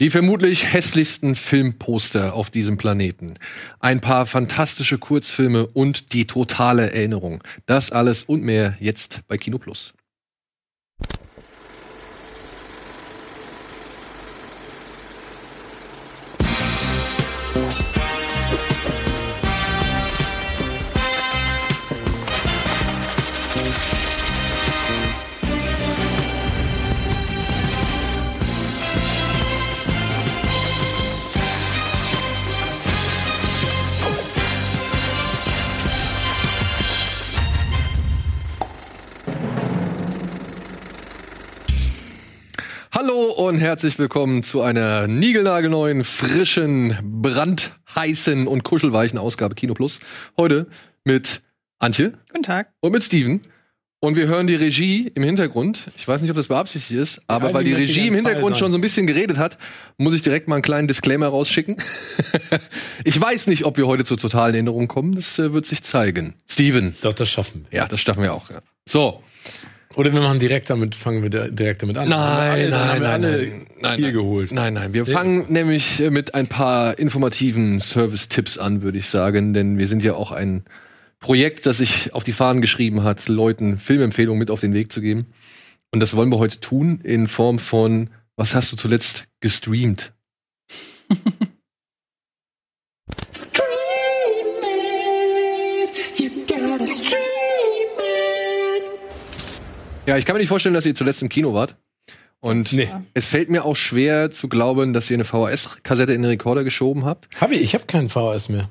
Die vermutlich hässlichsten Filmposter auf diesem Planeten. Ein paar fantastische Kurzfilme und die totale Erinnerung. Das alles und mehr jetzt bei Kino Plus. Und herzlich willkommen zu einer niegelnagelneuen, frischen, brandheißen und kuschelweichen Ausgabe Kino Plus. Heute mit Antje Guten Tag. und mit Steven. Und wir hören die Regie im Hintergrund. Ich weiß nicht, ob das beabsichtigt ist, aber Ja, weil die Regie im Hintergrund schon so ein bisschen geredet hat, muss ich direkt mal einen kleinen Disclaimer rausschicken. ich weiß nicht, ob wir heute zur totalen Erinnerung kommen. Das äh, wird sich zeigen. Steven. Doch, das schaffen wir. Ja, das schaffen wir auch. Ja. So. Oder wir machen direkt damit, fangen wir direkt damit an. Haben wir alle nein, hier nein. geholt. Nein, nein, wir fangen nämlich mit ein paar informativen Service-Tipps an, würde ich sagen, denn wir sind ja auch ein Projekt, das sich auf die Fahnen geschrieben hat, Leuten Filmempfehlungen mit auf den Weg zu geben. Und das wollen wir heute tun in Form von, was hast du zuletzt gestreamt? Ja, ich kann mir nicht vorstellen, dass ihr zuletzt im Kino wart. Und Nee. es fällt mir auch schwer zu glauben, dass ihr eine VHS-Kassette in den Rekorder geschoben habt. Hab ich, ich habe keinen VHS mehr.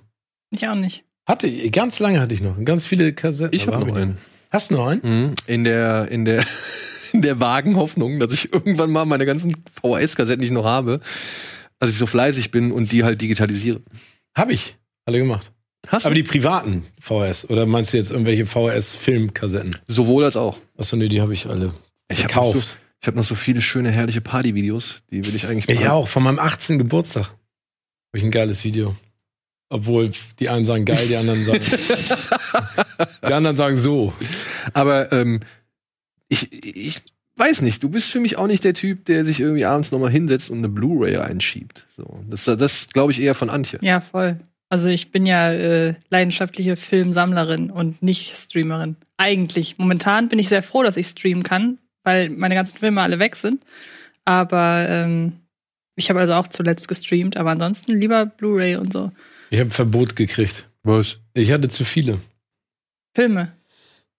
Ich auch nicht. Hatte, ganz lange hatte ich noch. Ganz viele Kassetten. Ich habe noch einen. Hast du noch einen? Mhm. In der, in der, in der vagen Hoffnung, dass ich irgendwann mal meine ganzen VHS-Kassetten, die ich noch habe, dass ich so fleißig bin und die halt digitalisiere. Hab ich. Alle gemacht. Hast Aber du? die privaten VHS. Oder meinst du jetzt irgendwelche VHS-Filmkassetten? Sowohl als auch. Achso, nee, die habe ich alle. Ich habe noch, so, Gekauft. ich hab noch so viele schöne, herrliche Partyvideos, die will ich eigentlich Ja, auch von meinem 18. Geburtstag. Habe ich ein geiles Video. Obwohl die einen sagen geil, die anderen sagen. die anderen sagen so. Aber ähm, ich, ich weiß nicht, du bist für mich auch nicht der Typ, der sich irgendwie abends nochmal hinsetzt und eine Blu-ray einschiebt. So, das, das glaube ich eher von Antje. Ja, voll. Also ich bin ja äh, leidenschaftliche Filmsammlerin und nicht Streamerin. Eigentlich. Momentan bin ich sehr froh, dass ich streamen kann, weil meine ganzen Filme alle weg sind. Aber ähm, ich habe also auch zuletzt gestreamt, aber ansonsten lieber Blu-ray und so. Ich habe ein Verbot gekriegt. Was? Ich hatte zu viele. Filme.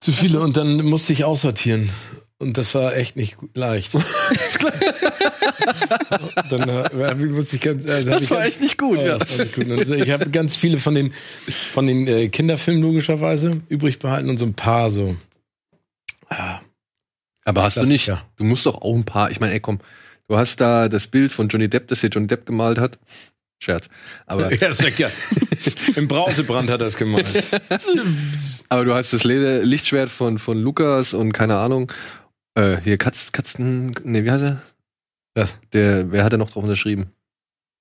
Zu viele und dann musste ich aussortieren. Und das war echt nicht leicht. dann äh, musste ich ganz, also hatte Das war ganz, echt nicht gut, Oh, ja. das nicht gut. Und Ich habe ganz viele von den, von den äh, Kinderfilmen logischerweise übrig behalten und so ein paar so. Ah, Aber hast du Das- nicht, ja. du musst doch auch ein paar, ich meine, ey, komm, du hast da das Bild von Johnny Depp, das hier Johnny Depp gemalt hat. Scherz. Aber, ja, ist ja. Im Brausebrand hat er es gemacht. aber du hast das Lichtschwert von, von Lukas und keine Ahnung. Äh, hier Katz, Katzen, nee, wie heißt er? Was? Der, wer hat er noch drauf unterschrieben?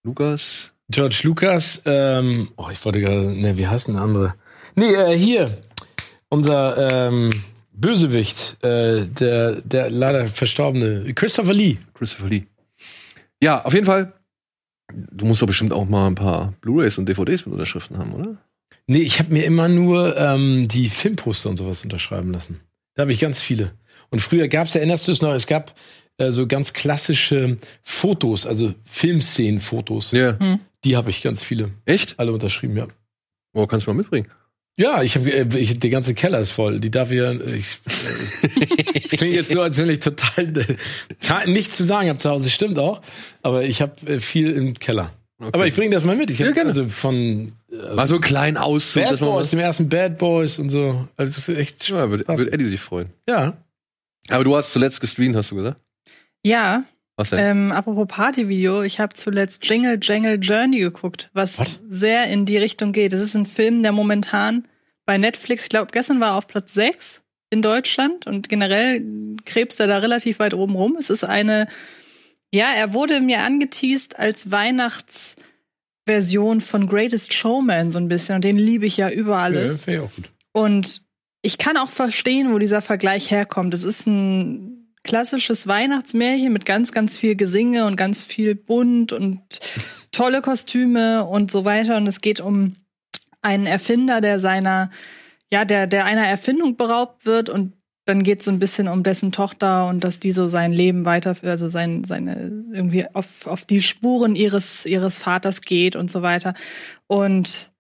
Lukas? George Lucas, ähm, oh, ich wollte gerade, ne, wie heißt denn der andere? Nee, äh, hier, unser ähm, Bösewicht, äh, der, der leider verstorbene, Christopher Lee. Christopher Lee. Ja, auf jeden Fall. Du musst doch bestimmt auch mal ein paar Blu-rays und DVDs mit Unterschriften haben, oder? Nee, ich habe mir immer nur ähm, die Filmposter und sowas unterschreiben lassen. Da habe ich ganz viele. Und früher gab's, erinnerst du es noch, es gab äh, so ganz klassische Fotos, also Filmszenenfotos. Ja. Die habe ich ganz viele. Echt? Alle unterschrieben, ja. Oh, kannst du mal mitbringen? Ja, ich habe, äh, ich, der ganze Keller ist voll. Die darf ich, ja- ich, äh, das klingt jetzt so, als wenn ich total äh, nichts zu sagen habe zu Hause. Stimmt auch, aber ich habe äh, viel im Keller. Okay. Aber ich bringe das mal mit. Ich Ja, hab, gerne. also von Mal so einen kleinen Auszug. Bad Boys, dem ersten Bad Boys und so. Also das ist echt Ja, würde würd Eddie sich freuen. Ja. Aber du hast zuletzt gestreamt, hast du gesagt? Ja, Was denn? ähm, apropos Partyvideo, ich habe zuletzt Jingle Jangle Journey geguckt, was Was? sehr in die Richtung geht. Das ist ein Film, der momentan bei Netflix, ich glaube, gestern war er auf Platz 6 in Deutschland und generell krebst er da relativ weit oben rum. Es ist eine, ja, er wurde mir angeteased als Weihnachtsversion von Greatest Showman so ein bisschen und den liebe ich ja über Ja, alles. ich auch gut. Und ich kann auch verstehen, wo dieser Vergleich herkommt. Es ist ein klassisches Weihnachtsmärchen mit ganz, ganz viel Gesinge und ganz viel bunt und tolle Kostüme und so weiter. Und es geht um einen Erfinder, der seiner, ja, der, der einer Erfindung beraubt wird und dann geht es so ein bisschen um dessen Tochter und dass die so sein Leben weiter, also sein, seine, irgendwie auf, auf die Spuren ihres, ihres Vaters geht und so weiter. Und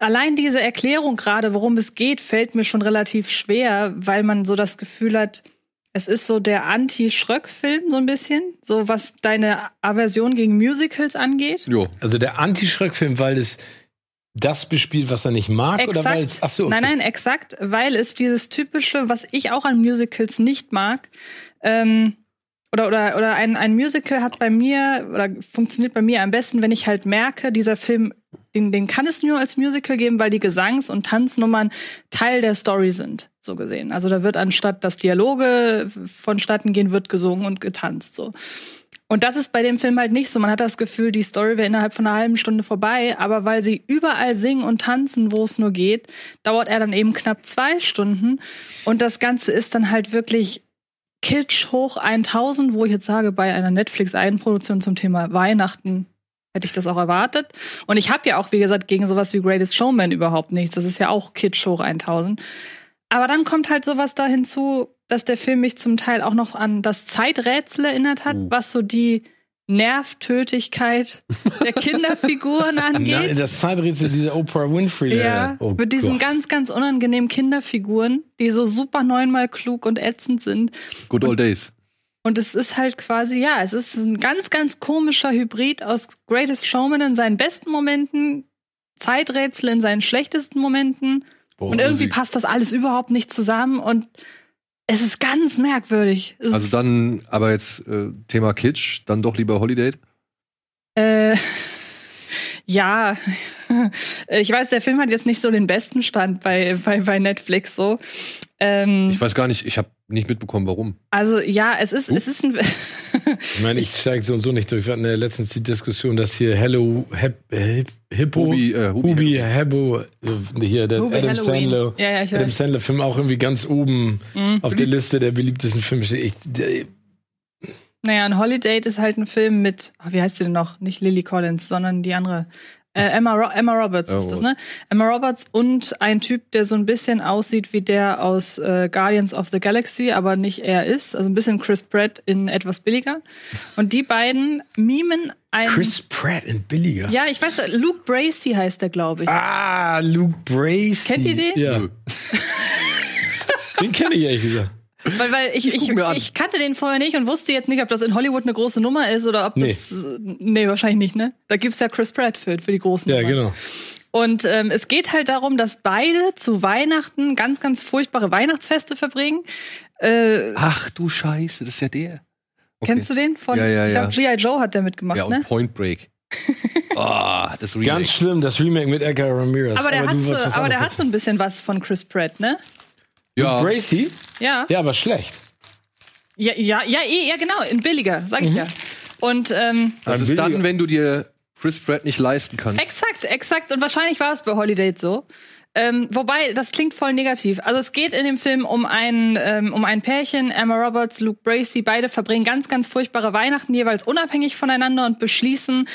allein diese Erklärung gerade, worum es geht, fällt mir schon relativ schwer, weil man so das Gefühl hat, es ist so der Anti-Schröck-Film, so ein bisschen, so was deine Aversion gegen Musicals angeht. Jo. Also der Anti-Schröck-Film, weil es das bespielt, was er nicht mag, Exakt. oder weil es. Ach so. Okay. Nein, nein, exakt, weil es dieses typische, was ich auch an Musicals nicht mag, ähm, oder, oder, oder ein, ein Musical hat bei mir oder funktioniert bei mir am besten, wenn ich halt merke, dieser Film, den, den kann es nur als Musical geben, weil die Gesangs- und Tanznummern Teil der Story sind, so gesehen. Also da wird anstatt dass Dialoge vonstatten gehen, wird gesungen und getanzt, so. Und das ist bei dem Film halt nicht so. Man hat das Gefühl, die Story wäre innerhalb von einer halben Stunde vorbei, aber weil sie überall singen und tanzen, wo es nur geht, dauert er dann eben knapp zwei Stunden. Und das Ganze ist dann halt wirklich Kitsch hoch 1000, wo ich jetzt sage, bei einer Netflix-Eigenproduktion zum Thema Weihnachten hätte ich das auch erwartet. Und ich habe ja auch, wie gesagt, gegen sowas wie Greatest Showman überhaupt nichts. Das ist ja auch Kitsch hoch 1000. Aber dann kommt halt sowas da hinzu, dass der Film mich zum Teil auch noch an das Zeiträtsel erinnert hat, Oh. was so die Nervtötigkeit der Kinderfiguren angeht. Nein, das Zeiträtsel dieser Oprah Winfrey. Ja, Oh mit diesen Gott. ganz, ganz unangenehmen Kinderfiguren, die so super neunmal klug und ätzend sind. Good old days. Und es ist halt quasi, ja, es ist ein ganz, ganz komischer Hybrid aus Greatest Showman in seinen besten Momenten, Zeiträtsel in seinen schlechtesten Momenten. Boah, und irgendwie Musik. passt das alles überhaupt nicht zusammen und es ist ganz merkwürdig. Es Also dann, aber jetzt äh, Thema Kitsch, dann doch lieber Holiday. Äh, ja, ich weiß, der Film hat jetzt nicht so den besten Stand bei, bei, bei Netflix so. Ähm, Ich weiß gar nicht, ich habe nicht mitbekommen, warum. also ja, es ist, es ist ein. Ich meine, ich steige so und so nicht durch. Wir hatten ja letztens die Diskussion, dass hier Hello Hep, Hip, Hippo, Hubi, äh, Hubi, Hubi Hebbo, äh, hier der Hubi Adam. Sandler, Ja, ja, ich Adam. Sandler Film auch irgendwie ganz oben Mhm. auf der Liste der beliebtesten Filme steht. Ich, der, Naja, ein Holiday ist halt ein Film mit, wie heißt sie denn noch? Nicht Lily Collins, sondern die andere. Äh, Emma, Ro Emma Roberts ist das, ne? Emma Roberts und ein Typ, der so ein bisschen aussieht wie der aus äh, Guardians of the Galaxy, aber nicht er ist. Also ein bisschen Chris Pratt in etwas billiger. Und die beiden mimen einen. Chris Pratt in billiger. Ja, ich weiß, Luke Bracey heißt der, glaube ich. Ah, Luke Bracey. Kennt ihr den? Ja. Den kenne ich ehrlich gesagt. Weil, weil ich, ich, an. ich kannte den vorher nicht und wusste jetzt nicht, ob das in Hollywood eine große Nummer ist oder ob Nee. das. äh, Nee, wahrscheinlich nicht, ne? Da gibt's ja Chris Pratt für, für die großen Ja, Nummern. genau. Und ähm, es geht halt darum, dass beide zu Weihnachten ganz, ganz furchtbare Weihnachtsfeste verbringen. Äh, Ach du Scheiße, das ist ja der. Kennst du den? Von, Ja, ja, ich ja. glaube, G.I. Joe hat der mitgemacht, Ja, und ne? Point Break. Ah, das Remake. Ganz schlimm, das Remake mit Edgar Ramirez. Aber der, hat, du so, aber der hat so ein bisschen was von Chris Pratt, ne? Ja, Luke Bracey? Ja. Ja, aber schlecht. Ja, ja, ja, eh, ja, genau, in billiger, sag Mhm. ich ja. Und ähm, das ist dann, wenn du dir Chris Pratt nicht leisten kannst. Exakt, exakt. Und wahrscheinlich war es bei Holiday so. Ähm, wobei, das klingt voll negativ. Also es geht in dem Film um ein, ähm, um ein Pärchen, Emma Roberts, Luke Bracey, beide verbringen ganz, ganz furchtbare Weihnachten jeweils unabhängig voneinander und beschließen,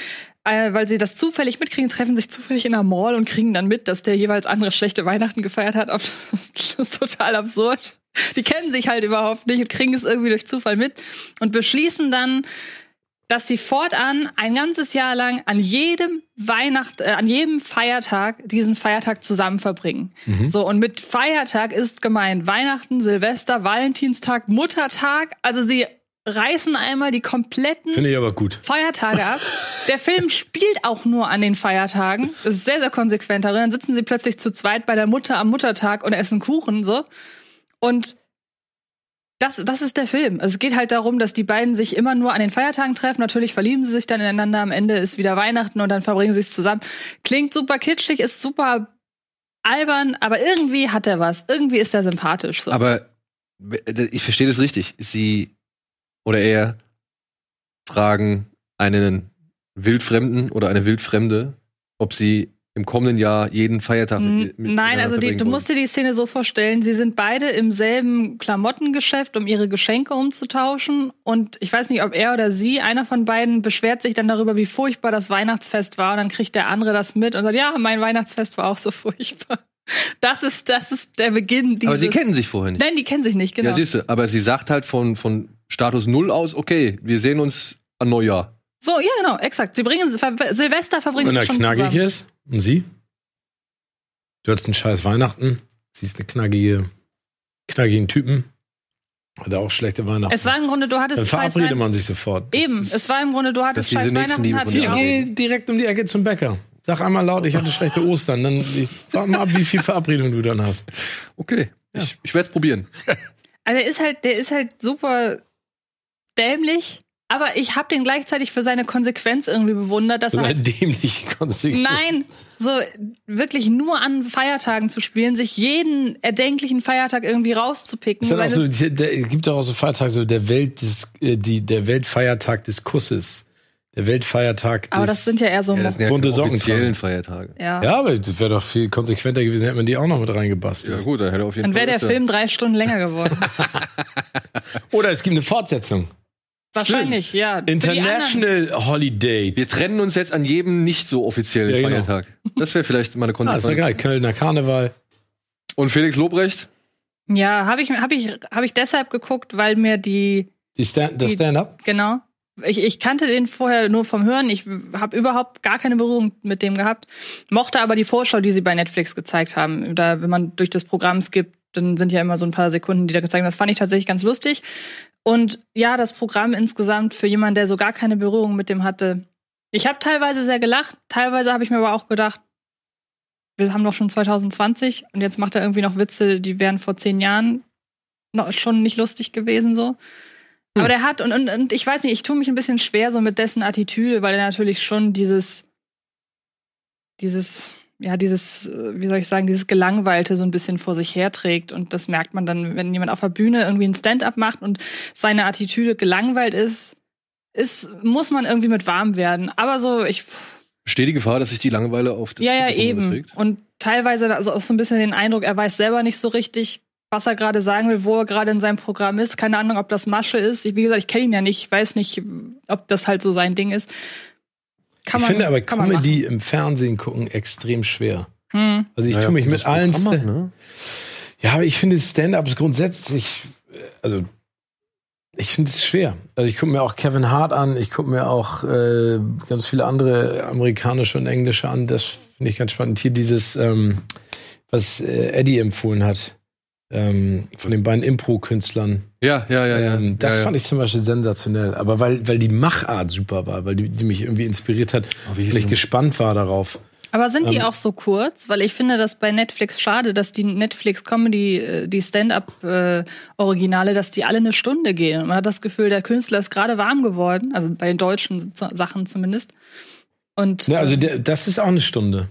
äh, weil sie das zufällig mitkriegen, treffen sich zufällig in einer Mall und kriegen dann mit, dass der jeweils andere schlechte Weihnachten gefeiert hat. Das ist total absurd. Die kennen sich halt überhaupt nicht und kriegen es irgendwie durch Zufall mit und beschließen dann, dass sie fortan ein ganzes Jahr lang an jedem Weihnacht, äh, an jedem Feiertag diesen Feiertag zusammen verbringen. So und mit Feiertag ist gemeint Weihnachten, Silvester, Valentinstag, Muttertag. Also sie reißen einmal die kompletten Finde ich aber gut. Feiertage ab. Der Film spielt auch nur an den Feiertagen. Das ist sehr, sehr konsequent darin. Dann sitzen sie plötzlich zu zweit bei der Mutter am Muttertag und essen Kuchen, so. Und das, das ist der Film. Also es geht halt darum, dass die beiden sich immer nur an den Feiertagen treffen. Natürlich verlieben sie sich dann ineinander. Am Ende ist wieder Weihnachten und dann verbringen sie es zusammen. Klingt super kitschig, ist super albern, aber irgendwie hat er was. Irgendwie ist er sympathisch. So. Aber ich verstehe das richtig. Sie oder er fragen einen Wildfremden oder eine Wildfremde, ob sie im kommenden Jahr jeden Feiertag mit, mit Nein, also die, du musst dir die Szene so vorstellen, sie sind beide im selben Klamottengeschäft, um ihre Geschenke umzutauschen. Und ich weiß nicht, ob er oder sie, einer von beiden, beschwert sich dann darüber, wie furchtbar das Weihnachtsfest war. Und dann kriegt der andere das mit und sagt, ja, mein Weihnachtsfest war auch so furchtbar. Das ist, das ist der Beginn dieses. Aber sie kennen sich vorher nicht. Nein, die kennen sich nicht, genau. Ja, siehst du, aber sie sagt halt von, von Status Null aus, okay, wir sehen uns an Neujahr. So, ja, genau, exakt. Sie bringen Silvester verbringen Wenn sie er schon knackig zusammen. ist. Und sie? Du hattest einen scheiß Weihnachten. Sie ist eine knackige, knackigen Typen. Hat er auch schlechte Weihnachten. Es war im Grunde, du hattest Dann scheiß verabredet man sich sofort. Das Eben, ist- es war im Grunde, du hattest scheiß Weihnachten. Hat der sie Hier, auch. geh direkt um die Ecke zum Bäcker. Sag einmal laut, ich hatte schlechte Ostern. Dann ich, warte mal ab, wie viel Verabredung du dann hast. Okay, ich, ich werde es probieren. Also der ist halt, der ist halt super dämlich, aber ich habe den gleichzeitig für seine Konsequenz irgendwie bewundert, dass So er eine halt, dämliche Konsequenz. nein, so wirklich nur an Feiertagen zu spielen, sich jeden erdenklichen Feiertag irgendwie rauszupicken. Es weil auch so, es gibt doch auch so Feiertage, so der Welt des, äh, die, der Weltfeiertag des Kusses. Der Weltfeiertag aber das sind ja eher so, Ja, das sind ja Bunte Socken. Feiertage. ja. Ja, aber das wäre doch viel konsequenter gewesen, hätte man die auch noch mit Ja reingebastelt. gut, da hätte auf jeden Dann wäre der öfter- Film drei Stunden länger geworden. Oder es gibt eine Fortsetzung. Wahrscheinlich, ja. Die anderen- International Holiday. Wir trennen uns jetzt an jedem nicht so offiziellen Ja, genau. Feiertag. Das wäre vielleicht mal eine Ah, ist ja Konsequenz. geil. Kölner Karneval. Und Felix Lobrecht? Ja, habe ich, hab ich, hab ich deshalb geguckt, weil mir die, Die Stand, das Stand-up. genau. Ich, ich kannte den vorher nur vom Hören. Ich habe überhaupt gar keine Berührung mit dem gehabt. Mochte aber die Vorschau, die sie bei Netflix gezeigt haben. Da, wenn man durch das Programm skippt, dann sind ja immer so ein paar Sekunden, die da gezeigt werden. Das fand ich tatsächlich ganz lustig. Und ja, das Programm insgesamt für jemanden, der so gar keine Berührung mit dem hatte. Ich habe teilweise sehr gelacht. Teilweise habe ich mir aber auch gedacht, wir haben doch schon 2020 und jetzt macht er irgendwie noch Witze, die wären vor zehn Jahren noch schon nicht lustig gewesen so. Aber der hat, und, und, und ich weiß nicht, ich tue mich ein bisschen schwer so mit dessen Attitüde, weil er natürlich schon dieses, dieses, ja, dieses, äh, wie soll ich sagen, dieses Gelangweilte so ein bisschen vor sich herträgt. Und das merkt man dann, wenn jemand auf der Bühne irgendwie ein Stand-up macht und seine Attitüde gelangweilt ist, ist, muss man irgendwie mit warm werden. Aber so, ich, Besteht die Gefahr, dass sich die Langeweile auf das ja, ja, eben. überträgt? Und teilweise also auch so ein bisschen den Eindruck, er weiß selber nicht so richtig, was er gerade sagen will, wo er gerade in seinem Programm ist. Keine Ahnung, ob das Masche ist. Ich, wie gesagt, ich kenne ihn ja nicht, ich weiß nicht, ob das halt so sein Ding ist. Kann ich man, finde aber kann man Comedy im Fernsehen gucken extrem schwer. Hm. Also ich Naja, tue mich mit allen. Sta- ne? Ja, aber ich finde Stand-ups grundsätzlich, äh, also ich finde es schwer. Also ich gucke mir auch Kevin Hart an, ich gucke mir auch äh, ganz viele andere amerikanische und englische an. Das finde ich ganz spannend. Hier dieses, ähm, was äh, Eddie empfohlen hat, ähm, von den beiden Impro-Künstlern. Ja, ja, ja, ja. Ähm, das ja, ja. fand ich zum Beispiel sensationell. Aber weil, weil die Machart super war, weil die, die mich irgendwie inspiriert hat, Oh, weil ich gespannt war darauf. Aber sind die Ähm, auch so kurz? Weil ich finde das bei Netflix schade, dass die Netflix Comedy, äh, die Stand-up-Originale, dass die alle eine Stunde gehen. Und man hat das Gefühl, der Künstler ist gerade warm geworden, also bei den deutschen Sachen zumindest. Und Ne, also ähm, der, das ist auch eine Stunde.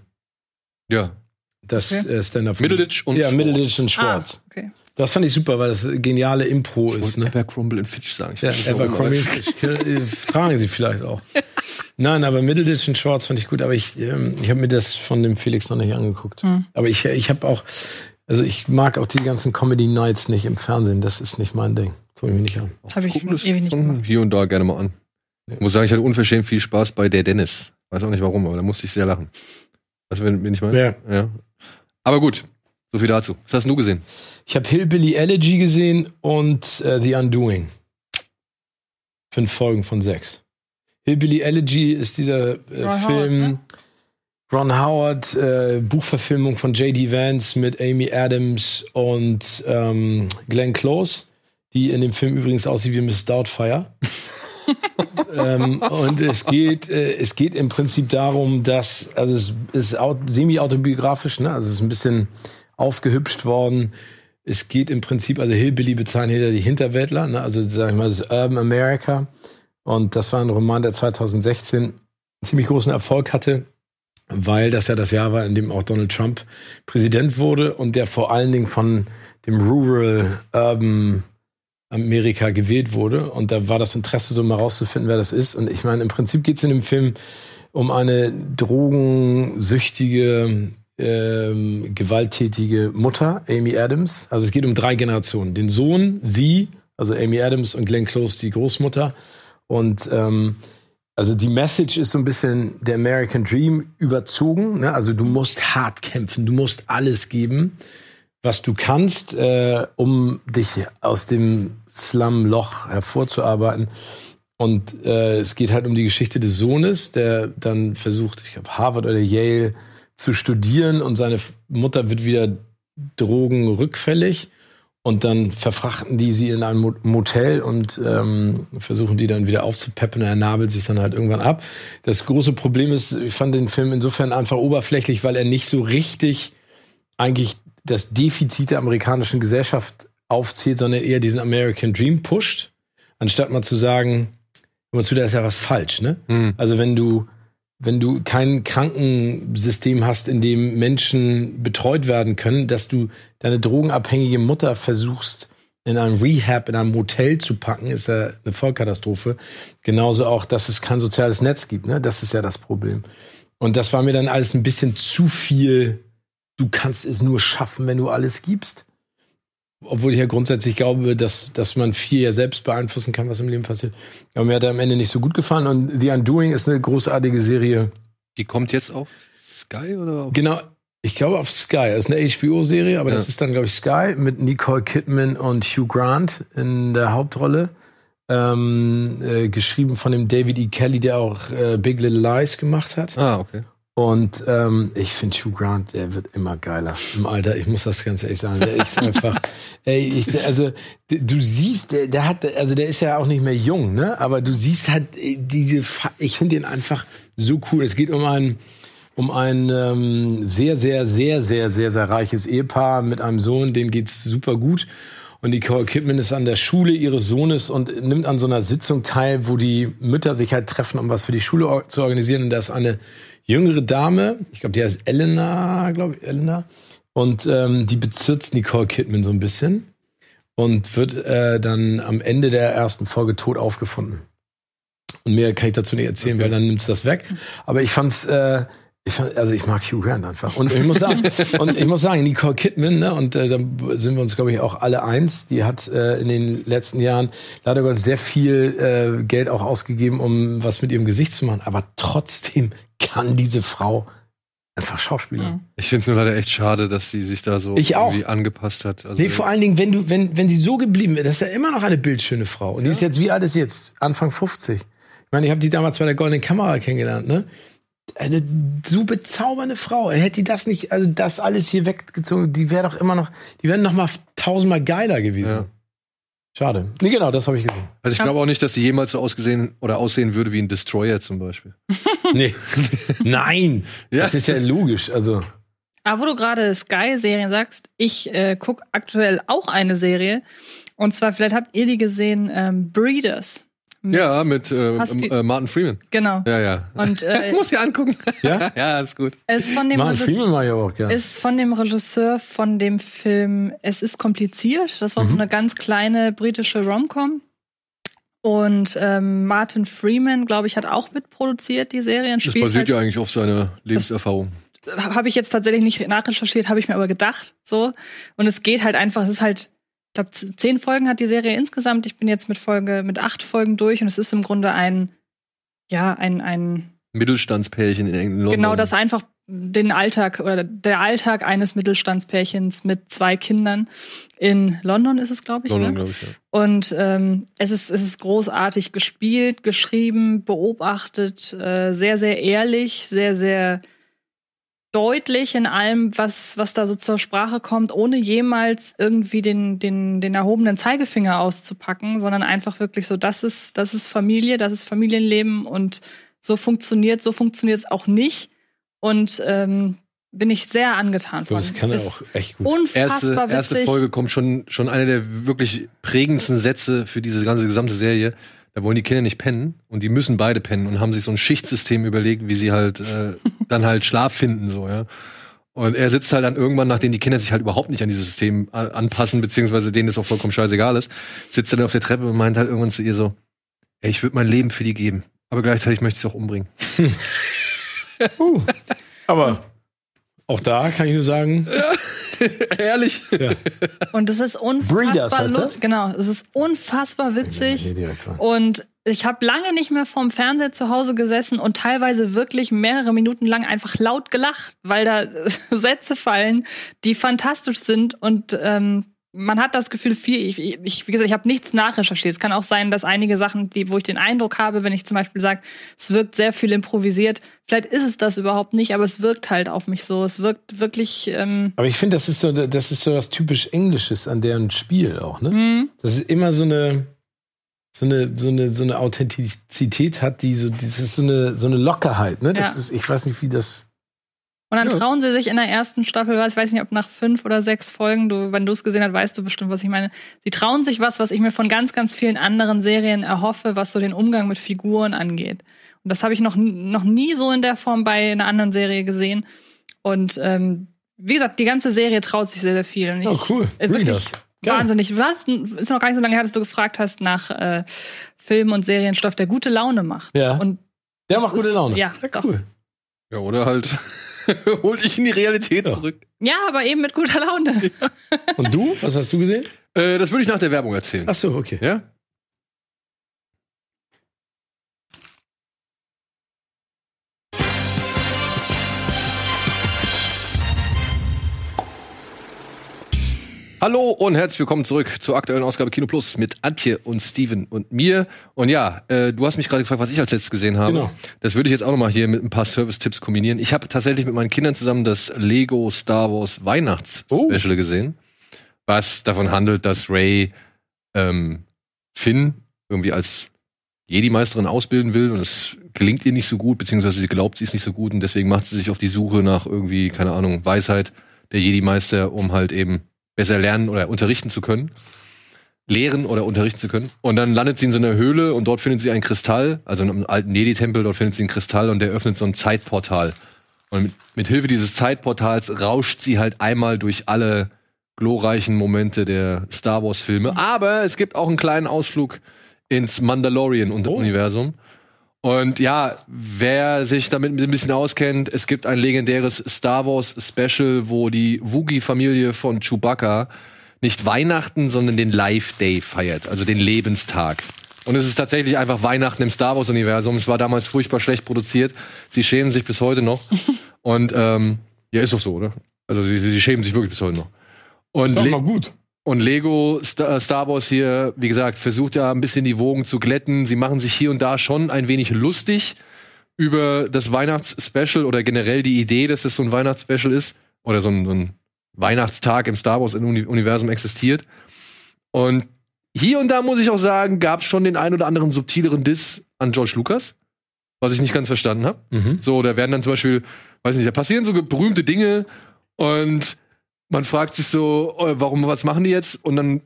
ja. Das Okay. äh, Stand-up. Middleditch und Ja, Schwartz. Middleditch und ah, Schwartz. okay. Das fand ich super, weil das geniale Impro Ich ist. Ne? Abercrombie und Fitch sagen. Ich Ja, Abercrombie aber- Fitch, äh, tragen sie vielleicht auch. Nein, aber Middleditch und Schwartz fand ich gut, aber ich, ähm, ich habe mir das von dem Felix noch nicht angeguckt. Hm. Aber ich, ich habe auch, also ich mag auch die ganzen Comedy Nights nicht im Fernsehen. Das ist nicht mein Ding. Guck ich mir nicht an. Habe ich das ewig nicht gemacht. hier und da gerne mal an. Ich muss sagen, ich hatte unverschämt viel Spaß bei der Dennis. Weiß auch nicht warum, aber da musste ich sehr lachen. Weißt du, wen, wen ich meine? Ja. ja. Aber gut, so viel dazu. Was hast du gesehen? Ich habe Hillbilly Elegy gesehen und äh, The Undoing. Fünf Folgen von sechs. Hillbilly Elegy ist dieser äh, Ron Howard, Film, ne? Ron Howard, äh, Buchverfilmung von J.D. Vance mit Amy Adams und ähm, Glenn Close, die in dem Film übrigens aussieht wie Miss Doubtfire. ähm, und es geht, äh, es geht im Prinzip darum, dass, also es ist au- semi-autobiografisch, ne? also es ist ein bisschen aufgehübscht worden. Es geht im Prinzip, also Hillbilly bezeichnet ja die Hinterwäldler, ne? also sag ich mal, das Urban America. Und das war ein Roman, der 2016 einen ziemlich großen Erfolg hatte, weil das ja das Jahr war, in dem auch Donald Trump Präsident wurde und der vor allen Dingen von dem Rural Urban Amerika gewählt wurde. Und da war das Interesse, so mal rauszufinden, wer das ist. Und ich meine, im Prinzip geht es in dem Film um eine drogensüchtige, ähm, gewalttätige Mutter, Amy Adams. Also es geht um drei Generationen. Den Sohn, sie, also Amy Adams und Glenn Close, die Großmutter. Und ähm, also die Message ist so ein bisschen der American Dream überzogen. Ne? Also du musst hart kämpfen, du musst alles geben, was du kannst, äh, um dich aus dem Slum-Loch hervorzuarbeiten. Und äh, es geht halt um die Geschichte des Sohnes, der dann versucht, ich glaube, Harvard oder Yale zu studieren und seine Mutter wird wieder drogenrückfällig. Und dann verfrachten die sie in ein Motel und ähm, versuchen die dann wieder aufzupeppen. Er nabelt sich dann halt irgendwann ab. Das große Problem ist, ich fand den Film insofern einfach oberflächlich, weil er nicht so richtig eigentlich das Defizit der amerikanischen Gesellschaft aufzählt, sondern eher diesen American Dream pusht, anstatt mal zu sagen, da ist ja was falsch, ne? Mhm. Also wenn du wenn du kein Krankensystem hast, in dem Menschen betreut werden können, dass du deine drogenabhängige Mutter versuchst, in einem Rehab, in einem Motel zu packen, ist ja eine Vollkatastrophe. Genauso auch, dass es kein soziales Netz gibt, ne? Das ist ja das Problem. Und das war mir dann alles ein bisschen zu viel. Du kannst es nur schaffen, wenn du alles gibst obwohl ich ja grundsätzlich glaube, dass, dass man viel ja selbst beeinflussen kann, was im Leben passiert. Aber mir hat er am Ende nicht so gut gefallen. Und The Undoing ist eine großartige Serie. Die kommt jetzt auf Sky oder? Auf genau. Ich glaube auf Sky. Das ist eine HBO-Serie, aber ja. das ist dann, glaube ich, Sky mit Nicole Kidman und Hugh Grant in der Hauptrolle. Ähm, äh, geschrieben von dem David E. Kelly, der auch äh, Big Little Lies gemacht hat. Ah, okay. Und ähm, ich finde Hugh Grant, der wird immer geiler im Alter. Ich muss das ganz ehrlich sagen. Der ist einfach, ey, ich, also du siehst, der, der hat, also der ist ja auch nicht mehr jung, ne? Aber du siehst halt diese, ich finde den einfach so cool. Es geht um ein um ein ähm, sehr, sehr, sehr, sehr, sehr, sehr reiches Ehepaar mit einem Sohn, dem geht's super gut. Und Nicole Kidman ist an der Schule ihres Sohnes und nimmt an so einer Sitzung teil, wo die Mütter sich halt treffen, um was für die Schule zu organisieren. Und da ist eine jüngere Dame, ich glaube, die heißt Elena, glaube ich, Elena. Und ähm, die bezirzt Nicole Kidman so ein bisschen und wird äh, dann am Ende der ersten Folge tot aufgefunden. Und mehr kann ich dazu nicht erzählen, okay. weil dann nimmt's das weg. Aber ich fand's, äh, ich fand, also ich mag Hugh Grant einfach. Und ich muss sagen, und ich muss sagen, Nicole Kidman, ne, und äh, da sind wir uns, glaube ich, auch alle eins, die hat äh, in den letzten Jahren leider Gott sehr viel äh, Geld auch ausgegeben, um was mit ihrem Gesicht zu machen. Aber trotzdem kann diese Frau einfach Schauspieler. Ich finde es leider echt schade, dass sie sich da so ich irgendwie angepasst hat. Also nee, vor allen Dingen, wenn du, wenn, wenn sie so geblieben wäre, das ist ja immer noch eine bildschöne Frau. Und ja. die ist jetzt, wie alt ist jetzt? Anfang 50. Ich meine, ich habe die damals bei der Goldenen Kamera kennengelernt, ne? Eine so bezaubernde Frau. Hätte die das nicht, also das alles hier weggezogen, die wäre doch immer noch, die wären noch mal tausendmal geiler gewesen. Ja. Schade. Nee, genau, das habe ich gesehen. Also ich glaube auch nicht, dass sie jemals so ausgesehen oder aussehen würde wie ein Destroyer zum Beispiel. nee. Nein. ja. Das ist ja logisch. Also. Aber wo du gerade Sky-Serien sagst, ich äh, gucke aktuell auch eine Serie. Und zwar, vielleicht habt ihr die gesehen, ähm, Breeders. Mit, ja, mit äh, äh, Martin Freeman. Genau. Ja, ja. Und äh, ich muss sie angucken. Ja, ja, ist gut. Ist von dem Martin Freeman war ja auch gerne. Ist von dem Regisseur von dem Film Es ist kompliziert. Das war mhm. so eine ganz kleine britische Romcom. Und ähm, Martin Freeman, glaube ich, hat auch mitproduziert die Serie. Das basiert halt, ja eigentlich auf seiner Lebenserfahrung. Habe ich jetzt tatsächlich nicht nachrecherchiert, habe ich mir aber gedacht. So. Und es geht halt einfach, es ist halt ich glaube, zehn Folgen hat die Serie insgesamt. Ich bin jetzt mit Folge, mit acht Folgen durch und es ist im Grunde ein, ja, ein, ein Mittelstandspärchen in England. Genau, das einfach den Alltag oder der Alltag eines Mittelstandspärchens mit zwei Kindern in London ist es, glaube ich. London, ne? glaube ich, ja. Und ähm, es ist es ist großartig gespielt, geschrieben, beobachtet, äh, sehr sehr ehrlich, sehr sehr deutlich in allem, was, was da so zur Sprache kommt, ohne jemals irgendwie den, den, den erhobenen Zeigefinger auszupacken, sondern einfach wirklich so, das ist, das ist Familie, das ist Familienleben und so funktioniert, so funktioniert es auch nicht. Und ähm, bin ich sehr angetan von. Das kann er auch echt gut. Unfassbar erste, witzig. Erste Folge kommt schon, schon eine der wirklich prägendsten Sätze für diese ganze gesamte Serie da wollen die Kinder nicht pennen und die müssen beide pennen und haben sich so ein Schichtsystem überlegt, wie sie halt äh, dann halt Schlaf finden, so, ja. Und er sitzt halt dann irgendwann, nachdem die Kinder sich halt überhaupt nicht an dieses System anpassen, beziehungsweise denen es auch vollkommen scheißegal ist, sitzt er dann auf der Treppe und meint halt irgendwann zu ihr so, ey, ich würde mein Leben für die geben, aber gleichzeitig möchte ich es auch umbringen. Uh, aber auch da kann ich nur sagen, Ehrlich. ja. Und es ist unfassbar heißt lu- das? Genau, es ist unfassbar witzig. Und ich habe lange nicht mehr vorm Fernseher zu Hause gesessen und teilweise wirklich mehrere Minuten lang einfach laut gelacht, weil da Sätze fallen, die fantastisch sind und ähm, man hat das Gefühl, viel, ich, ich wie gesagt, ich habe nichts nachrecherchiert. Es kann auch sein, dass einige Sachen, die, wo ich den Eindruck habe, wenn ich zum Beispiel sage, es wirkt sehr viel improvisiert, vielleicht ist es das überhaupt nicht, aber es wirkt halt auf mich so. Es wirkt wirklich, ähm, Aber ich finde, das ist so, das ist so was typisch Englisches an deren Spiel auch, ne? Das ist immer so eine, so eine, so eine, so eine Authentizität hat, die so, das ist so eine, so eine Lockerheit, ne? Das Ja. ist, ich weiß nicht, wie das. Und dann Ja. trauen sie sich in der ersten Staffel, was, ich weiß nicht, ob nach fünf oder sechs Folgen, du, wenn du es gesehen hast, weißt du bestimmt, was ich meine. Sie trauen sich was, was ich mir von ganz, ganz vielen anderen Serien erhoffe, was so den Umgang mit Figuren angeht. Und das habe ich noch, noch nie so in der Form bei einer anderen Serie gesehen. Und ähm, wie gesagt, die ganze Serie traut sich sehr, sehr viel. Und ich, Oh, cool. äh, wirklich. Geil. wahnsinnig. Du hast, ist noch gar nicht so lange her, dass du gefragt hast nach äh, Film- und Serienstoff, der gute Laune macht. Ja. Und Der macht gute ist- Laune. ja, doch. cool. Ja, oder halt hol dich in die Realität Ja. zurück. ja, aber eben mit guter Laune. Und du? Was hast du gesehen? Äh, das würde ich nach der Werbung erzählen. Ach so, okay. Ja? Hallo und herzlich willkommen zurück zur aktuellen Ausgabe Kino Plus mit Antje und Steven und mir. Und ja, äh, du hast mich gerade gefragt, was ich als letztes gesehen habe. Genau. Das würde ich jetzt auch nochmal hier mit ein paar Service-Tipps kombinieren. Ich habe tatsächlich mit meinen Kindern zusammen das Lego Star Wars Weihnachts-Special Oh. gesehen, was davon handelt, dass Ray ähm, Finn irgendwie als Jedi-Meisterin ausbilden will und es gelingt ihr nicht so gut, beziehungsweise sie glaubt, sie ist nicht so gut und deswegen macht sie sich auf die Suche nach irgendwie, keine Ahnung, Weisheit der Jedi-Meister, um halt eben besser lernen oder unterrichten zu können. Lehren oder unterrichten zu können. Und dann landet sie in so einer Höhle und dort findet sie einen Kristall, also in einem alten Jedi-Tempel, dort findet sie einen Kristall und der öffnet so ein Zeitportal. Und mit, mit Hilfe dieses Zeitportals rauscht sie halt einmal durch alle glorreichen Momente der Star Wars-Filme. Aber es gibt auch einen kleinen Ausflug ins Mandalorian-Universum. Und ja, wer sich damit ein bisschen auskennt, es gibt ein legendäres Star Wars Special, wo die Woogie-Familie von Chewbacca nicht Weihnachten, sondern den Life Day feiert, also den Lebenstag. Und es ist tatsächlich einfach Weihnachten im Star Wars Universum. Es war damals furchtbar schlecht produziert. Sie schämen sich bis heute noch. Und ähm, ja, ist doch so, oder? Also sie, sie schämen sich wirklich bis heute noch. Und Sag Le- mal gut. Und Lego Star, Star Wars hier, wie gesagt, versucht ja ein bisschen die Wogen zu glätten. Sie machen sich hier und da schon ein wenig lustig über das Weihnachtsspecial oder generell die Idee, dass es so ein Weihnachtsspecial ist oder so ein, so ein Weihnachtstag im Star Wars Uni- Universum existiert. Und hier und da muss ich auch sagen, gab es schon den ein oder anderen subtileren Diss an George Lucas, was ich nicht ganz verstanden habe. Mhm. So, da werden dann zum Beispiel, weiß nicht, da passieren so berühmte Dinge und man fragt sich so, äh, warum, was machen die jetzt? Und dann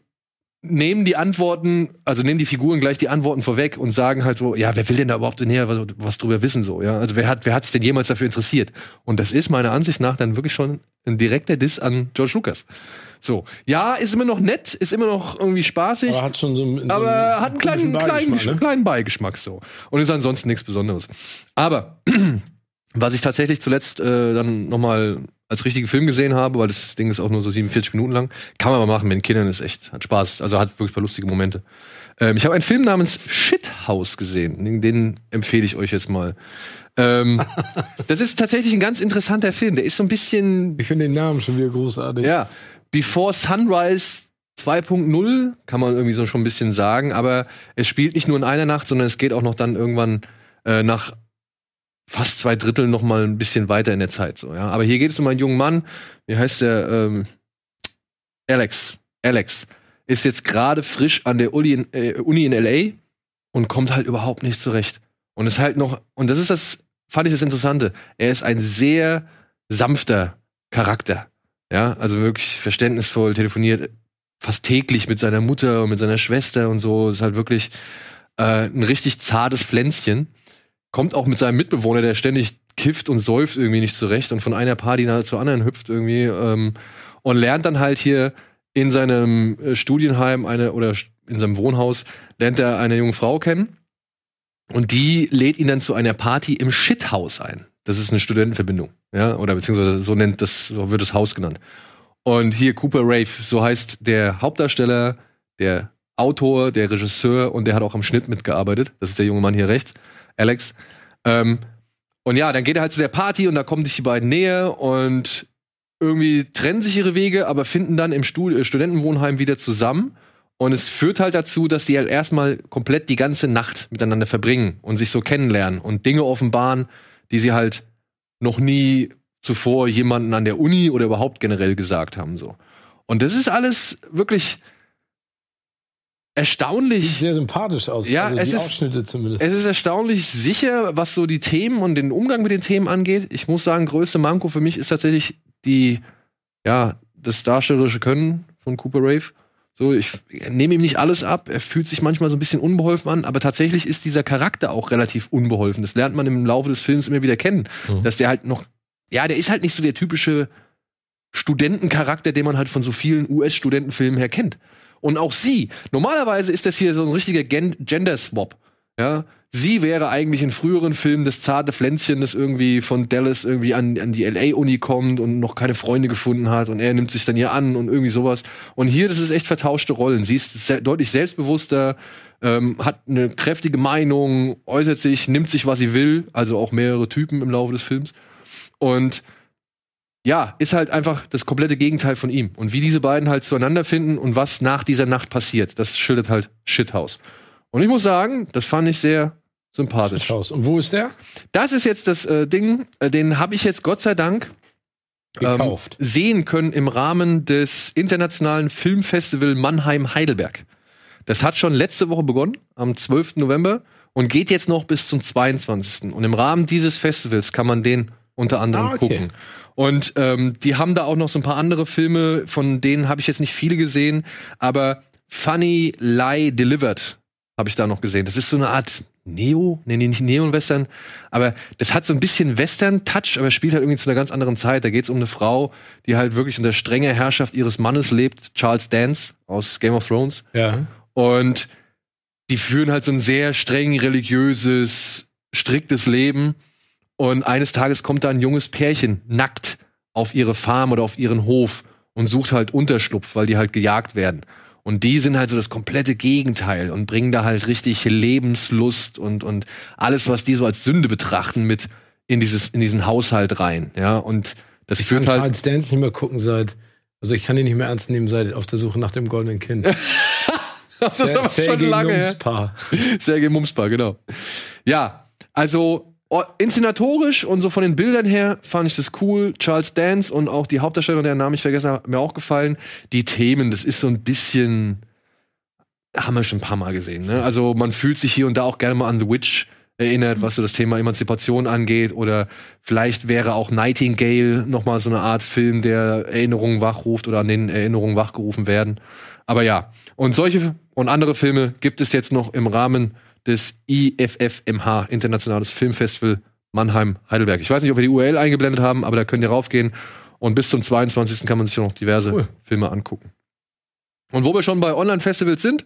nehmen die Antworten, also nehmen die Figuren gleich die Antworten vorweg und sagen halt so, ja, wer will denn da überhaupt näher was, was drüber wissen so, ja? Also wer hat, wer hat sich denn jemals dafür interessiert? Und das ist meiner Ansicht nach dann wirklich schon ein direkter Diss an George Lucas. So, ja, ist immer noch nett, ist immer noch irgendwie spaßig. Aber hat schon so einen, so Aber hat einen kleinen, komischen kleinen, Beigeschmack, ne? kleinen Beigeschmack so. Und ist ansonsten nichts Besonderes. Aber was ich tatsächlich zuletzt äh, dann nochmal als richtigen Film gesehen habe, weil das Ding ist auch nur so 47 Minuten lang, kann man mal machen mit den Kindern, ist echt, hat Spaß, also hat wirklich paar lustige Momente. Ähm, ich habe einen Film namens Shithouse gesehen, den, den empfehle ich euch jetzt mal. Ähm, das ist tatsächlich ein ganz interessanter Film, der ist so ein bisschen Ich finde den Namen schon wieder großartig. ja, Before Sunrise 2.0 kann man irgendwie so schon ein bisschen sagen, aber es spielt nicht nur in einer Nacht, sondern es geht auch noch dann irgendwann äh, nach fast zwei Drittel noch mal ein bisschen weiter in der Zeit so, ja. Aber hier geht es um einen jungen Mann, wie heißt der? Ähm, Alex. Alex ist jetzt gerade frisch an der Uni in, äh, Uni in LA und kommt halt überhaupt nicht zurecht. Und ist halt noch, und das ist das, fand ich das Interessante. Er ist ein sehr sanfter Charakter. Ja, also wirklich verständnisvoll, telefoniert fast täglich mit seiner Mutter und mit seiner Schwester und so. Ist halt wirklich äh, ein richtig zartes Pflänzchen. Kommt auch mit seinem Mitbewohner, der ständig kifft und säuft irgendwie nicht zurecht und von einer Party nach- zur anderen hüpft irgendwie. Ähm, und lernt dann halt hier in seinem äh, Studienheim eine oder in seinem Wohnhaus lernt er eine junge Frau kennen und die lädt ihn dann zu einer Party im Shithaus ein. Das ist eine Studentenverbindung, ja, oder beziehungsweise so nennt das, so wird das Haus genannt. Und hier Cooper Rave, so heißt der Hauptdarsteller, der Autor, der Regisseur und der hat auch am Schnitt mitgearbeitet. Das ist der junge Mann hier rechts, Alex. Ähm, und ja, dann geht er halt zu der Party und da kommen sich die beiden näher und irgendwie trennen sich ihre Wege, aber finden dann im Stud äh, Studentenwohnheim wieder zusammen. Und es führt halt dazu, dass sie halt erstmal komplett die ganze Nacht miteinander verbringen und sich so kennenlernen und Dinge offenbaren, die sie halt noch nie zuvor jemanden an der Uni oder überhaupt generell gesagt haben, so. Und das ist alles wirklich erstaunlich. Sieht sehr sympathisch aus. Ja, also es die ist- Ausschnitte zumindest. Es ist erstaunlich sicher, was so die Themen und den Umgang mit den Themen angeht. Ich muss sagen, größte Manko für mich ist tatsächlich die, ja, das darstellerische Können von Cooper Rave. So, ich nehme ihm nicht alles ab. Er fühlt sich manchmal so ein bisschen unbeholfen an, aber tatsächlich ist dieser Charakter auch relativ unbeholfen. Das lernt man im Laufe des Films immer wieder kennen. Mhm. Dass der halt noch, ja, der ist halt nicht so der typische Studentencharakter, den man halt von so vielen US-Studentenfilmen her kennt. Und auch sie, normalerweise ist das hier so ein richtiger Gen Gender-Swap. Ja, sie wäre eigentlich in früheren Filmen das zarte Pflänzchen, das irgendwie von Dallas irgendwie an, an die LA-Uni kommt und noch keine Freunde gefunden hat und er nimmt sich dann ihr an und irgendwie sowas. Und hier, das ist echt vertauschte Rollen. Sie ist se deutlich selbstbewusster, ähm, hat eine kräftige Meinung, äußert sich, nimmt sich, was sie will, also auch mehrere Typen im Laufe des Films. Und ja, ist halt einfach das komplette Gegenteil von ihm. Und wie diese beiden halt zueinander finden und was nach dieser Nacht passiert, das schildert halt Shithouse. Und ich muss sagen, das fand ich sehr sympathisch. Aus. Und wo ist der? Das ist jetzt das äh, Ding, äh, den habe ich jetzt Gott sei Dank ähm, Gekauft. sehen können im Rahmen des internationalen Filmfestival Mannheim-Heidelberg. Das hat schon letzte Woche begonnen, am 12. November, und geht jetzt noch bis zum 22. Und im Rahmen dieses Festivals kann man den unter anderem Ah, okay. gucken. Und ähm, die haben da auch noch so ein paar andere Filme, von denen habe ich jetzt nicht viele gesehen, aber Funny Lie Delivered habe ich da noch gesehen. Das ist so eine Art Neo, nee, nee, nicht Neo-Western, aber das hat so ein bisschen Western-Touch, aber spielt halt irgendwie zu einer ganz anderen Zeit. Da geht es um eine Frau, die halt wirklich unter strenger Herrschaft ihres Mannes lebt, Charles Dance aus Game of Thrones. Ja. Und die führen halt so ein sehr streng religiöses, striktes Leben. Und eines Tages kommt da ein junges Pärchen nackt auf ihre Farm oder auf ihren Hof und sucht halt Unterschlupf, weil die halt gejagt werden. Und die sind halt so das komplette Gegenteil und bringen da halt richtig Lebenslust und, und alles, was die so als Sünde betrachten, mit in dieses, in diesen Haushalt rein. Ja, und das Ich kann führt halt. Charles Dance nicht mehr gucken seit. Also ich kann ihn nicht mehr ernst nehmen seit auf der Suche nach dem goldenen Kind. das ist aber schon lange her. Paar. Sergei Mumspa, genau. Ja, also oh, inszenatorisch und so von den Bildern her fand ich das cool. Charles Dance und auch die Hauptdarstellerin, deren Namen ich vergessen habe, mir auch gefallen. Die Themen, das ist so ein bisschen, haben wir schon ein paar Mal gesehen. Ne? Also man fühlt sich hier und da auch gerne mal an The Witch erinnert, was so das Thema Emanzipation angeht. Oder vielleicht wäre auch Nightingale noch mal so eine Art Film, der Erinnerungen wachruft oder an den Erinnerungen wachgerufen werden. Aber ja, und solche und andere Filme gibt es jetzt noch im Rahmen des IFFMH, Internationales Filmfestival Mannheim-Heidelberg. Ich weiß nicht, ob wir die URL eingeblendet haben, aber da könnt ihr raufgehen. Und bis zum 22. kann man sich noch diverse Cool. Filme angucken. Und wo wir schon bei Online-Festivals sind,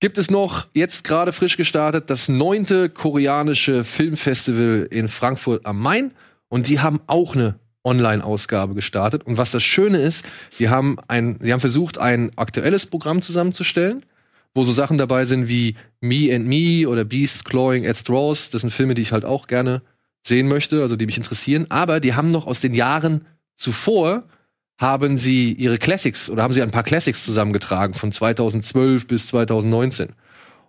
gibt es noch jetzt gerade frisch gestartet das neunte koreanische Filmfestival in Frankfurt am Main. Und die haben auch eine Online-Ausgabe gestartet. Und was das Schöne ist, die haben ein, die haben versucht, ein aktuelles Programm zusammenzustellen, wo so Sachen dabei sind wie Me and Me oder Beasts Clawing at Straws. Das sind Filme, die ich halt auch gerne sehen möchte, also die mich interessieren. Aber die haben noch aus den Jahren zuvor haben sie ihre Classics oder haben sie ein paar Classics zusammengetragen von 2012 bis 2019.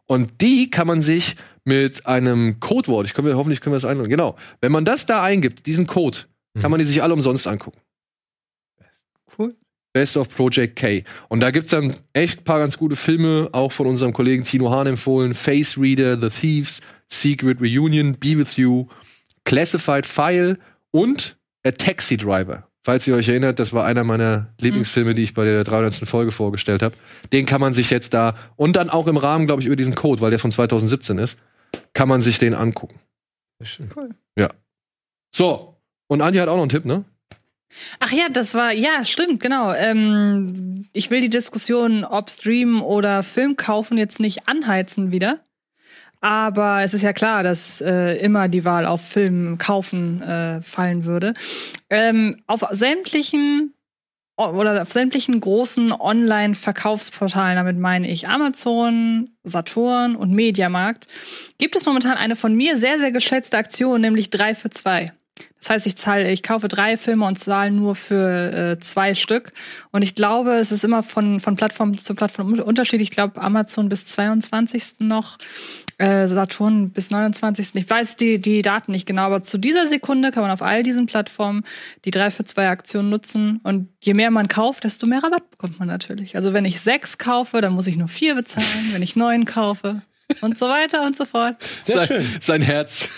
Und die kann man sich mit einem Codewort, ich können hoffentlich können wir das einloggen, genau. Wenn man das da eingibt, diesen Code, kann man die sich alle umsonst angucken. Cool. Best of Project K. Und da gibt's dann echt ein paar ganz gute Filme, auch von unserem Kollegen Tino Hahn empfohlen. Face Reader, The Thieves, Secret Reunion, Be With You, Classified File und A Taxi Driver. Falls ihr euch erinnert, das war einer meiner Lieblingsfilme, die ich bei der 300. Folge vorgestellt habe. Den kann man sich jetzt da und dann auch im Rahmen, glaube ich, über diesen Code, weil der von 2017 ist, kann man sich den angucken. Sehr schön. So, und Andi hat auch noch einen Tipp, ne? Ach ja, das war, ja, stimmt, genau. Ähm, ich will die Diskussion, ob Stream oder Film kaufen, jetzt nicht anheizen wieder. Aber es ist ja klar, dass äh, immer die Wahl auf Film kaufen äh, fallen würde. Ähm, auf sämtlichen oder auf sämtlichen großen Online-Verkaufsportalen, damit meine ich Amazon, Saturn und Mediamarkt, gibt es momentan eine von mir sehr, sehr geschätzte Aktion, nämlich drei für zwei. Das heißt, ich zahle, ich kaufe drei Filme und zahle nur für äh, zwei Stück. Und ich glaube, es ist immer von, von Plattform zu Plattform unterschiedlich. Ich glaube, Amazon bis 22. noch, äh, Saturn bis 29. Ich weiß die, die Daten nicht genau, aber zu dieser Sekunde kann man auf all diesen Plattformen die drei für zwei Aktion nutzen. Und je mehr man kauft, desto mehr Rabatt bekommt man natürlich. Also wenn ich sechs kaufe, dann muss ich nur vier bezahlen. wenn ich neun kaufe, und so weiter und so fort. Sehr sein, schön. sein Herz.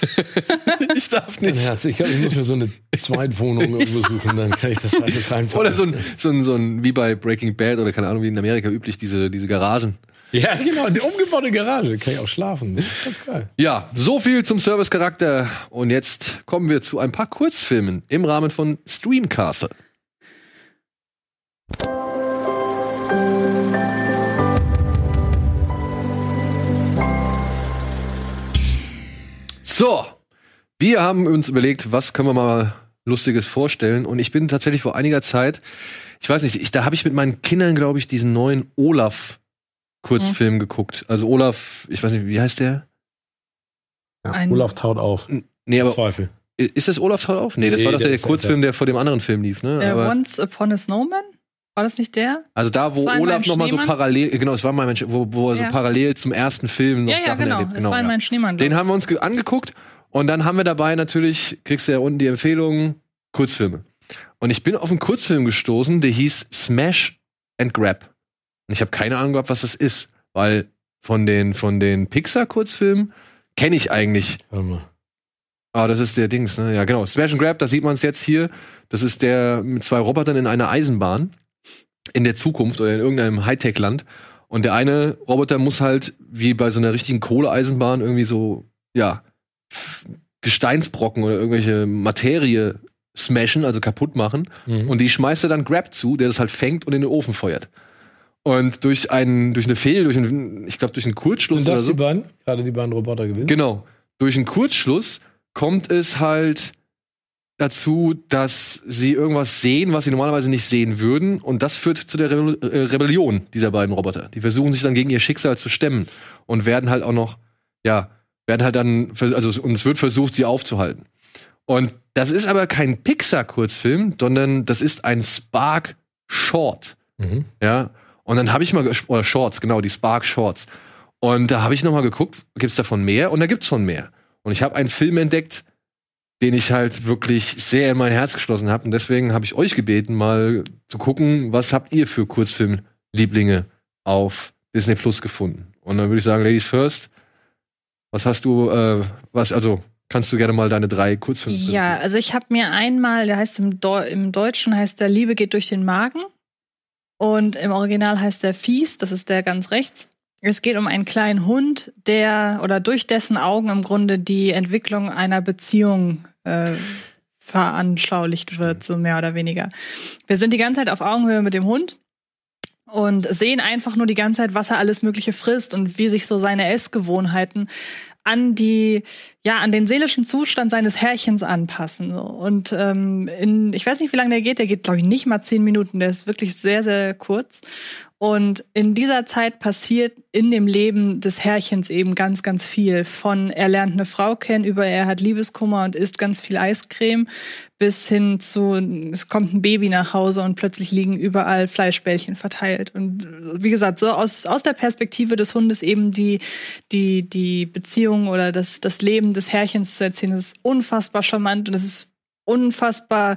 ich darf Mein nicht. Herz. Ich glaube, ich muss mir so eine Zweitwohnung irgendwo suchen, dann kann ich das alles reinpacken. Oder so ein, so ein, so ein, wie bei Breaking Bad oder keine Ahnung, wie in Amerika üblich, diese, diese Garagen. Ja, genau, die umgebaute Garage. Kann ich auch schlafen. Ganz geil. Ja, so viel zum Servicecharakter. Und jetzt kommen wir zu ein paar Kurzfilmen im Rahmen von Streamcastle. So, wir haben uns überlegt, was können wir mal Lustiges vorstellen. Und ich bin tatsächlich vor einiger Zeit, ich weiß nicht, ich, da habe ich mit meinen Kindern, glaube ich, diesen neuen Olaf-Kurzfilm geguckt. Also Olaf, ich weiß nicht, wie heißt der? Ja, Olaf taut auf. Nee, aber Zweifel. ist das Olaf Taut auf? Nee, das Nee, war doch der der Kurzfilm, der vor dem anderen Film lief, ne? Äh, Aber, Once Upon a Snowman? War das nicht der? also da, wo Olaf nochmal so parallel, genau, es war mein Mensch, wo, wo er so parallel zum ersten Film noch ja, ja, Sachen genau. erlebt. Es war mein Schneemann. Den haben wir uns ge- angeguckt und dann haben wir dabei natürlich, kriegst du ja unten die Empfehlung, Kurzfilme. Und ich bin auf einen Kurzfilm gestoßen, der hieß Smash and Grab. Und ich habe keine Ahnung gehabt, was das ist, weil von den, von den Pixar-Kurzfilmen kenne ich eigentlich Warte mal. Ah, das ist der Dings, ne? Ja, genau. Smash and Grab, da sieht man es jetzt hier. Das ist der mit zwei Robotern in einer Eisenbahn in der Zukunft oder in irgendeinem Hightech-Land. Und der eine Roboter muss halt, wie bei so einer richtigen Kohleeisenbahn, irgendwie so, ja, Gesteinsbrocken oder irgendwelche Materie smashen, also kaputt machen. Mhm. Und die schmeißt er dann Grab zu, der das halt fängt und in den Ofen feuert. Und durch einen, durch eine Fehl, durch einen, ich glaube, durch einen Kurzschluss Sind oder das so. die beiden? Gerade die beiden Roboter gewesen? Genau. Durch einen Kurzschluss kommt es halt dazu, dass sie irgendwas sehen, was sie normalerweise nicht sehen würden. Und das führt zu der Rebell äh, Rebellion dieser beiden Roboter. Die versuchen sich dann gegen ihr Schicksal zu stemmen und werden halt auch noch, ja, werden halt dann, also und es wird versucht, sie aufzuhalten. Und das ist aber kein Pixar-Kurzfilm, sondern das ist ein Spark Short. Mhm. Ja. Und dann habe ich mal, oder Shorts, genau, die Spark Shorts. Und da habe ich noch mal geguckt, gibt's davon mehr? Und da gibt's von mehr. Und ich habe einen Film entdeckt, den ich halt wirklich sehr in mein Herz geschlossen habe. Und deswegen habe ich euch gebeten, mal zu gucken, was habt ihr für Kurzfilm-Lieblinge auf Disney Plus gefunden? Und dann würde ich sagen, Ladies first, was hast du, äh, was, also kannst du gerne mal deine drei Kurzfilme Ja, also ich habe mir einmal, der heißt im, Deu im Deutschen heißt der Liebe geht durch den Magen und im Original heißt der Fies, das ist der ganz rechts. Es geht um einen kleinen Hund, der oder durch dessen Augen im Grunde die Entwicklung einer Beziehung äh, veranschaulicht wird, so mehr oder weniger. Wir sind die ganze Zeit auf Augenhöhe mit dem Hund und sehen einfach nur die ganze Zeit, was er alles Mögliche frisst und wie sich so seine Essgewohnheiten an die, ja, an den seelischen Zustand seines Herrchens anpassen. Und ähm, in, ich weiß nicht, wie lange der geht, der geht, glaube ich, nicht mal zehn Minuten, der ist wirklich sehr, sehr kurz. Und in dieser Zeit passiert in dem Leben des Herrchens eben ganz, ganz viel. Von er lernt eine Frau kennen, über er hat Liebeskummer und isst ganz viel Eiscreme, bis hin zu es kommt ein Baby nach Hause und plötzlich liegen überall Fleischbällchen verteilt. Und wie gesagt, so aus, aus der Perspektive des Hundes eben die, die, die Beziehung oder das, das Leben des Herrchens zu erzählen, ist unfassbar charmant und es ist unfassbar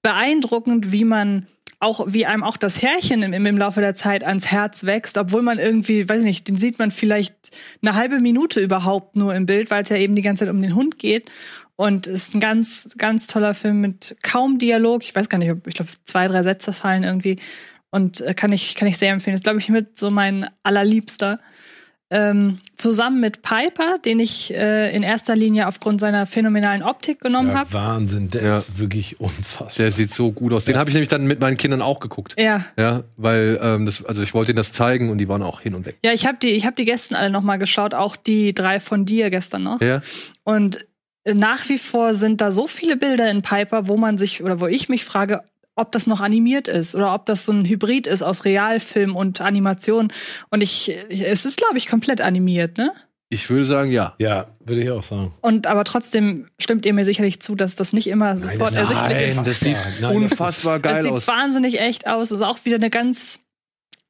beeindruckend, wie man auch, wie einem auch das Herrchen im, im Laufe der Zeit ans Herz wächst, obwohl man irgendwie, weiß ich nicht, den sieht man vielleicht eine halbe Minute überhaupt nur im Bild, weil es ja eben die ganze Zeit um den Hund geht. Und ist ein ganz, ganz toller Film mit kaum Dialog. Ich weiß gar nicht, ob, ich glaube, zwei, drei Sätze fallen irgendwie. Und äh, kann ich, kann ich sehr empfehlen. Ist, glaube ich, mit so mein allerliebster. Ähm, zusammen mit Piper, den ich äh, in erster Linie aufgrund seiner phänomenalen Optik genommen Ja, habe. Wahnsinn, der Ja. ist wirklich unfassbar. Der sieht so gut aus. Den habe ich nämlich dann mit meinen Kindern auch geguckt. Ja, Ja, weil ähm, das, also ich wollte ihnen das zeigen und die waren auch hin und weg. ja, ich habe die, ich habe die gestern alle noch mal geschaut, auch die drei von dir gestern noch. Ja, Und äh, nach wie vor sind da so viele Bilder in Piper, wo man sich oder wo ich mich frage, ob das noch animiert ist oder ob das so ein Hybrid ist aus Realfilm und Animation. Und ich, es ist, glaube ich, komplett animiert, ne? ich würde sagen, ja. Ja, würde ich auch sagen. Und aber trotzdem stimmt ihr mir sicherlich zu, dass das nicht immer sofort das- ersichtlich ist. Nein, das sieht Nein, das unfassbar Das geil sieht aus. wahnsinnig echt aus. Das ist auch wieder eine ganz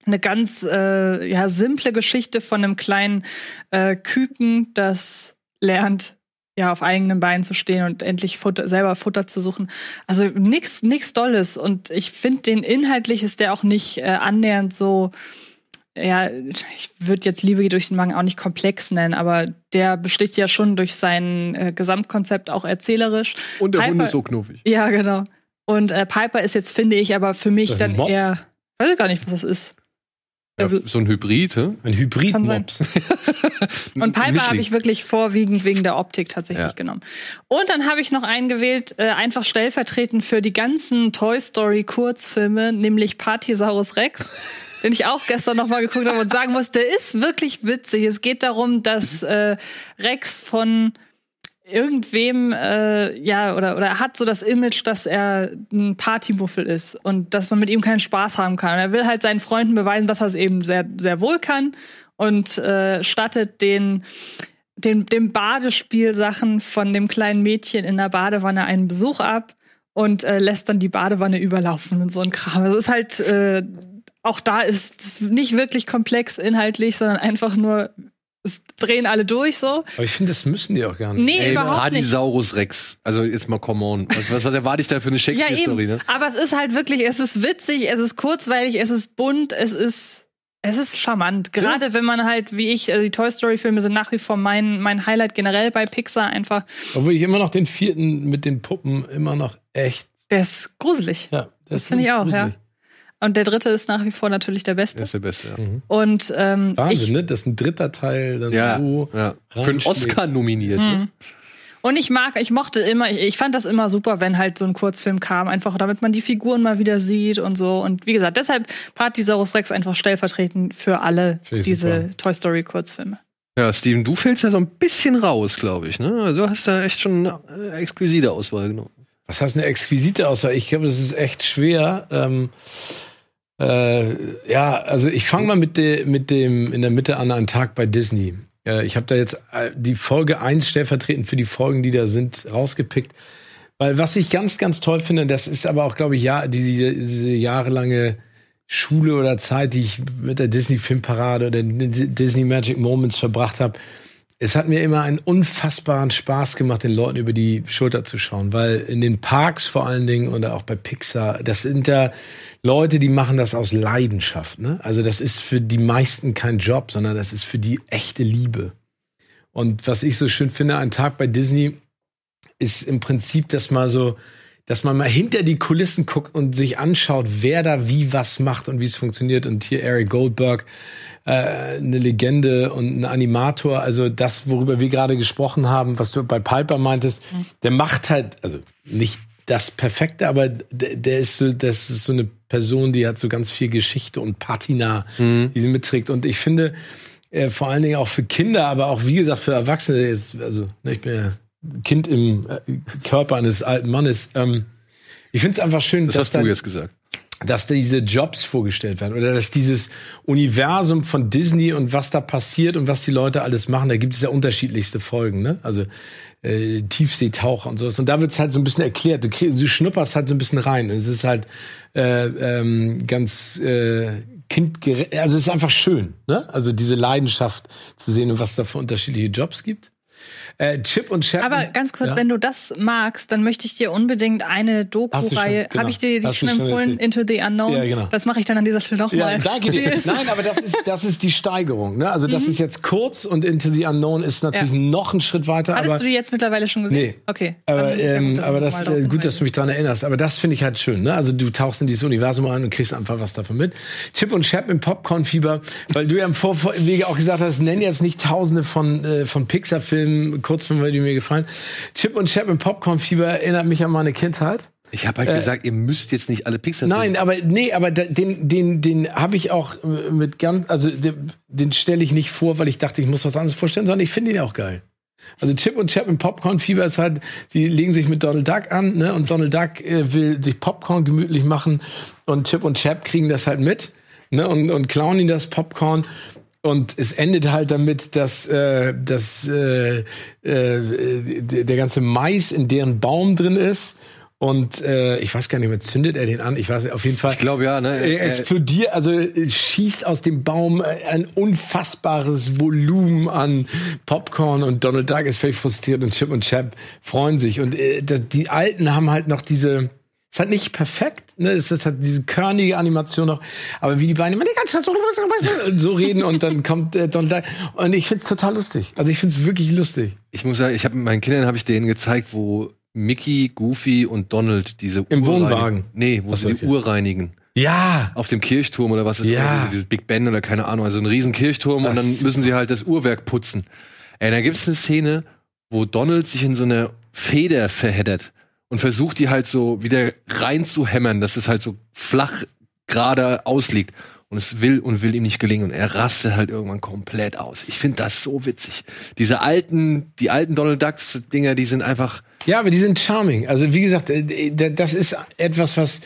eine ganz äh, ja simple Geschichte von einem kleinen äh, Küken, das lernt ja auf eigenen Beinen zu stehen und endlich Futter, selber Futter zu suchen. Also nix nix Dolles und ich finde den inhaltlich ist der auch nicht äh, annähernd so ja, ich würde jetzt Liebe durch den Magen auch nicht komplex nennen, aber der besticht ja schon durch sein äh, Gesamtkonzept auch erzählerisch. Und der Hund Piper- ist so knuffig. Ja, genau. Und äh, Piper ist jetzt, finde ich, aber für mich dann Mops? eher. Weiß ich gar nicht, was das ist. Ja, so ein Hybrid, hä? Ein. Hybrid-Mops. Und Piper habe ich wirklich vorwiegend wegen der Optik tatsächlich Ja. genommen. Und dann habe ich noch einen gewählt, äh, einfach stellvertretend für die ganzen Toy Story Kurzfilme, nämlich Partysaurus Rex, den ich auch gestern noch mal geguckt habe und sagen muss, der ist wirklich witzig. Es geht darum, dass äh, Rex von irgendwem äh, ja oder oder er hat so das Image, dass er ein Partymuffel ist und dass man mit ihm keinen Spaß haben kann. Und er will halt seinen Freunden beweisen, dass er es eben sehr sehr wohl kann und äh, stattet den den dem Badespielsachen von dem kleinen Mädchen in der Badewanne einen Besuch ab und äh, lässt dann die Badewanne überlaufen und so ein Kram. Es ist halt äh, auch da ist es nicht wirklich komplex inhaltlich, sondern einfach nur es drehen alle durch so. Aber ich finde, das müssen die auch gar nicht. Nee, Ey, überhaupt nicht. Bradisaurus Rex. Also jetzt mal come on. Was, was, was erwarte ich da für eine Ja, Shakespeare-Story, eben. ne? Aber es ist halt wirklich, es ist witzig, es ist kurzweilig, es ist bunt, es ist, es ist charmant. Gerade wenn man halt, wie ich, also die Toy Story Filme sind nach wie vor mein, mein Highlight generell bei Pixar einfach. Obwohl ich immer noch den vierten mit den Puppen immer noch echt. Der ist gruselig. Ja, Das finde ich auch, ja. Und der dritte ist nach wie vor natürlich der Der beste. ist der Beste, ja. Und ähm, Wahnsinn, ich, ne? Dass ein dritter Teil dann Ja, so. ja. Für einen. Oscar nominiert. Ne? und ich mag, ich mochte immer, ich, fand das immer super, wenn halt so ein Kurzfilm kam, einfach damit man die Figuren mal wieder sieht und so. Und wie gesagt, deshalb Partysaurus Rex einfach stellvertretend für alle diese super. Toy Story Kurzfilme. Ja, Steven, du fällst ja so ein bisschen raus, glaube ich. Ne? Also du hast da echt schon eine äh, exquisite Auswahl genommen. Was heißt eine exquisite Auswahl? Ich glaube, das ist echt schwer. Ähm, äh, ja, also ich fange mal mit, de, mit dem in der Mitte an, einen Tag bei Disney. Äh, ich habe da jetzt äh, die Folge 1 stellvertretend für die Folgen, die da sind, rausgepickt. Weil was ich ganz, ganz toll finde, das ist aber auch, glaube ich, ja, die, diese jahrelange Schule oder Zeit, die ich mit der Disney Filmparade oder den Disney Magic Moments verbracht habe. Es hat mir immer einen unfassbaren Spaß gemacht, den Leuten über die Schulter zu schauen, weil in den Parks vor allen Dingen oder auch bei Pixar, das sind ja Leute, die machen das aus Leidenschaft. Ne? Also das ist für die meisten kein Job, sondern das ist für die echte Liebe. Und was ich so schön finde, ein Tag bei Disney ist im Prinzip das mal so, dass man mal hinter die Kulissen guckt und sich anschaut, wer da wie was macht und wie es funktioniert. Und hier Eric Goldberg, äh, eine Legende und ein Animator. Also das, worüber wir gerade gesprochen haben, was du bei Piper meintest, der macht halt, also nicht das Perfekte, aber der, der ist so, das ist so eine Person, die hat so ganz viel Geschichte und Patina, die sie mitträgt. Und ich finde, äh, vor allen Dingen auch für Kinder, aber auch wie gesagt für Erwachsene, jetzt, also ne, ich bin ja Kind im äh, Körper eines alten Mannes. Ähm, ich finde es einfach schön, Das dass, hast du dann, jetzt gesagt. dass diese Jobs vorgestellt werden oder dass dieses Universum von Disney und was da passiert und was die Leute alles machen, da gibt es ja unterschiedlichste Folgen, ne? Also äh, Tiefseetaucher und sowas. Und da wird es halt so ein bisschen erklärt. Du, krieg, du schnupperst halt so ein bisschen rein. Und es ist halt äh, ähm, ganz äh, kindgerecht. Also es ist einfach schön, ne? Also diese Leidenschaft zu sehen und was da für unterschiedliche Jobs gibt. Äh, Chip und Chap. Aber ganz kurz, ja? wenn du das magst, dann möchte ich dir unbedingt eine schon, Doku-Reihe. genau. Habe ich dir die Hast schon schon empfohlen? erzählt. Into the Unknown. Ja, genau. Das mache ich dann an dieser Stelle Ja, nochmal. danke dir. Nein, aber das ist, das ist die Steigerung. Ne? Also das ist jetzt kurz und Into the Unknown ist natürlich Mhm. Ja. noch ein Schritt weiter. Hattest aber, du die jetzt mittlerweile schon gesehen? Nee. Okay. Aber, ja ähm, dass aber das äh, gut, dass du mich daran erinnerst. Aber das finde ich halt schön. Ne? Also du tauchst in dieses Universum ein und kriegst einfach was davon mit. Chip und Chap im Popcorn-Fieber, weil du ja im Vorwege auch gesagt hast, nenn jetzt nicht Tausende von äh, von Pixar-Filmen, Kurzfilme, die mir gefallen. Chip und Chap im Popcorn-Fieber erinnert mich an meine Kindheit. Ich habe halt gesagt, ihr müsst jetzt nicht alle Pixar Nein, aber nee, aber den den den habe ich auch äh, mit ganz also den, den stelle ich nicht vor, weil ich dachte, ich muss was anderes vorstellen, sondern ich finde ihn auch geil. Also Chip und Chap im Popcorn-Fieber ist halt, die legen sich mit Donald Duck an, ne? Und Donald Duck äh, will sich Popcorn gemütlich machen und Chip und Chap kriegen das halt mit, ne? Und, und klauen ihn das Popcorn. Und es endet halt damit, dass, äh, dass äh, äh, der ganze Mais in deren Baum drin ist. Und äh, ich weiß gar nicht mehr, zündet er den an? Ich weiß auf jeden Fall. Ich glaube ja, ne? Er Er- explodiert, also äh, schießt aus dem Baum äh, ein unfassbares Volumen an Popcorn und Donald Duck ist völlig frustriert und Chip und Chap freuen sich. Und äh, die Alten haben halt noch diese. Ist halt nicht perfekt, ne? Es ist halt diese körnige Animation noch, aber wie die beiden immer die ganze Zeit so, reden und dann kommt äh, Donald Duck. Und ich find's total lustig. Also ich find's wirklich lustig. Ich muss sagen, ich habe meinen Kindern habe ich denen gezeigt, wo Mickey, Goofy und Donald diese Im Uhr Wohnwagen. Nee, wo Ach sie so, die okay. Uhr reinigen. Ja. Auf dem Kirchturm oder was ist Ja. das? Diese- Dieses Big Ben oder keine Ahnung, also ein riesen Kirchturm und dann müssen sie halt das Uhrwerk putzen. Ey, da gibt's eine Szene, wo Donald sich in so eine Feder verheddert und versucht die halt so wieder reinzuhämmern, dass es halt so flach gerade ausliegt. Und es will und will ihm nicht gelingen. Und er rastet halt irgendwann komplett aus. Ich finde das so witzig. Diese alten, die alten Donald Ducks Dinger, die sind einfach, Ja, aber die sind charming. Also wie gesagt, äh, das ist etwas, was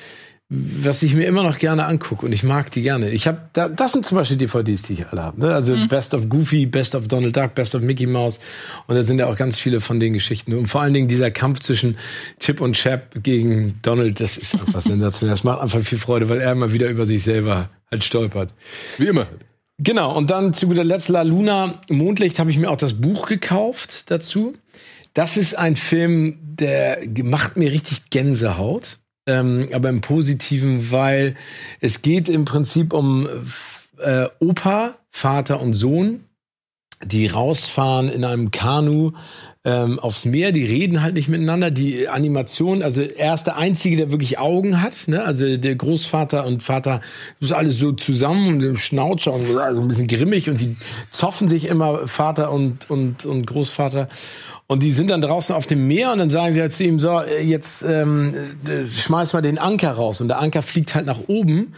was ich mir immer noch gerne angucke und ich mag die gerne. Ich habe da, das sind zum Beispiel DVDs, die ich alle habe. Ne? Also Best of Goofy, Best of Donald Duck, Best of Mickey Mouse und da sind ja auch ganz viele von den Geschichten und vor allen Dingen dieser Kampf zwischen Chip und Chap gegen Donald, das ist einfach sensationell. Das macht einfach viel Freude, weil er immer wieder über sich selber halt stolpert. wie immer. Genau, und dann zu guter Letzt La Luna Mondlicht habe ich mir auch das Buch gekauft dazu. Das ist ein Film, der macht mir richtig Gänsehaut, ähm, aber im Positiven, weil es geht im Prinzip um äh, Opa, Vater und Sohn, die rausfahren in einem Kanu ähm, aufs Meer, die reden halt nicht miteinander. Die Animation, also er ist der Einzige, der wirklich Augen hat. Ne? Also der Großvater und Vater, das ist alles so zusammen und im Schnauzer und so ein bisschen grimmig und die zoffen sich immer, Vater und, und, und Großvater. Und die sind dann draußen auf dem Meer und dann sagen sie halt zu ihm, so, jetzt ähm, äh, schmeiß mal den Anker raus. Und der Anker fliegt halt nach oben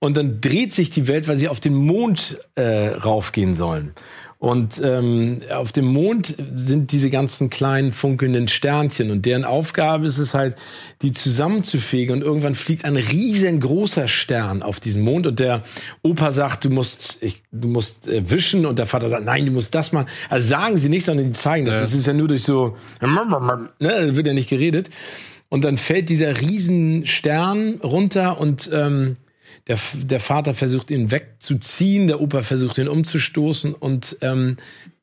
und dann dreht sich die Welt, weil sie auf den Mond äh, raufgehen sollen. Und ähm, auf dem Mond sind diese ganzen kleinen funkelnden Sternchen und deren Aufgabe ist es halt, die zusammenzufegen und irgendwann fliegt ein riesengroßer Stern auf diesen Mond und der Opa sagt, du musst, ich, du musst äh, wischen und der Vater sagt, nein, du musst das machen. Also sagen sie nicht, sondern die zeigen das. Das ist ja nur durch so, ne, da wird ja nicht geredet. Und dann fällt dieser Riesenstern runter und ähm, der, der Vater versucht ihn wegzuziehen, der Opa versucht ihn umzustoßen und ähm,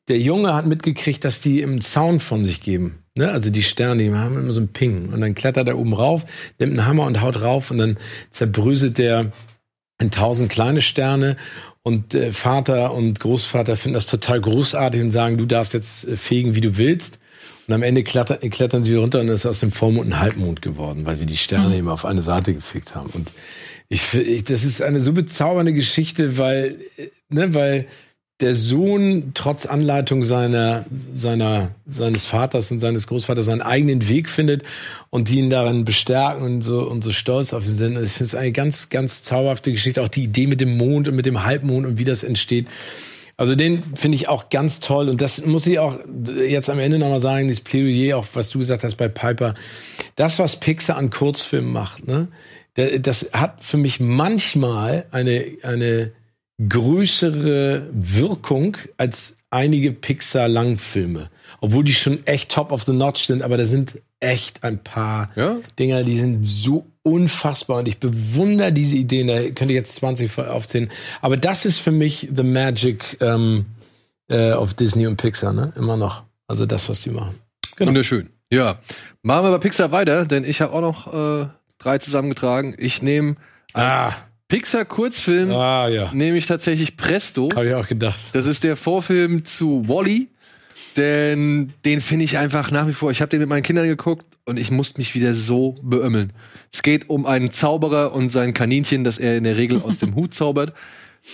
der Junge hat mitgekriegt, dass die im Sound von sich geben. Ne? Also die Sterne, die haben immer so ein Ping. Und dann klettert er oben rauf, nimmt einen Hammer und haut rauf und dann zerbröselt der in tausend kleine Sterne. Und äh, Vater und Großvater finden das total großartig und sagen, du darfst jetzt äh, fegen, wie du willst. Und am Ende klettern, klettern sie wieder runter und dann ist aus dem Vollmond ein Halbmond geworden, weil sie die Sterne eben auf eine Seite gefickt haben. Und ich, ich das ist eine so bezaubernde Geschichte, weil, äh, ne, weil der Sohn trotz Anleitung seiner, seiner, seines Vaters und seines Großvaters seinen eigenen Weg findet und die ihn darin bestärken und so, und so stolz auf ihn sind. Ich finde es eine ganz, ganz zauberhafte Geschichte. Auch die Idee mit dem Mond und mit dem Halbmond und wie das entsteht. Also den finde ich auch ganz toll. Und das muss ich auch jetzt am Ende nochmal sagen, das Plädoyer, auch was du gesagt hast bei Piper. Das, was Pixar an Kurzfilmen macht, ne? Das hat für mich manchmal eine, eine größere Wirkung als einige Pixar-Langfilme. Obwohl die schon echt top of the notch sind, aber da sind echt ein paar Ja? Dinger, die sind so unfassbar und ich bewundere diese Ideen. Da könnte ich jetzt 20 aufzählen. Aber das ist für mich the magic ähm, äh, of Disney und Pixar, ne? Immer noch. Also das, was die machen. Genau. Wunderschön. Ja. Machen wir bei Pixar weiter, denn ich habe auch noch äh, drei zusammengetragen. Ich nehme als Ah. Pixar-Kurzfilm Ah, ja. nehme ich tatsächlich Presto. Habe ich auch gedacht. Das ist der Vorfilm zu Wally. Denn den finde ich einfach nach wie vor. Ich habe den mit meinen Kindern geguckt und ich musste mich wieder so beömmeln. Es geht um einen Zauberer und sein Kaninchen, das er in der Regel aus dem Hut zaubert.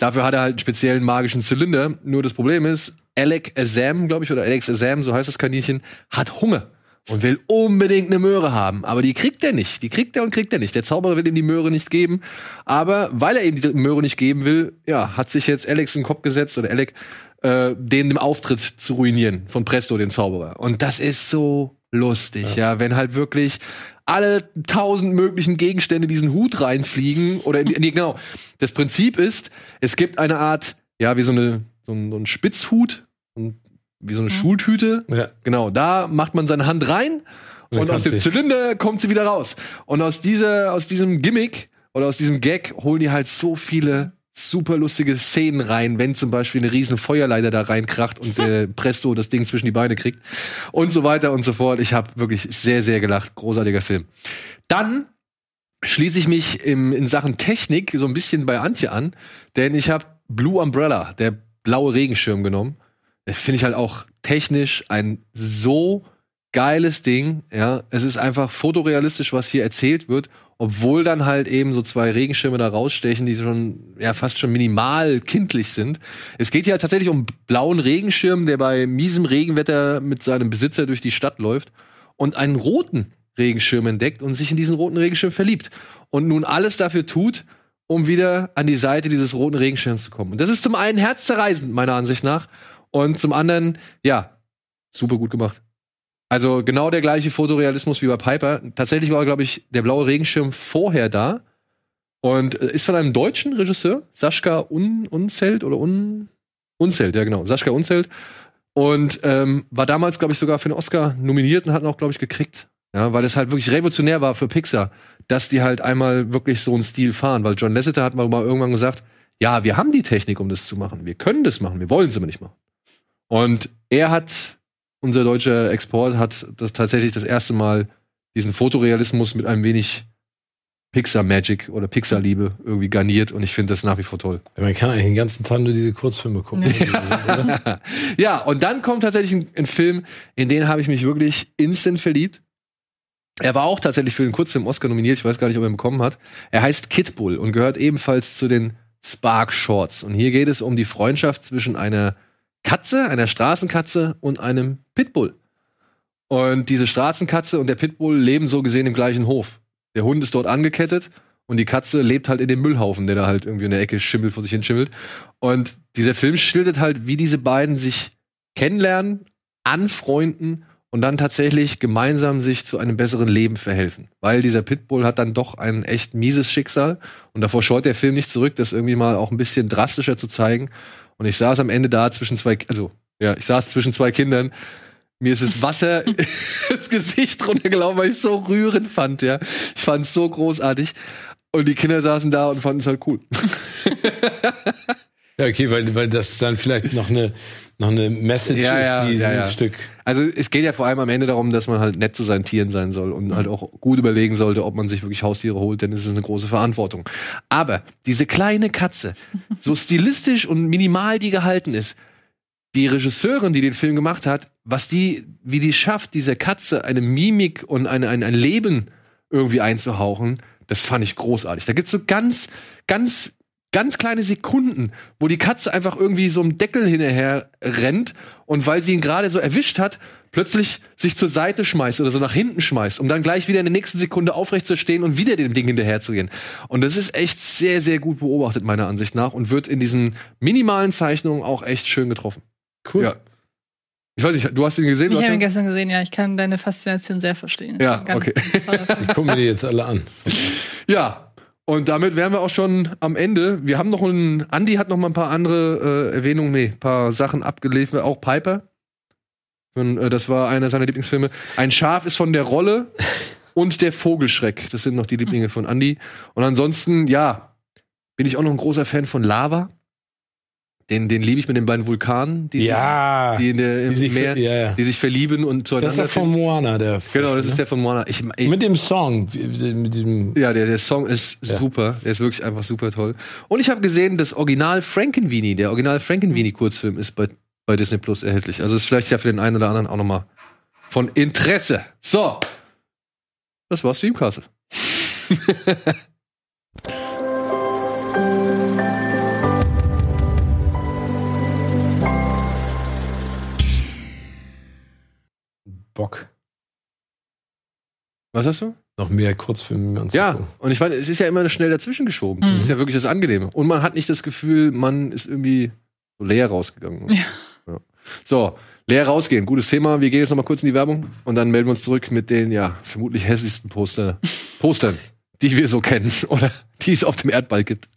Dafür hat er halt einen speziellen magischen Zylinder. Nur das Problem ist, Alec Azam, glaube ich, oder Alex Azam, so heißt das Kaninchen, hat Hunger und will unbedingt eine Möhre haben. Aber die kriegt er nicht. Die kriegt er und kriegt er nicht. Der Zauberer will ihm die Möhre nicht geben. Aber weil er ihm die Möhre nicht geben will, ja, hat sich jetzt Alex in den Kopf gesetzt oder Alec, äh, den im Auftritt zu ruinieren von Presto, den Zauberer. Und das ist so lustig, ja, wenn halt wirklich alle tausend möglichen Gegenstände diesen Hut reinfliegen oder in, nee, genau. Das Prinzip ist, es gibt eine Art, ja, wie so eine so ein, so ein Spitzhut, und wie so eine Schultüte. Ja. Genau, da macht man seine Hand rein Und und aus dem Zylinder kommt sie wieder raus. Und aus dieser, aus diesem Gimmick oder aus diesem Gag holen die halt so viele super lustige Szenen rein, wenn zum Beispiel eine riesen Feuerleiter da reinkracht und äh, Presto das Ding zwischen die Beine kriegt und so weiter und so fort. Ich habe wirklich sehr, sehr gelacht. Großartiger Film. Dann schließe ich mich im, in Sachen Technik so ein bisschen bei Antje an, denn ich habe Blue Umbrella, der blaue Regenschirm genommen. Finde ich halt auch technisch ein so geiles Ding. Ja, es ist einfach fotorealistisch, was hier erzählt wird, obwohl dann halt eben so zwei Regenschirme da rausstechen, die schon ja fast schon minimal kindlich sind. Es geht ja tatsächlich um blauen Regenschirm, der bei miesem Regenwetter mit seinem Besitzer durch die Stadt läuft und einen roten Regenschirm entdeckt und sich in diesen roten Regenschirm verliebt und nun alles dafür tut, um wieder an die Seite dieses roten Regenschirms zu kommen. Und das ist zum einen herzzerreißend meiner Ansicht nach und zum anderen ja super gut gemacht. Also genau der gleiche Fotorealismus wie bei Piper. Tatsächlich war, glaube ich, der blaue Regenschirm vorher da und äh, ist von einem deutschen Regisseur, Sascha Un Unzelt oder Un Unzelt, ja genau, Sascha Unzelt. Und ähm, war damals, glaube ich, sogar für den Oscar nominiert und hat ihn auch, glaube ich, gekriegt. Ja, weil es halt wirklich revolutionär war für Pixar, dass die halt einmal wirklich so einen Stil fahren. Weil John Lasseter hat mal irgendwann gesagt, ja, wir haben die Technik, um das zu machen. Wir können das machen, wir wollen es aber nicht machen. Und er hat, unser deutscher Export hat das tatsächlich das erste Mal diesen Fotorealismus mit einem wenig Pixar Magic oder Pixar Liebe irgendwie garniert und ich finde das nach wie vor toll. Man kann eigentlich den ganzen Tag nur diese Kurzfilme gucken. oder? ja, und dann kommt tatsächlich ein, ein Film, in den habe ich mich wirklich instant verliebt. Er war auch tatsächlich für den Kurzfilm Oscar nominiert, ich weiß gar nicht, ob er ihn bekommen hat. Er heißt Kid Bull und gehört ebenfalls zu den Spark Shorts. Und hier geht es um die Freundschaft zwischen einer Katze, einer Straßenkatze und einem Pitbull. Und diese Straßenkatze und der Pitbull leben so gesehen im gleichen Hof. Der Hund ist dort angekettet und die Katze lebt halt in dem Müllhaufen, der da halt irgendwie in der Ecke schimmelt, vor sich hin schimmelt. Und dieser Film schildert halt, wie diese beiden sich kennenlernen, anfreunden und dann tatsächlich gemeinsam sich zu einem besseren Leben verhelfen. Weil dieser Pitbull hat dann doch ein echt mieses Schicksal und davor scheut der Film nicht zurück, das irgendwie mal auch ein bisschen drastischer zu zeigen. Und ich saß am Ende da zwischen zwei, also ja, ich saß zwischen zwei Kindern. Mir ist das Wasser ins Gesicht runtergelaufen, weil ich es so rührend fand, ja. Ich fand es so großartig. Und die Kinder saßen da und fanden es halt cool. ja, okay, weil, weil das dann vielleicht noch eine, noch eine Message Ja, ja, ist, die ja, ein ja. Stück. Also es geht ja vor allem am Ende darum, dass man halt nett zu seinen Tieren sein soll und halt auch gut überlegen sollte, ob man sich wirklich Haustiere holt, denn es ist eine große Verantwortung. Aber diese kleine Katze, so stilistisch und minimal die gehalten ist, die Regisseurin, die den Film gemacht hat, was die, wie die schafft, dieser Katze eine Mimik und eine, ein, ein Leben irgendwie einzuhauchen, das fand ich großartig. Da gibt's so ganz, ganz, ganz kleine Sekunden, wo die Katze einfach irgendwie so einem Deckel hinterher rennt und weil sie ihn gerade so erwischt hat, plötzlich sich zur Seite schmeißt oder so nach hinten schmeißt, um dann gleich wieder in der nächsten Sekunde aufrecht zu stehen und wieder dem Ding hinterher zu gehen. Und das ist echt sehr, sehr gut beobachtet, meiner Ansicht nach, und wird in diesen minimalen Zeichnungen auch echt schön getroffen. Cool. Ja. Ich weiß nicht, du hast ihn gesehen? Ich habe ihn gestern gesehen, ja. Ich kann deine Faszination sehr verstehen. Ja, Ganz, okay. Ich gucke mir die jetzt alle an. Ja. Und damit wären wir auch schon am Ende. Wir haben noch einen, Andy hat noch mal ein paar andere äh, Erwähnungen, nee, ein paar Sachen abgeliefert, auch Piper. Und, äh, das war einer seiner Lieblingsfilme. Ein Schaf ist von der Rolle und der Vogelschreck. Das sind noch die Lieblinge von Andy. Und ansonsten, ja, bin ich auch noch ein großer Fan von Lava. Den, den liebe ich mit den beiden Vulkanen, die, Ja. die in der, im Die sich- Meer, ja, ja. die sich verlieben und zueinander Das ist der von. Moana, der. Genau, das ne? ist der von Moana. Ich, ich, Mit dem Song, mit diesem. ja, der, der Song ist Ja. super. Der ist wirklich einfach super toll. Und ich habe gesehen, das Original Frankenweenie, der Original Frankenweenie Kurzfilm ist bei, bei Disney Plus erhältlich. Also ist vielleicht ja für den einen oder anderen auch nochmal von Interesse. So. Das war Streamcastle. Bock. Was hast du? Noch mehr Kurzfilme anzugucken. Ja, und ich meine, es ist ja immer schnell dazwischen geschoben. Das Mhm. ist ja wirklich das Angenehme. Und man hat nicht das Gefühl, man ist irgendwie so leer rausgegangen. Ja. Ja. So, leer rausgehen, gutes Thema. Wir gehen jetzt noch mal kurz in die Werbung und dann melden wir uns zurück mit den, ja, vermutlich hässlichsten Poster, Postern, die wir so kennen oder die es auf dem Erdball gibt.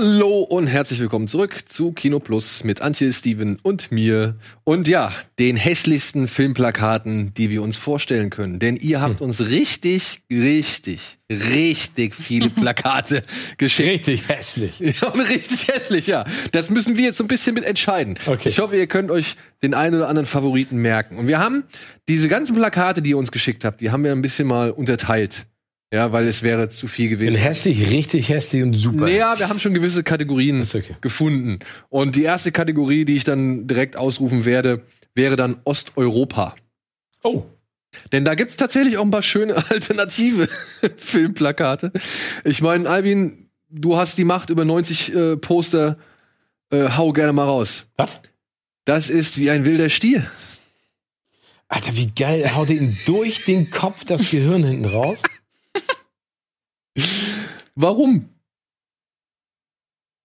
Hallo und herzlich willkommen zurück zu Kino Plus mit Antje, Steven und mir. Und ja, den hässlichsten Filmplakaten, die wir uns vorstellen können. Denn ihr habt uns richtig, richtig, richtig viele Plakate geschickt. Richtig hässlich. Ja, und richtig hässlich, ja. Das müssen wir jetzt so ein bisschen mit entscheiden. Okay. Ich hoffe, ihr könnt euch den einen oder anderen Favoriten merken. Und wir haben diese ganzen Plakate, die ihr uns geschickt habt, die haben wir ein bisschen mal unterteilt. Ja, weil es wäre zu viel gewesen. hässlich, richtig hässlich und super. Naja, wir haben schon gewisse Kategorien okay. gefunden. Und die erste Kategorie, die ich dann direkt ausrufen werde, wäre dann Osteuropa. Oh. Denn da gibt's tatsächlich auch ein paar schöne alternative Filmplakate. Ich meine, Albin, du hast die Macht über 90 äh, Poster. Äh, hau gerne mal raus. Was? Das ist wie ein wilder Stier. Alter, wie geil. Er haut ihm durch den Kopf das Gehirn hinten raus. Warum?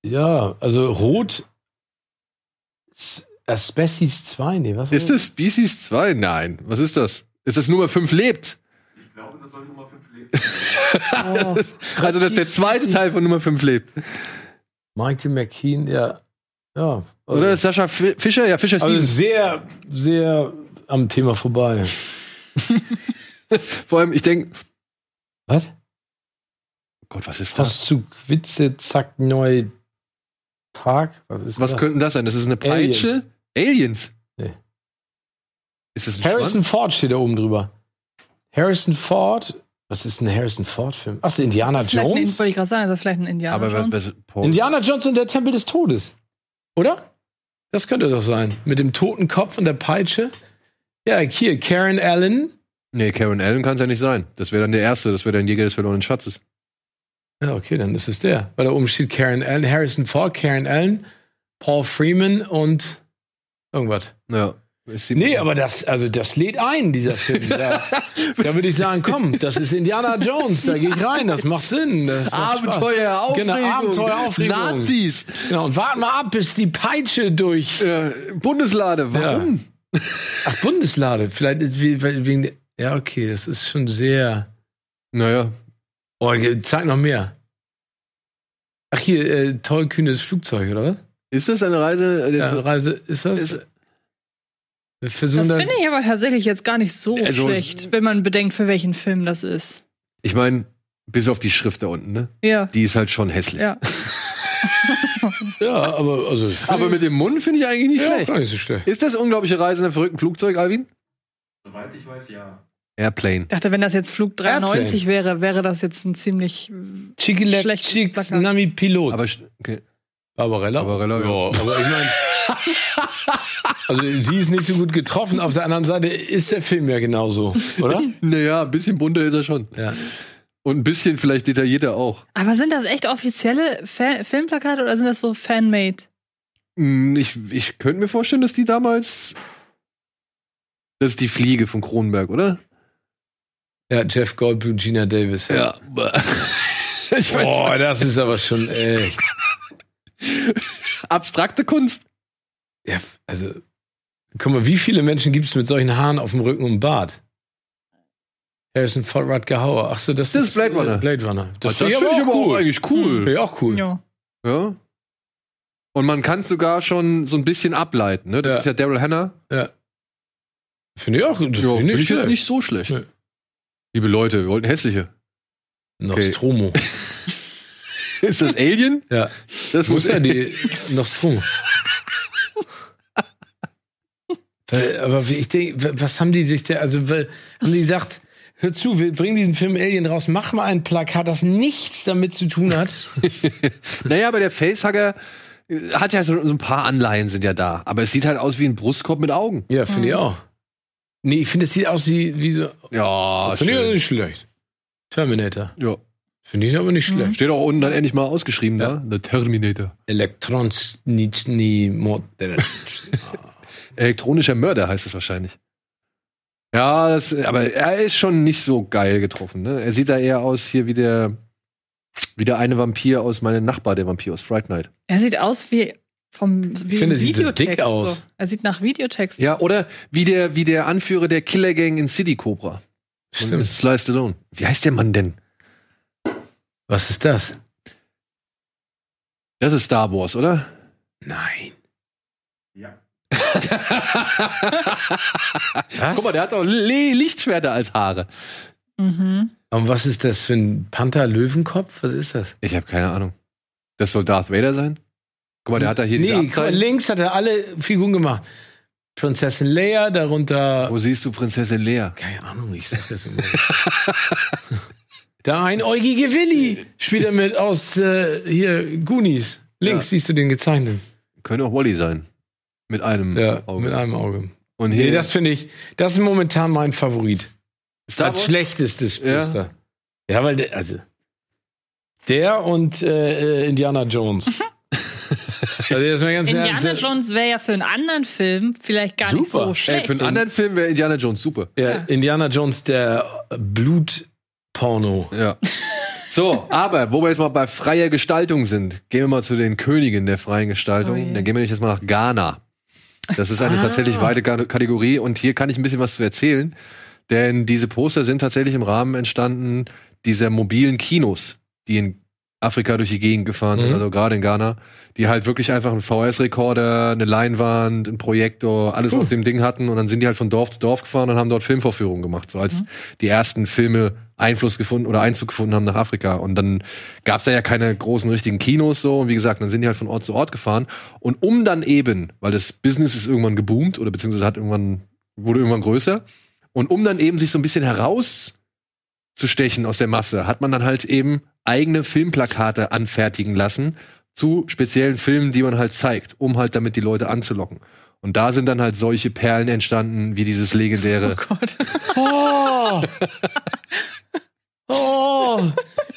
Ja, also rot. S- Asbestos 2, nee, was Ist es Species 2? Nein. Was ist das? Ist das Nummer 5 lebt? Ich glaube, das soll Nummer 5 leben. Also, das ist der zweite Teil von Nummer 5 lebt. Michael McKean, ja. Ja. Also, Oder Sascha Fi- Fischer? Ja, Fischer also Stevens. sehr, sehr am Thema vorbei. Vor allem, ich denke, Was? Gott, was ist das? Postzug, Witze, zack, neu, Park. Was ist Was das? könnten das sein? Das ist eine Peitsche? Aliens? Nee. Ist das ein Harrison Schwanz? Ford steht da oben drüber. Harrison Ford. Was ist ein Harrison Ford-Film? Achso, Indiana Das ist vielleicht ein- Jones? Wollte ich gerade sagen, ist das vielleicht ein Indianer Aber Jones? was, Indiana Jones und der Tempel des Todes. Oder? Das könnte doch sein. Mit dem toten Kopf und der Peitsche. Ja, hier, Karen Allen. Nee, Karen Allen kann es ja nicht sein. Das wäre dann der erste, das wäre dann Jäger des verlorenen Schatzes. Ja, okay, dann ist es der. Weil da oben steht Karen Allen, Harrison Ford, Karen Allen, Paul Freeman und irgendwas. Ja. Nee, aber das, also das lädt ein, dieser Film. Da, da würde ich sagen, komm, das ist Indiana Jones, da gehe ich rein, das macht Sinn. Das macht Spaß. Abenteuer, Aufregung. Genau, Abenteuer, Aufregung. Nazis. Genau, und warten mal ab, bis die Peitsche durch. Äh, Bundeslade, warum? Ach, Bundeslade, vielleicht ist wie- weil- wegen. der- Ja, okay, das ist schon sehr. Naja. Oh, zeig noch mehr. Ach, hier, äh, tollkühnes Flugzeug, oder was? Ist das eine Reise? äh, Ja, Reise, ist das? Ist- Wir versuchen Das das. finde ich aber tatsächlich jetzt gar nicht so Also, schlecht, wenn man bedenkt, für welchen Film das ist. Ich meine, bis auf die Schrift da unten, ne? Ja. Die ist halt schon hässlich. Ja. Ja, aber also. Aber mit dem Mund finde ich eigentlich nicht ja, schlecht. gar nicht so schlecht. Ist das unglaubliche Reise in einem verrückten Flugzeug, Alvin? Soweit ich weiß, ja. Airplane. Ich dachte, wenn das jetzt Flug 93 wäre, wäre das jetzt ein ziemlich. Chikilek, Schlechtes Chicks, Plakat. Nami Pilot. Aber okay. Barbarella? Barbarella, ja. ja. Aber ich meine. also, sie ist nicht so gut getroffen. Auf der anderen Seite ist der Film ja genauso, oder? Naja, ein bisschen bunter ist er schon. ja. Und ein bisschen vielleicht detaillierter auch. Aber sind das echt offizielle Fa Filmplakate oder sind das so Fanmade? Hm, Ich, ich könnte mir vorstellen, dass die damals. Das ist die Fliege von Kronenberg, oder? Ja, Jeff Goldblum, Gina Davis. Ja. Ich weiß, Boah, das ist aber schon echt. abstrakte Kunst. Ja, also, guck mal, wie viele Menschen gibt es mit solchen Haaren auf dem Rücken und Bart? Harrison Ford, Rutger Hauer. Ach so, das, Das ist Blade Runner. äh, Blade Runner. Das, finde ich aber auch eigentlich cool. Finde ich auch cool. Ja. Ja. Und man kann es sogar schon so ein bisschen ableiten. Ne? Das Ja. ist ja Daryl Hannah. Finde ich auch. Das Ja, finde finde ich ich jetzt nicht so schlecht. Nee. Liebe Leute, wir wollten hässliche. Nostromo. Ist das Alien? Ja. Das Muss ja die Nostromo. Weil, Aber wie- ich denke, was haben die sich da, also weil, haben die gesagt, hör zu, wir bringen diesen Film Alien raus, mach mal ein Plakat, das nichts damit zu tun hat. Naja, aber der Facehugger äh, hat ja so, so ein paar Anleihen sind ja da. Aber es sieht halt aus wie ein Brustkorb mit Augen. Ja, finde ich auch. Nee, ich finde, es sieht aus wie, wie so, Ja, finde ich schön. nicht schlecht. Terminator. ja. Finde ich aber nicht schlecht. Steht auch unten dann endlich mal ausgeschrieben Ja. da. The Terminator. Elektrons nicht nie modern. Elektronischer Mörder heißt es wahrscheinlich. Ja, das, aber er ist schon nicht so geil getroffen. Ne? Er sieht da eher aus hier wie der, wie der eine Vampir aus meinem Nachbar, der Vampir aus Fright Night. Er sieht aus wie vom wie finde, sieht so Videotext. dick aus. So. Er sieht nach Videotext. Ja, oder wie der, wie der Anführer der Killer Gang in City Cobra. Und Stimmt. Sly Stallone. Wie heißt der Mann denn? Was ist das? Das ist Star Wars, oder? Nein. Ja. Guck mal, der hat doch Le Lichtschwerter als Haare. Mhm. Und was ist das für ein Panther-Löwenkopf? Was ist das? Ich habe keine Ahnung. Das soll Darth Vader sein? Guck mal, der hat da hier Nee, links hat er alle Figuren gemacht. Prinzessin Leia, darunter. Wo siehst du Prinzessin Lea? Keine Ahnung, ich sag das immer. Der einäugige Willi spielt er mit aus äh, hier Goonies. Links Ja. siehst du den gezeichneten. Könnte auch Wally sein. Mit einem Ja, Auge. mit einem Auge. Und Nee, hier das finde ich, das ist momentan mein Favorit. Star Als Wars? schlechtestes Ja. Poster. Ja, weil der, also der und äh, äh, Indiana Jones. also jetzt mal ganz Indiana ernst, Jones wäre ja für einen anderen Film vielleicht gar nicht Super. so Ey, schlecht. für einen anderen Film wäre Indiana Jones super. Ja, Ja. Indiana Jones, der Blutporno. Ja. So, aber wo wir jetzt mal bei freier Gestaltung sind, gehen wir mal zu den Königen der freien Gestaltung. Oh. Dann gehen wir jetzt mal nach Ghana. Das ist eine Ah. tatsächlich weite Kategorie und hier kann ich ein bisschen was zu erzählen, denn diese Poster sind tatsächlich im Rahmen entstanden dieser mobilen Kinos, die in Afrika durch die Gegend gefahren sind, Mhm. also gerade in Ghana, die halt wirklich einfach einen VS-Rekorder, eine Leinwand, einen Projektor, alles auf dem Ding hatten und dann sind die halt von Dorf zu Dorf gefahren und haben dort Filmvorführungen gemacht, so als die ersten Filme Einfluss gefunden oder Einzug gefunden haben nach Afrika. Und dann gab es da ja keine großen richtigen Kinos so. Und wie gesagt, dann sind die halt von Ort zu Ort gefahren. Und um dann eben, weil das Business ist irgendwann geboomt oder beziehungsweise hat irgendwann, wurde irgendwann größer. Und um dann eben sich so ein bisschen herauszustechen aus der Masse, hat man dann halt eben eigene Filmplakate anfertigen lassen zu speziellen Filmen, die man halt zeigt, um halt damit die Leute anzulocken. Und da sind dann halt solche Perlen entstanden, wie dieses legendäre oh Gott. Oh! Oh!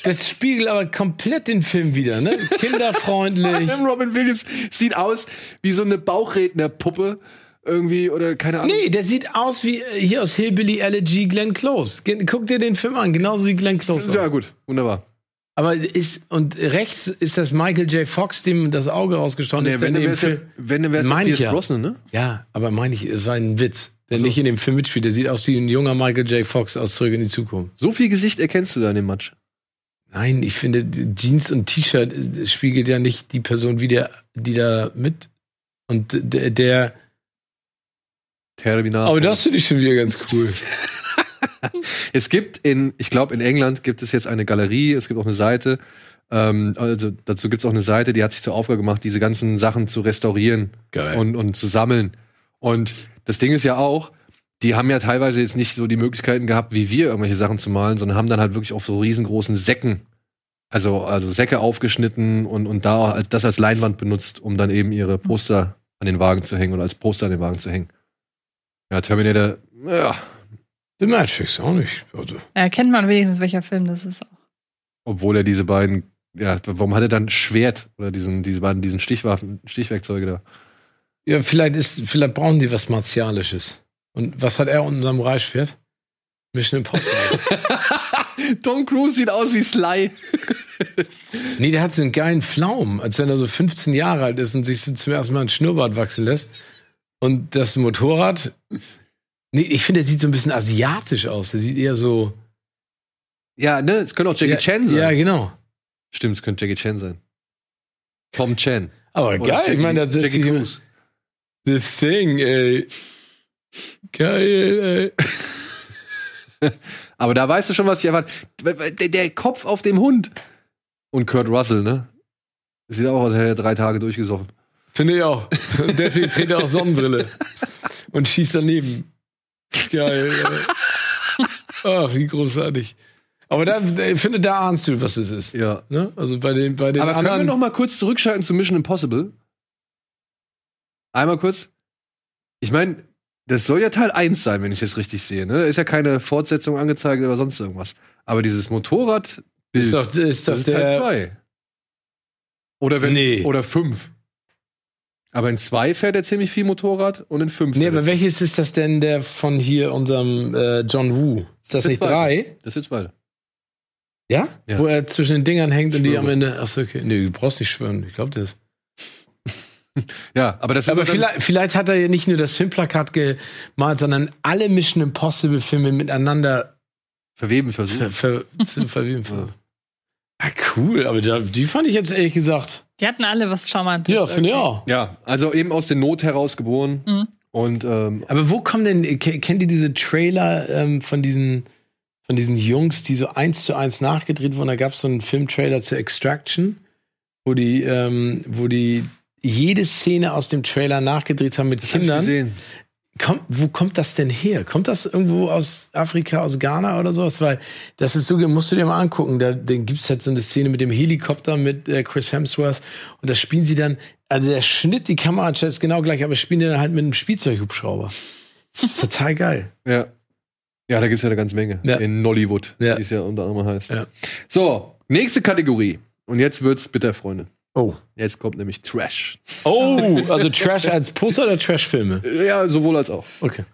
Das spiegelt aber komplett den Film wieder, ne? Kinderfreundlich. Robin Williams sieht aus wie so eine Bauchrednerpuppe irgendwie oder keine Ahnung. Nee, der sieht aus wie äh, hier aus Hillbilly Elegy Glenn Close. Guck dir den Film an, genauso wie Glenn Close Ja, aus. gut, wunderbar. Aber ist, und rechts ist das Michael J. Fox, dem das Auge rausgestochen Nee, ist. wenn ja, Film, wenn du wärst, Pierce ja. Brosnan, ne? ja, aber meine ich, es war ein Witz, der So. nicht in dem Film mitspielt. Der sieht aus wie ein junger Michael J. Fox aus Zurück in die Zukunft. So viel Gesicht erkennst du da in dem Match. Nein, ich finde, Jeans und T-Shirt äh, spiegelt ja nicht die Person wieder, die da mit. Und der, der Terminator. aber das finde ich schon wieder ganz cool. Es gibt in, ich glaube, in England gibt es jetzt eine Galerie, es gibt auch eine Seite. Ähm, also dazu gibt es auch eine Seite, die hat sich zur Aufgabe gemacht, diese ganzen Sachen zu restaurieren Geil. und, und zu sammeln. Und das Ding ist ja auch, die haben ja teilweise jetzt nicht so die Möglichkeiten gehabt, wie wir irgendwelche Sachen zu malen, sondern haben dann halt wirklich auf so riesengroßen Säcken, also, also Säcke aufgeschnitten und, und da das als Leinwand benutzt, um dann eben ihre Poster an den Wagen zu hängen oder als Poster an den Wagen zu hängen. Ja, Terminator, ja, The Matrix auch nicht. Also, Erkennt man wenigstens, welcher Film das ist. obwohl er diese beiden, ja, warum hat er dann Schwert oder diesen, diese beiden, diesen Stichwaffen, Stichwerkzeuge da? ja, vielleicht ist, vielleicht brauchen die was Martialisches. Und was hat er unter seinem Reichschwert? Mission Impossible. Tom Cruise sieht aus wie Sly. nee, der hat so einen geilen Pflaum, als wenn er so 15 Jahre alt ist und sich zum ersten Mal ein Schnurrbart wachsen lässt. Und das Motorrad, nee, ich finde, der sieht so ein bisschen asiatisch aus. Der sieht eher so. Ja, ne, es könnte auch Jackie ja, Chan sein. Ja, genau. Stimmt, es könnte Jackie Chan sein. Tom Chan. Aber Oder geil, ich Jackie- meine, da setzt Jackie Cruise. The Thing, ey. Geil, ey. Aber da weißt du schon, was ich erwarte. Der, der Kopf auf dem Hund. Und Kurt Russell, ne? Sieht auch aus, als hätte er drei Tage durchgesoffen. Finde ich auch. Und deswegen trägt er auch Sonnenbrille. Und schießt daneben. Geil. Ach, wie großartig. Aber da, ich finde, da ahnst du, was es ist. Ja. Ne? Also bei den, bei den Aber können wir anderen. noch mal kurz zurückschalten zu Mission Impossible? Einmal kurz. Ich meine, das soll ja Teil 1 sein, wenn ich es jetzt richtig sehe. Ne? Ist ja keine Fortsetzung angezeigt oder sonst irgendwas. Aber dieses Motorrad ist doch, ist doch das ist Teil der. 2. Oder wenn Nee. oder 5. Aber in 2 fährt er ziemlich viel Motorrad und in 5 Nee, aber welches ist das denn, der von hier, unserem äh, John Woo? Ist das Der nicht zweite. drei? Das wird zweite. Ja? Ja. Wo er zwischen den Dingern hängt und die am Ende. Achso, okay. Nee, du brauchst nicht schwören. Ich glaube das. Ja, aber das Aber ist dann- vielleicht, vielleicht hat er ja nicht nur das Filmplakat gemalt, sondern alle Mission Impossible Filme miteinander verweben versucht. ver, ver, zu verweben. Ah, cool, aber die fand ich jetzt ehrlich gesagt. Die hatten alle was Charmantes. Ja, finde ich auch. Ja, also eben aus der Not heraus geboren. Mhm. Und ähm, Aber wo kommen denn, ke- kennt ihr diese Trailer ähm, von diesen von diesen Jungs, die so eins zu eins nachgedreht wurden? Da gab es so einen Filmtrailer zu Extraction, wo die, ähm, wo die jede Szene aus dem Trailer nachgedreht haben mit das hab ich Kindern. Kommt, wo kommt das denn her? Kommt das irgendwo aus Afrika, aus Ghana oder sowas? Weil das ist so, musst du dir mal angucken. Da, da gibt's halt so eine Szene mit dem Helikopter mit äh, Chris Hemsworth und das spielen sie dann, also der Schnitt, die Kamera ist genau gleich, aber spielen die dann halt mit einem Spielzeughubschrauber. Das ist total geil. Ja. Ja, da gibt's ja eine ganze Menge. Ja. In Nollywood, Ja. wie es ja unter anderem heißt. Ja. So, nächste Kategorie. Und jetzt wird's bitter, Freunde. Oh. Jetzt kommt nämlich Trash. Oh, also Trash als Poster oder Trash-Filme? Ja, sowohl als auch. Okay.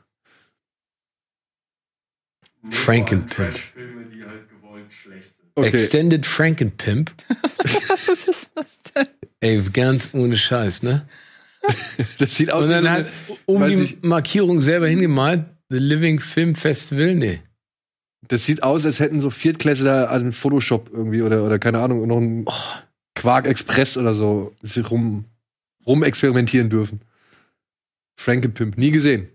Frankenpimp. halt gewollt schlecht sind. Okay. Extended Frankenpimp. Was ist das denn? Ey, ganz ohne Scheiß, ne? Das sieht aus Und wie dann so halt eine, um die nicht. Markierung selber hingemalt. The Living Film Festival? Nee. das sieht aus, als hätten so Viertklässler an Photoshop irgendwie oder, oder keine Ahnung, noch ein Oh. Quark Express oder so sich rum, rum experimentieren dürfen. Frankenpimp, nie gesehen.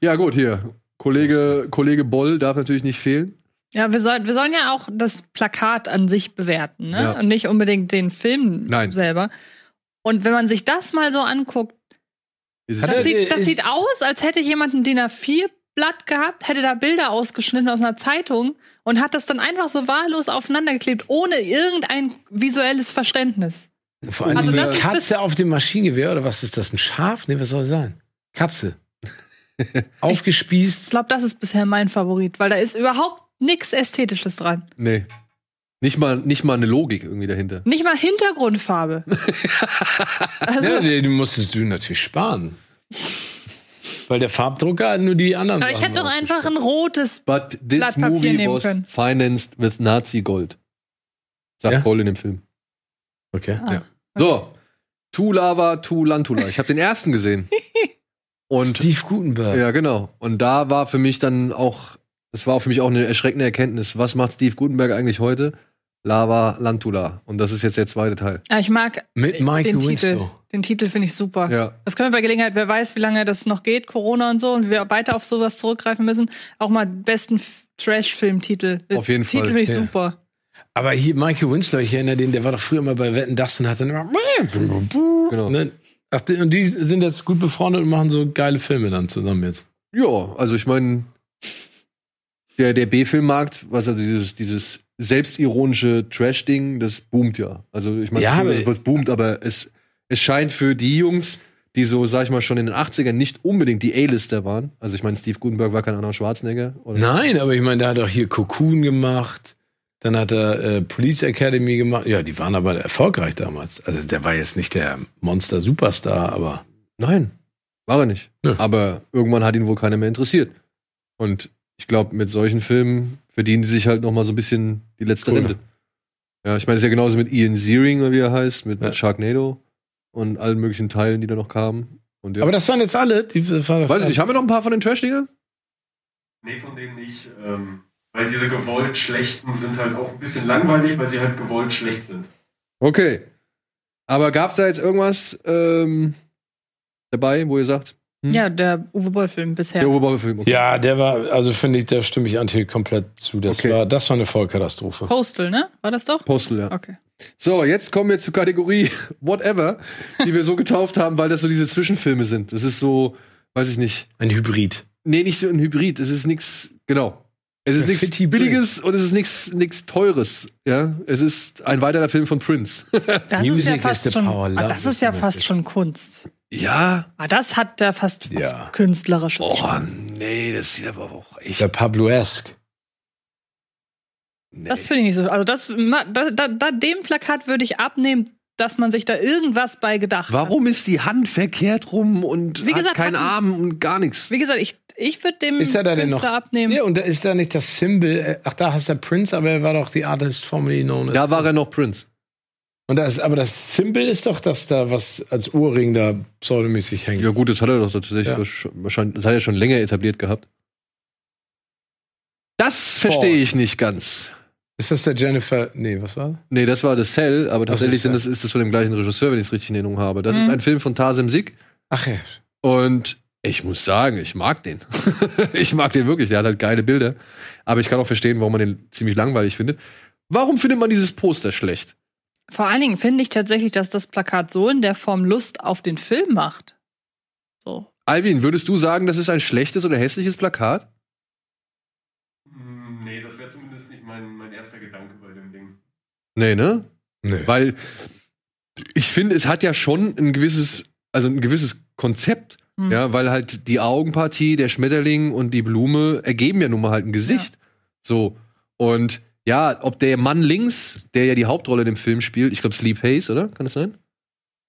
Ja, gut, hier. Kollege, Kollege Boll darf natürlich nicht fehlen. Ja, wir, soll, wir sollen ja auch das Plakat an sich bewerten, ne? Ja. Und nicht unbedingt den Film Nein. selber. Und wenn man sich das mal so anguckt, er- das, sieht, das sieht aus, als hätte jemand ein DIN A4-Blatt gehabt, hätte da Bilder ausgeschnitten aus einer Zeitung und hat das dann einfach so wahllos aufeinandergeklebt, ohne irgendein visuelles Verständnis. Vor allem Also eine Katze auf dem Maschinengewehr oder was ist das? Ein Schaf? Nee, was soll das sein? Katze. Aufgespießt. Ich glaube, das ist bisher mein Favorit, weil da ist überhaupt nichts Ästhetisches dran. Nee. Nicht mal, nicht mal eine Logik irgendwie dahinter. Nicht mal Hintergrundfarbe. also, Ja, die musstest du natürlich sparen. Weil der Farbdrucker hat nur die anderen. aber ich Sachen hätte doch einfach ein rotes. But this Blatt Papier movie nehmen was können. financed with Nazi Gold. Sagt Ja? Boll in dem Film. Okay. Ah, Ja. So. Tu Lava, tu Lantula. Ich habe den ersten gesehen. Und Steve Gutenberg. ja, genau. Und da war für mich dann auch, das war für mich auch eine erschreckende Erkenntnis. Was macht Steve Gutenberg eigentlich heute? Lava Lantula. Und das ist jetzt der zweite Teil. Ja, ich mag Mit Michael den Titel. Winslow. Den Titel finde ich super. Ja. Das können wir bei Gelegenheit, wer weiß, wie lange das noch geht, Corona und so, und wir weiter auf sowas zurückgreifen müssen, auch mal besten Trash-Film-Titel. Auf jeden Titel Fall, finde ich ja. super. Aber hier Michael Winslow, ich erinnere den, der war doch früher mal bei Wetten das und hat dann immer. Genau. Ne? Ach, und die sind jetzt gut befreundet und machen so geile Filme dann zusammen jetzt. Ja, also ich meine, der, der B-Filmmarkt, was also dieses, dieses selbstironische Trash-Ding, das boomt ja. Also ich meine, Ja, aber- was boomt, aber es, es scheint für die Jungs, die so, sag ich mal, schon in den 80ern nicht unbedingt die A-Lister waren. Also ich meine, Steve Gutenberg war kein anderer Schwarzenegger. Oder? Nein, aber ich meine, der hat auch hier Cocoon gemacht. Dann hat er äh, Police Academy gemacht. Ja, die waren aber erfolgreich damals. Also der war jetzt nicht der Monster-Superstar, aber Nein, war er nicht. Ja. Aber irgendwann hat ihn wohl keiner mehr interessiert. Und ich glaube, mit solchen Filmen verdienen die sich halt noch mal so ein bisschen die letzte Cool. Rente. Ja, ich meine, es ist ja genauso mit Ian oder wie er heißt, mit, Ja. Sharknado und allen möglichen Teilen, die da noch kamen. Und ja. aber das waren jetzt alle. Die, das war doch Weiß ich nicht, haben wir noch ein paar von den Trash-Dinger? Nee, von denen nicht. Ähm, weil diese gewollt schlechten sind halt auch ein bisschen langweilig, weil sie halt gewollt schlecht sind. Okay. Aber gab's da jetzt irgendwas ähm, dabei, wo ihr sagt, Hm? Ja, der Uwe Boll-Film bisher. Der Oberbaufilm. Okay. Ja, der war, also finde ich, da stimme ich Antje komplett zu. Das Okay. war, das war eine Vollkatastrophe. Postal, ne? War das doch? Postel, ja. Okay. So, jetzt kommen wir zur Kategorie Whatever, die wir so getauft haben, weil das so diese Zwischenfilme sind. Das ist so, weiß ich nicht. Ein Hybrid. Nee, nicht so ein Hybrid. Es ist nichts, genau. Es ist Ja, nichts Billiges und es ist nichts nichts Teures. Ja, es ist ein weiterer Film von Prince. Das ist Music ja is fast the schon, power, ah, das is ist ja fast message. schon Kunst. ja. Ah, das hat da fast was Ja. Künstlerisches. Oh, schon. nee, das sieht aber auch echt. Der Pablo-esque. Nee. Das finde ich nicht so. Also das, da, da, da, dem Plakat würde ich abnehmen, dass man sich da irgendwas bei gedacht hat. Warum ist die Hand verkehrt rum und Wie hat gesagt, keinen hatten- Arm und gar nichts? Wie gesagt, ich, ich würde dem Ist er da denn noch? Abnehmen. Ja, und da ist da nicht das Symbol, äh, ach, da hast du Prince, aber er war doch the artist formerly known as. Da war er noch Prince. Und das, aber das Symbol ist doch, dass da was als Ohrring da pseudomäßig hängt. Ja gut, das hat er doch tatsächlich Ja. wahrsch- wahrscheinlich, das hat er schon länger etabliert gehabt. Das verstehe ich nicht ganz. Ist das der Jennifer? Nee, was war? Nee, das war The Cell, aber tatsächlich ist das? das, ist das von dem gleichen Regisseur, wenn ich es richtig in Erinnerung habe. Das ist Mhm. ein Film von Tasim Sik Ach ja. und ich muss sagen, ich mag den. ich mag den wirklich, der hat halt geile Bilder. Aber ich kann auch verstehen, warum man den ziemlich langweilig findet. Warum findet man dieses Poster schlecht? Vor allen Dingen finde ich tatsächlich, dass das Plakat so in der Form Lust auf den Film macht. So. Alvin, würdest du sagen, das ist ein schlechtes oder hässliches Plakat? Hm, Nee, das wäre zumindest nicht mein, mein erster Gedanke bei dem Ding. Nee, ne? Nee. Weil ich finde, es hat ja schon ein gewisses, also ein gewisses Konzept, Hm. ja, weil halt die Augenpartie, der Schmetterling und die Blume ergeben ja nun mal halt ein Gesicht. So. Und ja, ob der Mann links, der ja die Hauptrolle in dem Film spielt, ich glaube Sleep Haze, oder? Kann das sein?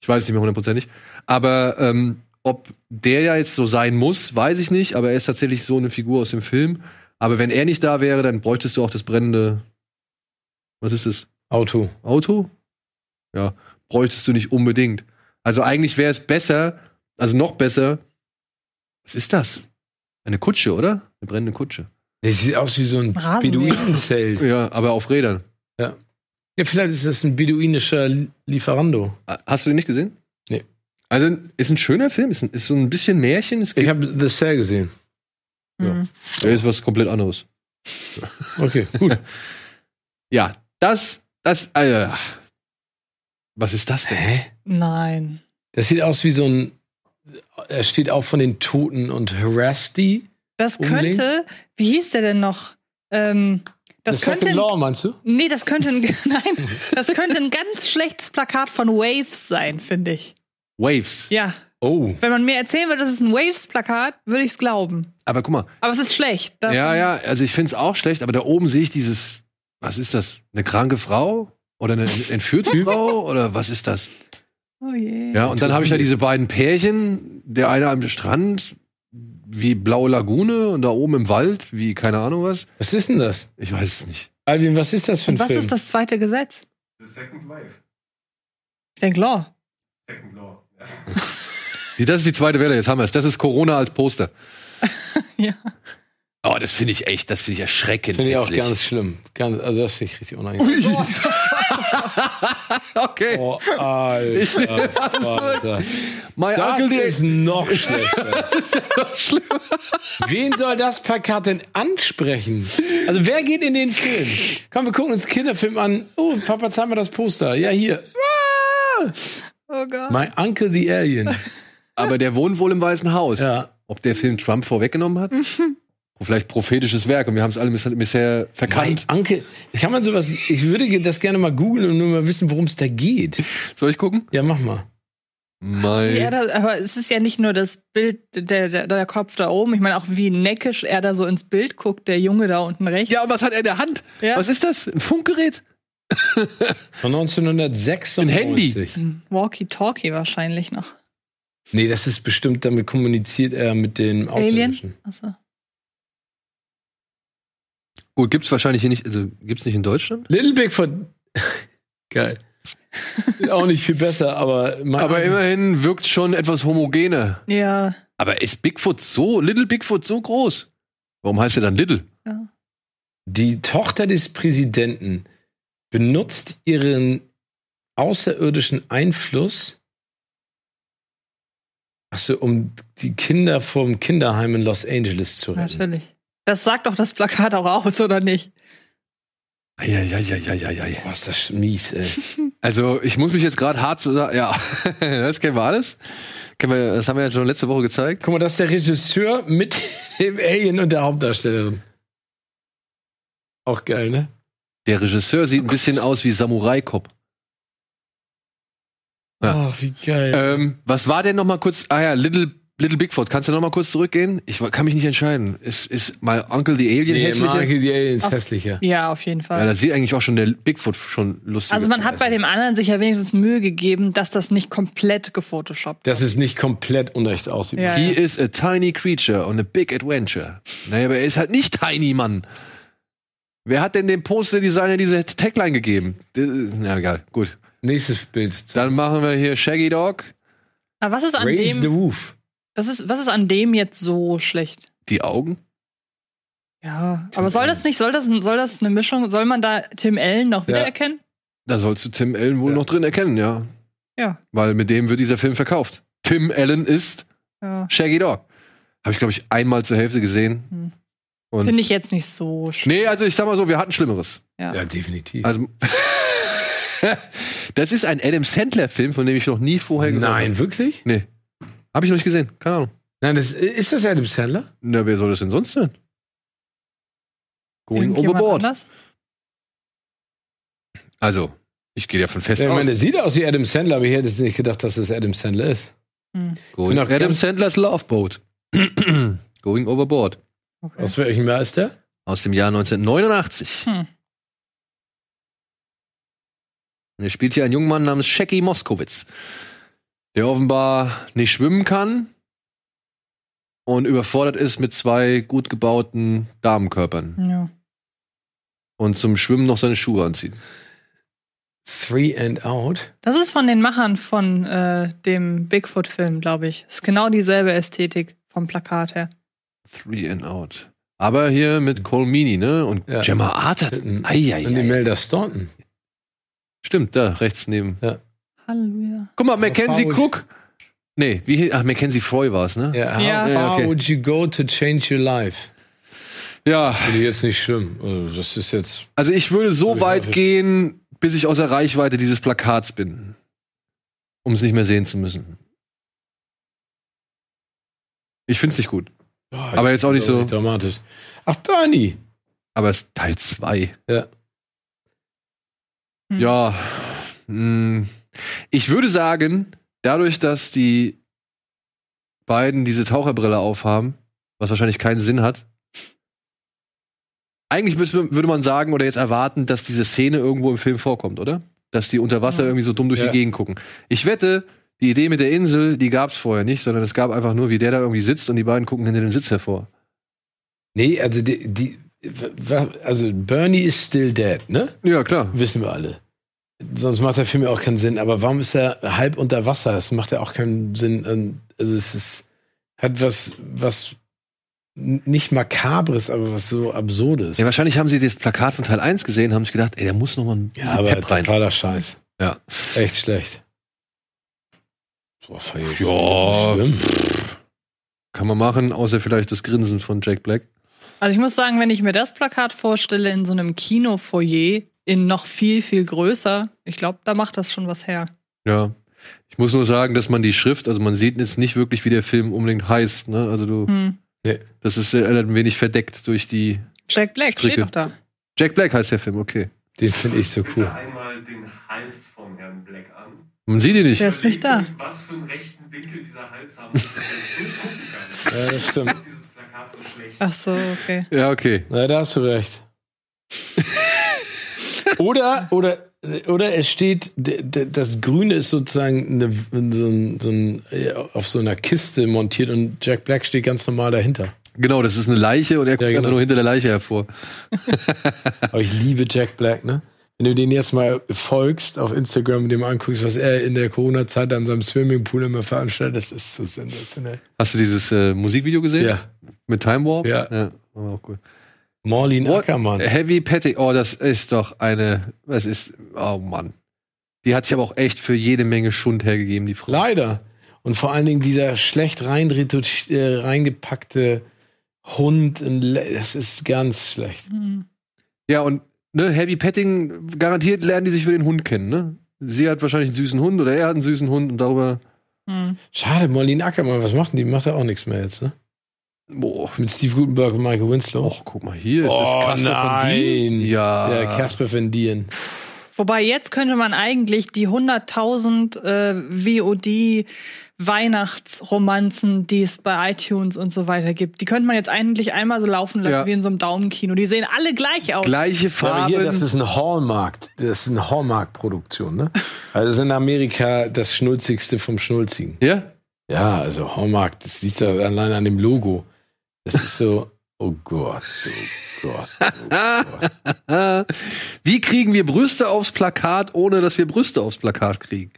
Ich weiß es nicht mehr hundertprozentig. Aber ähm, ob der ja jetzt so sein muss, weiß ich nicht, aber er ist tatsächlich so eine Figur aus dem Film. Aber wenn er nicht da wäre, dann bräuchtest du auch das brennende. Was ist das? Auto. Auto? Ja, bräuchtest du nicht unbedingt. Also eigentlich wäre es besser, also noch besser. Was ist das? Eine Kutsche, oder? Eine brennende Kutsche. Das sieht aus wie so ein Rasenmäher. Beduinenzelt. Ja, aber auf Rädern. Ja, vielleicht ist das ein beduinischer Lieferando. Hast du den nicht gesehen? Nee. Also ist ein schöner Film, ist, ein, ist so ein bisschen Märchen. Es Ich habe The Cell gesehen. Ja. Mhm. er ist was komplett anderes. Okay, gut. Ja, das, das, äh, was ist das denn? Hä? Nein. Das sieht aus wie so ein. Er steht auch von den Toten und harassed die. Das könnte, wie hieß der denn noch? Ähm, das The könnte. Law, meinst du? nee, das könnte ein, nein, das könnte ein ganz schlechtes Plakat von Waves sein, finde ich. Waves. Ja. Oh. Wenn man mir erzählen würde, das ist ein Waves-Plakat, würde ich es glauben. Aber guck mal, Aber es ist schlecht. Da- ja, ja, also ich finde es auch schlecht, aber da oben sehe ich dieses, was ist das? Eine kranke Frau? Oder eine entführte Frau? Oder was ist das? Oh je. Ja, und dann habe ich ja diese beiden Pärchen, der eine am Strand, wie Blaue Lagune und da oben im Wald, wie keine Ahnung was. Was ist denn das? Ich weiß es nicht. Alvin, was ist das für ein Und was Film? ist das zweite Gesetz? The Second Life. Ich denke Law. Second Law. Ja. Das ist die zweite Welle, jetzt haben wir es. Das ist Corona als Poster. Ja. Oh, das finde ich echt, das finde ich erschreckend. Finde ich auch hässlich. ganz schlimm. Ganz, also das finde ich richtig unangenehm. okay. Oh, Alter. Vater. My Das Uncle ist noch schlechter. Das ist ja noch schlimmer. Wen soll das Plakat denn ansprechen? Also wer geht in den Film? Komm, wir gucken uns Kinderfilm an. Oh, Papa, zeig mal das Poster. Ja, hier. Ah! Oh Gott. My Uncle the Alien. Aber der wohnt wohl im Weißen Haus. Ja. Ob der Film Trump vorweggenommen hat? Vielleicht prophetisches Werk und wir haben es alle bis- bisher verkannt. Uncle. Kann man sowas. Ich würde das gerne mal googeln und nur mal wissen, worum es da geht. Soll ich gucken? Ja, mach mal. My Ja, da, aber es ist ja nicht nur das Bild, der, der, der Kopf da oben. Ich meine auch, wie neckisch er da so ins Bild guckt, der Junge da unten rechts. ja, und was hat er in der Hand? Ja. Was ist das? Ein Funkgerät? Von 1996. Ein Handy. Ein Walkie-Talkie wahrscheinlich noch. Nee, das ist bestimmt, damit kommuniziert er mit den Außerirdischen. Achso. Gut, gibt's wahrscheinlich hier nicht, also gibt's nicht in Deutschland? Little Bigfoot. Geil. Ist auch nicht viel besser, aber. Aber immerhin wirkt schon etwas homogener. Ja. Aber ist Bigfoot so, Little Bigfoot so groß? Warum heißt er dann Little? Die Tochter des Präsidenten benutzt ihren außerirdischen Einfluss, Achso, um die Kinder vom Kinderheim in Los Angeles zu retten. Natürlich. Das sagt doch das Plakat auch aus, oder nicht? Eieieiei. Boah, ist das mies, ey. Also, ich muss mich jetzt gerade hart zu sagen, ja, das kennen wir alles. Kennen wir, das haben wir ja schon letzte Woche gezeigt. Guck mal, das ist der Regisseur mit dem Alien und der Hauptdarstellerin. Auch geil, ne? Der Regisseur sieht ein bisschen aus wie Samurai Cop. Ja. Ach, wie geil. Ähm, was war denn noch mal kurz? Ah ja, Little Little Bigfoot. Kannst du noch mal kurz zurückgehen? Ich kann mich nicht entscheiden. Ist ist mal Uncle the Alien nee, hässlicher? Marke, die Aliens Auf- hässlicher. Ja, auf jeden Ja, Fall. das sieht eigentlich auch schon der Bigfoot schon lustig. also man hat bei dem anderen sich ja wenigstens Mühe gegeben, dass das nicht komplett gefotoshoppt Dass es nicht komplett unecht aussieht. Ja. He is a tiny creature on a big adventure. Naja, aber er ist halt nicht tiny, Mann. Wer hat denn dem Poster-Designer diese Tagline gegeben? Na egal, gut. Nächstes Bild. Dann machen wir hier Shaggy Dog. Aber was ist an Raise the dem, Roof. Was ist, was ist an dem jetzt so schlecht? Die Augen? Ja, aber soll das nicht, soll das, soll das eine Mischung, soll man da Tim Allen noch Ja. wiedererkennen? Da sollst du Tim Allen wohl Ja. noch drin erkennen, ja. Ja. Weil mit dem wird dieser Film verkauft. Tim Allen ist Ja. Shaggy Dog. Habe ich, glaube ich, einmal zur Hälfte gesehen. Hm. Finde ich jetzt nicht so schlimm. nee, also ich sag mal so, wir hatten Schlimmeres. Ja. Ja, definitiv. Also, das ist ein Adam Sandler-Film, von dem ich noch nie vorher gehört habe. Nein, wirklich? Nee. Habe ich noch nicht gesehen. Keine Ahnung. Nein, das, ist das Adam Sandler? Na, wer soll das denn sonst sein? Going overboard. anders? Also, ich gehe davon fest Ja, ich aus. meine, der sieht aus wie Adam Sandler, aber ich hätte jetzt nicht gedacht, dass das Adam Sandler ist. Hm. Going Adam Sandlers Love Boat. Going overboard. Okay. Aus welchem Jahr ist der? Aus dem Jahr 1989. Hm. Und er spielt hier einen jungen Mann namens Shaggy Moskowitz, der offenbar nicht schwimmen kann und überfordert ist mit zwei gut gebauten Damenkörpern Ja. und zum Schwimmen noch seine Schuhe anzieht. Three and Out. Das ist von den Machern von äh, dem Bigfoot-Film, glaube ich. Ist genau dieselbe Ästhetik vom Plakat her. Three and out. Aber hier mit Cole Meany, ne? Und Ja. Gemma Arterton. Und Imelda Staunton. Stimmt, da rechts neben. Halleluja. Guck mal, Mackenzie. Cook. Nee, wie, ach, Mackenzie Foy war es, ne? Ja, how Ja. far okay. would you go to change your life? Ja, Finde ich jetzt nicht schlimm. Also, das ist jetzt. also ich würde so Ich weit gehen, bis ich außer Reichweite dieses Plakats bin. Um es nicht mehr sehen zu müssen. Ich find's nicht gut. Aber jetzt auch nicht so- dramatisch. Ach, Bernie. Aber es ist Teil 2. Ja. Hm. Ja. mh, Ich würde sagen, dadurch, dass die beiden diese Taucherbrille aufhaben, was wahrscheinlich keinen Sinn hat, eigentlich würde man sagen oder jetzt erwarten, dass diese Szene irgendwo im Film vorkommt, oder? Dass die unter Wasser irgendwie so dumm durch Ja. die Gegend gucken. Ich wette, die Idee mit der Insel, die gab's vorher nicht, sondern es gab einfach nur, wie der da irgendwie sitzt und die beiden gucken hinter dem Sitz hervor. Nee, also die, die also Bernie is still dead, ne? Ja, klar. Wissen wir alle. Sonst macht der Film ja auch keinen Sinn. Aber warum ist er halb unter Wasser? Das macht ja auch keinen Sinn. Also es ist, hat was, was nicht makabres, aber was so absurdes. Ja, wahrscheinlich haben sie das Plakat von Teil 1 gesehen, haben sich gedacht, ey, da muss noch mal ein Ja, aber Pep rein. totaler Scheiß. Ja. Echt schlecht. Boah, Ja. schlimm. Kann man machen, außer vielleicht das Grinsen von Jack Black. Also ich muss sagen, wenn ich mir das Plakat vorstelle in so einem Kinofoyer, in noch viel, viel größer, ich glaube, da macht das schon was her. Ja. Ich muss nur sagen, dass man die Schrift, also man sieht jetzt nicht wirklich, wie der Film unbedingt heißt. Ne? Also du, Hm. das ist äh, ein wenig verdeckt durch die. Jack Black Stricke. steht doch da. Jack Black heißt der Film, okay. Den finde ich so Bitte cool. einmal den Hals vom Herrn Black an. Man sieht ihn nicht. Der ist nicht da. Was für einen rechten Winkel dieser Hals haben gucken kann. Ja, das stimmt. Dieses Plakat so schlecht. Ach so, okay. Ja, okay. Na, da hast du recht. oder, oder, oder es steht, das Grüne ist sozusagen eine, so, ein, so ein, äh, auf so einer Kiste montiert und Jack Black steht ganz normal dahinter. Genau, das ist eine Leiche und er Ja, genau. einfach nur hinter der Leiche hervor. Aber ich liebe Jack Black, ne? Wenn du den jetzt mal folgst auf Instagram und dem anguckst, was er in der Corona-Zeit an seinem Swimmingpool immer veranstaltet, das ist so sensationell. Hast du dieses äh, Musikvideo gesehen? Ja. Mit Time Warp? Ja. ja war auch cool. What? Ackermann. Heavy Petty, oh, das ist doch eine, was ist, oh Mann. Die hat sich aber auch echt für jede Menge Schund hergegeben, die Frau. Leider. Und vor allen Dingen dieser schlecht rein, äh, reingepackte Hund, das ist ganz schlecht. Hm. Ja, und ne, Heavy Petting, garantiert lernen die sich für den Hund kennen, ne? Sie hat wahrscheinlich einen süßen Hund oder er hat einen süßen Hund und darüber. Hm. Schade, Marlene Ackermann, was macht denn die? Macht ja auch nichts mehr jetzt, ne? Boah. Mit Steve Gutenberg und Michael Winslow. Och, guck mal hier. Oh, ist Casper von Dien? nein. Ja. Der Casper Van Dien. Wobei jetzt könnte man eigentlich die 100.000 äh, VOD Weihnachtsromanzen, die es bei iTunes und so weiter gibt, die könnte man jetzt eigentlich einmal so laufen lassen Ja. wie in so einem Daumenkino. Die sehen alle gleich aus. Gleiche Ja, aber Farben. hier, das ist ein Hallmark. Das ist eine Hallmark-Produktion, ne? Also das ist in Amerika das Schnulzigste vom Schnulzigen. ja? Ja, also Hallmark, das siehst du allein an dem Logo. Das ist so, oh Gott, oh Gott. Oh Gott. Wie kriegen wir Brüste aufs Plakat, ohne dass wir Brüste aufs Plakat kriegen?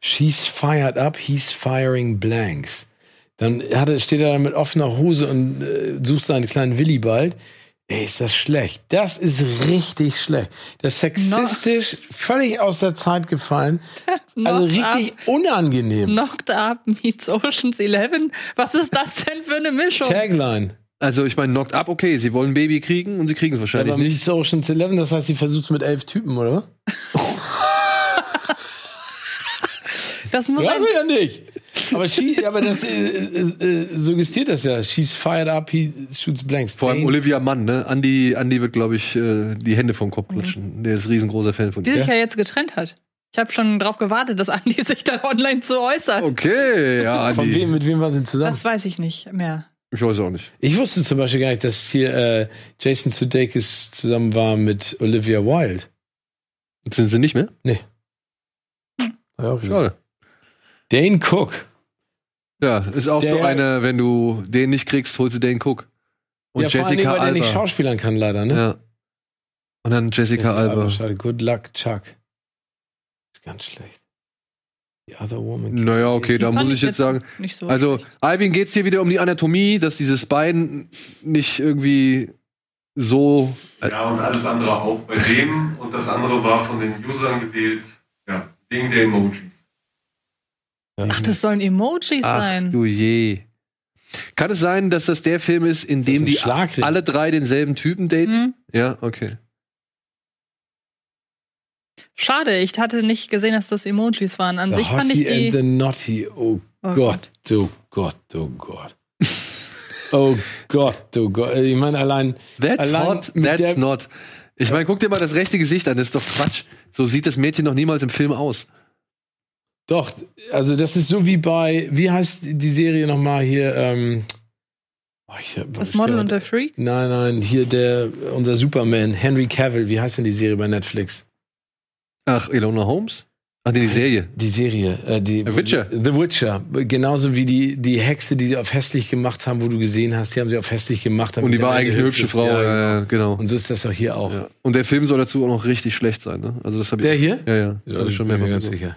She's fired up, he's firing blanks. Dann hat steht er da mit offener Hose und äh, sucht seinen kleinen Willi bald. Ey, ist das schlecht. Das ist richtig schlecht. Das ist sexistisch, völlig aus der Zeit gefallen. Also richtig unangenehm. Knocked Up meets Ocean's Eleven. Was ist das denn für eine Mischung? Tagline. Also ich meine, knocked up, okay, sie wollen ein Baby kriegen und sie kriegen es wahrscheinlich Aber nicht. nicht Ocean's Eleven, das heißt, sie versucht mit elf Typen, oder? Das muss also ja nicht. Aber, she, aber das äh, äh, äh, suggestiert das ja. She's fired up, he shoots blanks. Vor allem Olivia Mann, ne? Andi, Andi wird, glaube ich, äh, die Hände vom Kopf klatschen. Der ist riesengroßer Fan von die ihr. sich ja jetzt getrennt hat. Ich habe schon drauf gewartet, dass Andi sich dann online zu äußert. Okay, ja, Von Andi. wem, mit wem war sie zusammen? Das weiß ich nicht mehr. Ich weiß auch nicht. Ich wusste zum Beispiel gar nicht, dass hier äh, Jason Sudeikis zusammen war mit Olivia Wilde. Jetzt sind sie nicht mehr? Ja, auch Schade. Dane Cook. Ja, ist auch so Der- eine, wenn du den nicht kriegst, holst du den Cook. Und ja, vor allen Dingen, Jessica weil der nicht Alba. schauspielern kann, leider, ne? Ja. Und dann Jessica Alba. Schade. Good luck, Chuck. Ist ganz schlecht. The other woman. Naja, okay, da muss ich jetzt sagen, Nicht so also schlecht. Alvin geht's hier wieder um die Anatomie, dass dieses Bein nicht irgendwie so Ja, und alles andere auch bei dem. Und das andere war von den Usern gewählt, ja, wegen der Emojis. Ach, das sollen Emojis Ach sein. du je. Kann es sein, dass das der Film ist, in Ist dem die Schlagring? alle drei denselben Typen daten? Hm? Ja, okay. Schade, ich hatte nicht gesehen, dass das Emojis waren. An The sich fand ich Hottie and die. the Naughty. Oh, Oh Gott, oh Gott, oh Gott. oh Gott, oh Gott. Ich meine, allein. That's allein hot, that's not. Ich meine, guck dir mal das rechte Gesicht an, das ist doch Quatsch. So sieht das Mädchen noch niemals im Film aus. Doch, also das ist so wie bei, wie heißt die Serie nochmal hier? Ähm, oh, ich hab- Das ich Model hab- und der Freak? Nein, nein, hier der, unser Superman, Henry Cavill, wie heißt denn die Serie bei Netflix? Ach, Elona Holmes? Ach, nee, die Serie. Die Serie, äh, die The Witcher. The Witcher. Genauso wie die, die Hexe, die sie auf hässlich gemacht haben, wo du gesehen hast, die haben sie auf hässlich gemacht. Und die war eigentlich eine hübsche. Frau. Ja, Ja, ja, genau. Und so ist das auch hier auch. Ja. Und der Film soll dazu auch noch richtig schlecht sein, ne? Also das habe ich. Der hier? Ja, ja. Das hab ich schon bin mir mehrfach ganz gesehen. sicher.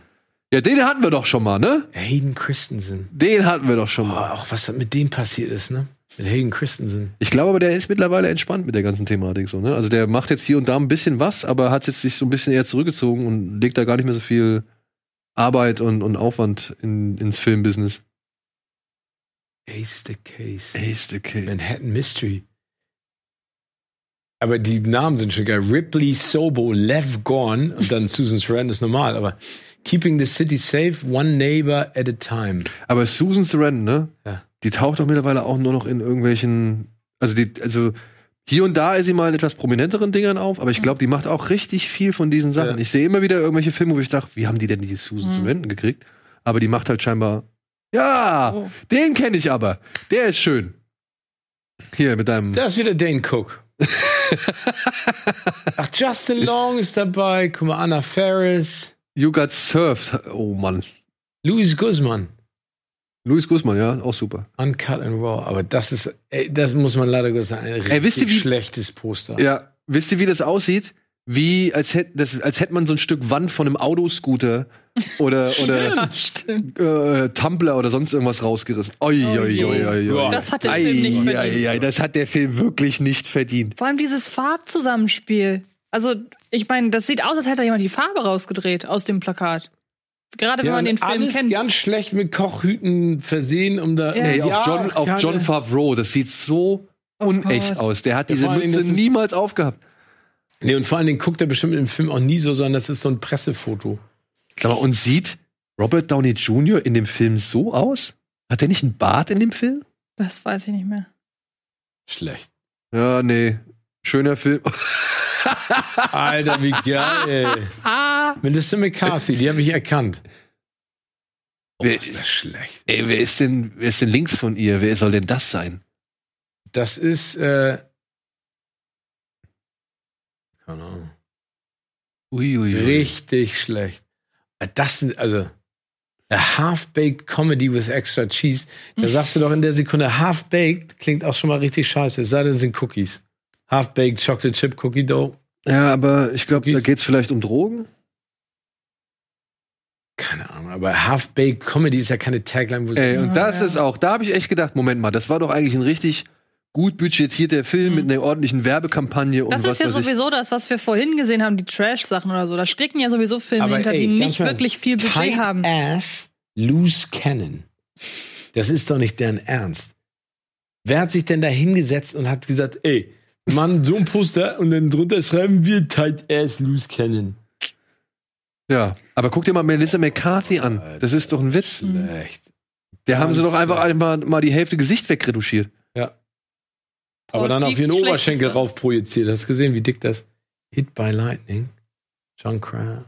Ja, den hatten wir doch schon mal, ne? Hayden Christensen. Den hatten wir doch schon Oh, mal. auch was mit dem passiert ist, ne? Mit Hayden Christensen. Ich glaube aber, der ist mittlerweile entspannt mit der ganzen Thematik so, ne? Also der macht jetzt hier und da ein bisschen was, aber hat jetzt sich so ein bisschen eher zurückgezogen und legt da gar nicht mehr so viel Arbeit und, und Aufwand in, ins Filmbusiness. Ace the Case. Ace the Kid. Manhattan Mystery. Aber die Namen sind schon geil. Ripley Sobo, Lev Gorn und dann Susan Sarandon ist normal, aber Keeping the City Safe, One Neighbor at a Time. Aber Susan Sarandon, ne? Ja. Die taucht doch mittlerweile auch nur noch in irgendwelchen, also die, also hier und da ist sie mal in etwas prominenteren Dingern auf, aber ich glaube, die macht auch richtig viel von diesen Sachen. Ja. Ich sehe immer wieder irgendwelche Filme, wo ich dachte, wie haben die denn die Susan Mhm. Sarandon gekriegt? Aber die macht halt scheinbar, ja, Oh. den kenne ich aber. Der ist schön. Hier mit deinem. Da ist wieder Dane Cook. Ach, Justin Long ist dabei. Guck mal, Anna Ferris. You Got Served. Oh Mann. Luis Guzman. Luis Guzman, ja, auch super. Uncut and Raw. Aber das ist, ey, das muss man leider sagen, ein richtig wisst ihr, wie- schlechtes Poster. Ja, wisst ihr, wie das aussieht? Wie, als hätte, das, als hätte man so ein Stück Wand von einem Autoscooter oder, oder Ja, stimmt. äh, Tumblr oder sonst irgendwas rausgerissen. Oi, oi, oi, oi, oi. Das hat der Film nicht verdient. ei, ei, das hat der Film wirklich nicht verdient. Vor allem dieses Farbzusammenspiel. Also, ich meine, das sieht aus, als hätte da jemand die Farbe rausgedreht aus dem Plakat. Gerade wenn man den Film alles kennt. ganz schlecht mit Kochhüten versehen, um da. Ja. Ja, auf John, auf John Favreau, das sieht so unecht Gott. aus. Der hat Ja, diese Dingen, Mütze niemals aufgehabt. Nee, und vor allen Dingen guckt er bestimmt im Film auch nie so, sondern das ist so ein Pressefoto. Mal, und sieht Robert Downey Jr. in dem Film so aus? Hat er nicht einen Bart in dem Film? Das weiß ich nicht mehr. Schlecht. Ja, nee. Schöner Film. Alter, wie geil. Melissa McCarthy, die habe ich erkannt. Oh, Wer- ist das schlecht. Ey, wer ist denn, wer ist denn links von ihr? Wer soll denn das sein? Das ist, äh, keine Ahnung. Uiuiui. Richtig schlecht. Äh, Das sind, also, a half-baked comedy with extra cheese. Da sagst du doch in der Sekunde, half-baked klingt auch schon mal richtig scheiße. Es sei denn, es sind Cookies. Half-baked Chocolate Chip Cookie Dough. Ja, aber ich glaube, da Cookies. geht's vielleicht um Drogen. Keine Ahnung, aber half-baked comedy ist ja keine Tagline, wo Ey, und Ja, das ja. ist auch, da habe ich echt gedacht, Moment mal, das war doch eigentlich ein richtig gut budgetierter Film mit einer ordentlichen Werbekampagne und Das was ist ja sowieso das, was wir vorhin gesehen haben, die Trash-Sachen oder so. Da stecken ja sowieso Filme Aber hinter, ey, die nicht mal, wirklich viel Budget Tight haben. Ass, loose cannon. Das ist doch nicht deren Ernst. Wer hat sich denn da hingesetzt und hat gesagt, ey, Mann, so ein Poster und dann drunter schreiben wir Tight Ass, loose cannon. Ja, aber guck dir mal Melissa McCarthy an. Das ist doch ein Witz. Schlecht. Der haben sie doch einfach einmal mal die Hälfte Gesicht wegretuschiert. Ja. Aber dann auf ihren Oberschenkel rauf projiziert. Hast du gesehen, wie dick das? Hit by Lightning. John Cryer.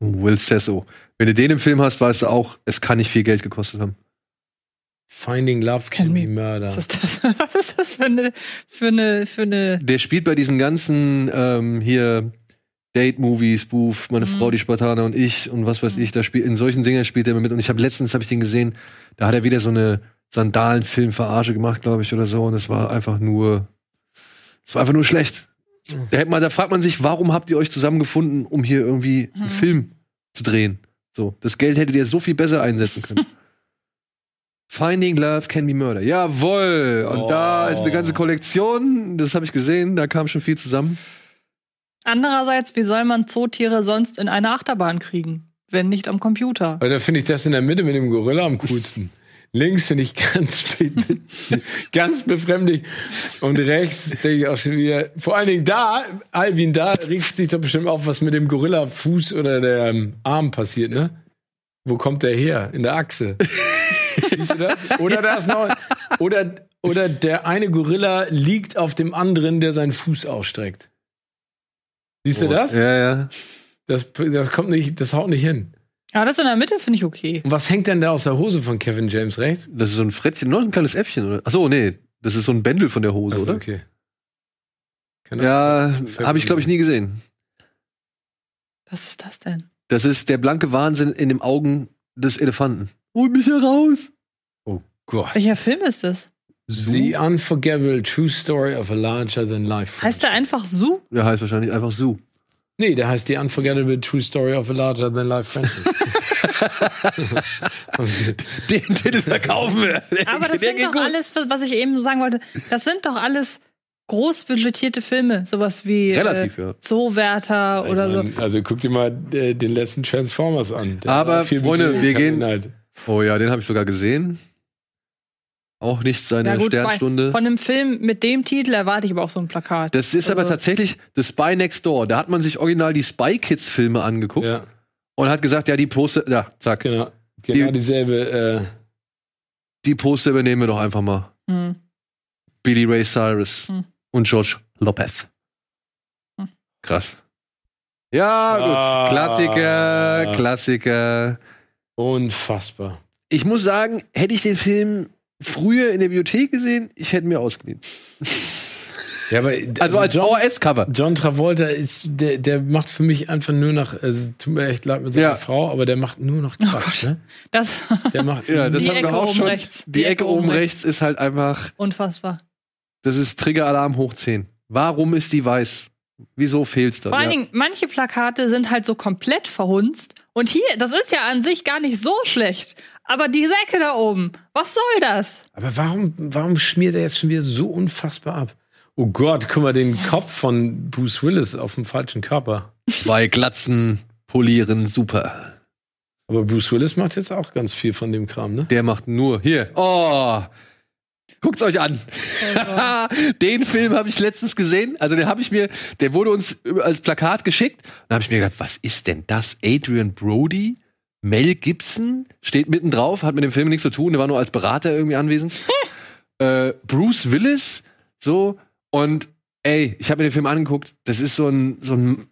Will Sesso. Wenn du den im Film hast, weißt du auch, es kann nicht viel Geld gekostet haben. Finding Love Can Can Be Murder. Was ist das? Was ist das für eine, für eine, für eine. Der spielt bei diesen ganzen ähm, hier Date-Movies, Booth, meine Mhm. Frau, die Spartaner und ich und was weiß ich, da spielt in solchen Dingen spielt er immer mit. Und ich habe letztens habe ich den gesehen, da hat er wieder so eine Sandalenfilm-Verarsche gemacht, glaube ich, oder so. Und es war einfach nur, es war einfach nur schlecht. Da, hätte man, da fragt man sich, warum habt ihr euch zusammengefunden, um hier irgendwie einen Mhm. Film zu drehen? So, das Geld hättet ihr so viel besser einsetzen können. Finding Love Can Be Murder. Jawohl. Und da ist eine ganze Kollektion. Das habe ich gesehen. Da kam schon viel zusammen. Andererseits, wie soll man Zootiere sonst in eine Achterbahn kriegen? Wenn nicht am Computer. Aber da finde ich das in der Mitte mit dem Gorilla am coolsten. Links finde ich ganz, ganz befremdlich. Und rechts denke ich auch schon wieder. Vor allen Dingen da, Alvin, da riecht sich doch bestimmt auf, was mit dem Gorilla-Fuß oder der ähm, Arm passiert, ne? Wo kommt der her? In der Achse. Siehst du das? Oder da ist noch. Oder, oder der eine Gorilla liegt auf dem anderen, der seinen Fuß ausstreckt. Siehst du das? Ja, ja. Das, das kommt nicht, das haut nicht hin. Aber das in der Mitte finde ich okay. Und was hängt denn da aus der Hose von Kevin James rechts? Das ist so ein Frettchen, noch ein kleines Äffchen, oder? Achso, nee. Das ist so ein Bändel von der Hose, Achso, oder? okay. Keine Ja, habe ich, glaube ich, nie gesehen. Was ist das denn? Das ist der blanke Wahnsinn in den Augen des Elefanten. Hol mich hier raus. Gott. Welcher Film ist das? The Unforgettable True Story of a Larger Than Life. Heißt der einfach Su? Der heißt wahrscheinlich einfach Sue. Nee, der heißt The Unforgettable True Story of a Larger Than Life Friendship. Den Titel verkaufen wir. Aber das Der sind doch gut. alles, was ich eben so sagen wollte, das sind doch alles großbudgetierte Filme. Sowas wie Relativ, äh, ja. Zoowärter oder so. Also guck dir mal äh, den letzten Transformers an. Der Aber, Freunde, wir gehen- Inhalt. Oh ja, den habe ich sogar gesehen. Auch nicht seine gut, Sternstunde. Von einem Film mit dem Titel erwarte ich aber auch so ein Plakat. Das ist aber Also- tatsächlich The Spy Next Door. Da hat man sich original die Spy Kids Filme angeguckt Ja, und hat gesagt, ja, die Poster, ja, zack, genau. Genau Die- dieselbe. Äh, die Poster übernehmen wir doch einfach mal. Hm. Billy Ray Cyrus Hm. und George Lopez. Hm. Krass. Ja, gut. Ah. Klassiker, Klassiker. unfassbar. Ich muss sagen, hätte ich den Film früher in der Bibliothek gesehen, ich hätte mir ausgeliehen. Ja, aber Also als John, VHS-Cover. John Travolta ist, der, der macht für mich einfach nur noch, also tut mir echt leid mit seiner Ja. Frau, aber der macht nur noch Quatsch, ne? Das Der macht Ja, das Die haben wir Ecke auch oben schon. rechts. Die, Ecke oben rechts ist halt einfach, unfassbar. das ist Triggeralarm hoch 10. Warum ist die weiß? Wieso fehlt's da? Vor allen Ja. Dingen, manche Plakate sind halt so komplett verhunzt. Und hier, das ist ja an sich gar nicht so schlecht. Aber diese Ecke da oben, was soll das? Aber warum, warum schmiert er jetzt schon wieder so unfassbar ab? Oh Gott, guck mal, den Kopf von Bruce Willis auf dem falschen Körper. Zwei Glatzen polieren, super. Aber Bruce Willis macht jetzt auch ganz viel von dem Kram, ne? Der macht nur hier. Oh, guckt's euch an. den Film habe ich letztens gesehen. Also den habe ich mir, der wurde uns als Plakat geschickt. Da habe ich mir gedacht, was ist denn das? Adrian Brody, Mel Gibson steht mitten drauf, hat mit dem Film nichts zu tun. Der war nur als Berater irgendwie anwesend. äh, Bruce Willis, so und ey, ich habe mir den Film angeguckt. Das ist so ein so ein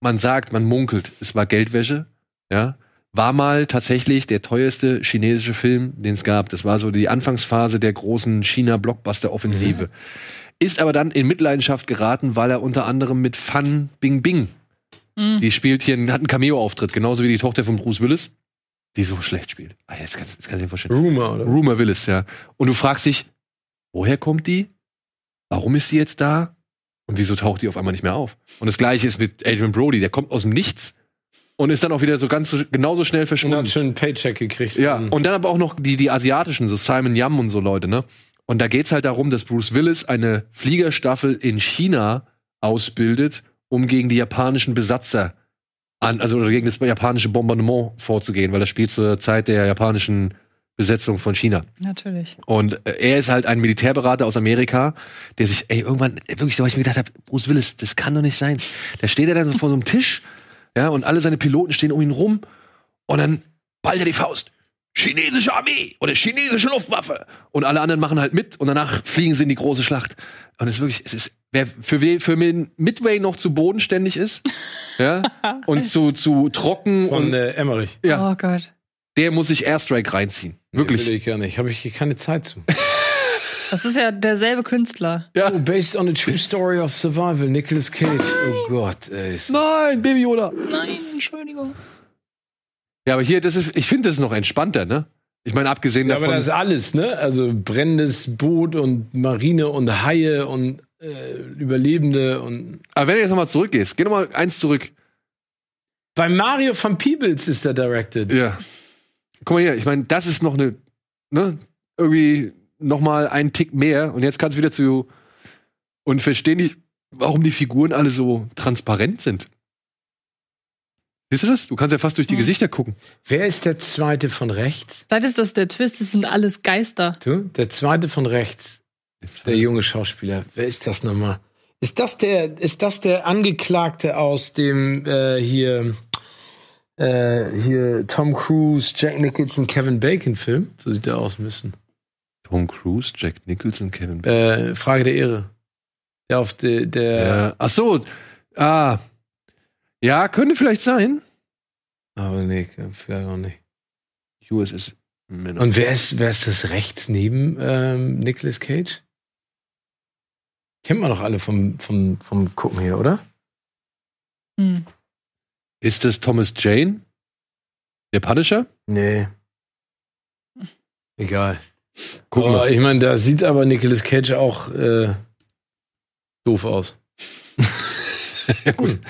man sagt, man munkelt, es war Geldwäsche, ja war mal tatsächlich der teuerste chinesische Film, den es gab. Das war so die Anfangsphase der großen China-Blockbuster-Offensive. Mhm. Ist aber dann in Mitleidenschaft geraten, weil er unter anderem mit Fan Bingbing, mhm. die spielt hier, hat einen Cameo-Auftritt, genauso wie die Tochter von Bruce Willis, die so schlecht spielt. Ah, jetzt kannst, jetzt kannst du dir vorstellen. Rumor, oder? Rumor Willis, ja. Und du fragst dich, woher kommt die? Warum ist die jetzt da? Und wieso taucht die auf einmal nicht mehr auf? Und das gleiche ist mit Adrian Brody, der kommt aus dem Nichts und ist dann auch wieder so ganz so, genauso schnell verschwunden. Und hat schon einen Paycheck gekriegt. Ja, und dann aber auch noch die, die asiatischen, so Simon Yam und so Leute, ne? Und da geht's halt darum, dass Bruce Willis eine Fliegerstaffel in China ausbildet, um gegen die japanischen Besatzer an, also oder gegen das japanische Bombardement vorzugehen, weil das spielt zur Zeit der japanischen Besetzung von China. Natürlich. Und äh, er ist halt ein Militärberater aus Amerika, der sich, ey, irgendwann, wirklich, so, weil ich mir gedacht habe, Bruce Willis, das kann doch nicht sein. Da steht er dann vor so einem Tisch ja, und alle seine Piloten stehen um ihn rum und dann ballt er die Faust. Chinesische Armee oder chinesische Luftwaffe. Und alle anderen machen halt mit und danach fliegen sie in die große Schlacht. Und es ist wirklich, es ist, wer für, wen, für wen Midway noch zu bodenständig ist, ja, und zu, zu trocken. Von und, äh, Emmerich. Ja. Oh Gott. Der muss sich Airstrike reinziehen. Wirklich. Nee, will ich gar nicht. Habe ich keine Zeit zu. Das ist ja derselbe Künstler. Ja. Oh, based on a true story of survival, Nicolas Cage. Oh Gott, ey. Nein, Baby Yoda. Nein, Entschuldigung. Ja, aber hier, das ist, ich finde das ist noch entspannter, ne? Ich meine, abgesehen Ja, davon. aber das ist alles, ne? Also brennendes Boot und Marine und Haie und äh, Überlebende und. aber wenn du jetzt nochmal zurückgehst, geh nochmal eins zurück. Bei Mario van Peebles ist der directed. Ja. Guck mal hier, ich meine, das ist noch eine, ne? Irgendwie noch mal einen Tick mehr. Und jetzt kannst du wieder zu und verstehen nicht, warum die Figuren alle so transparent sind. Siehst du das? Du kannst ja fast durch die Hm. Gesichter gucken. Wer ist der zweite von rechts? Vielleicht ist das der Twist, es sind alles Geister. Du? Der zweite von rechts. Der junge Schauspieler. Wer ist das nochmal? Ist das der, ist das der Angeklagte aus dem äh, hier, äh, hier Tom Cruise, Jack Nicholson, Kevin Bacon Film? So sieht der aus müssen. Tom Cruise, Jack Nicholson, Kevin. Äh, Frage der Ehre. Der auf de, der. Äh, ach so. Ah. Ja, könnte vielleicht sein. Aber nee, vielleicht auch nicht. USS Männer. Und wer ist, wer ist das rechts neben ähm, Nicolas Cage? Kennt man doch alle vom, vom, vom Gucken hier, oder? Hm. Ist das Thomas Jane? Der Punisher? Nee. Egal. Guck oh, mal. ich meine, da sieht aber Nicolas Cage auch äh, doof aus. ja, gut.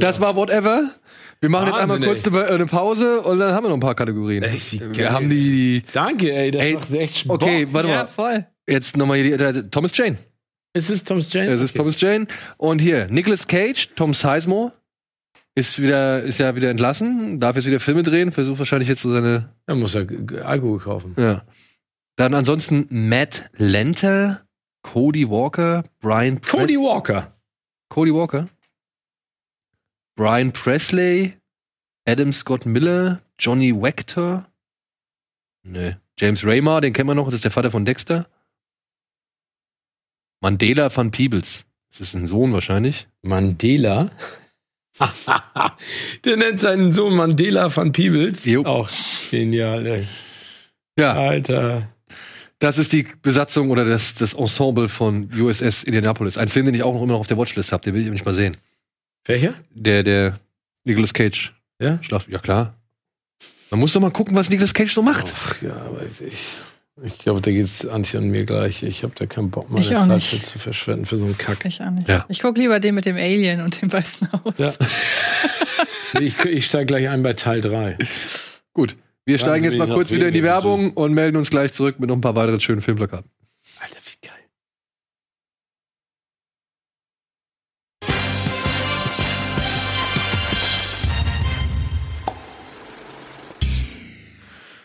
Das sagen. war whatever. Wir machen jetzt einmal Wahnsinn, kurz eine, eine Pause und dann haben wir noch ein paar Kategorien. Echt, wie wir geil. haben die, die Danke, ey, das Ey, macht echt Bock. okay, warte ja, mal. voll. Jetzt nochmal hier die, Thomas Jane. Ist es Thomas Jane? Es ist Okay. Thomas Jane. Und hier, Nicolas Cage, Tom Sizemore, ist wieder, ist ja wieder entlassen, darf jetzt wieder Filme drehen, versucht wahrscheinlich jetzt so seine, muss er G- G- Alkohol kaufen. ja. Dann ansonsten Matt Lenter, Cody Walker, Brian Pres- Cody Walker. Cody Walker, Brian Presley, Adam Scott Miller, Johnny Wector, ne, James Raymar, den kennen wir noch, das ist der Vater von Dexter. Mandela van Peebles. Das ist ein Sohn wahrscheinlich. Mandela. Der nennt seinen Sohn Mandela van Peebles. Jo. Auch genial, ey. Ja, Alter. das ist die Besatzung oder das, das Ensemble von USS Indianapolis. Ein Film, den ich auch noch immer noch auf der Watchlist habe, den will ich nicht mal sehen. Welcher? Der, der Nicolas Cage. Ja? Schlaf, ja klar. Man muss doch mal gucken, was Nicolas Cage so macht. Ach ja, aber ich, ich glaube, da geht's Antje und mir gleich. Ich habe da keinen Bock, meine Zeit nicht. für zu verschwenden für so einen Kack. Ich auch nicht. Ja. Ich gucke lieber den mit dem Alien und dem weißen Haus. Ja. Ich ich steige gleich ein bei Teil 3. Gut. Wir steigen jetzt mal kurz wieder in die Werbung und melden uns gleich zurück mit noch ein paar weiteren schönen Filmplakaten.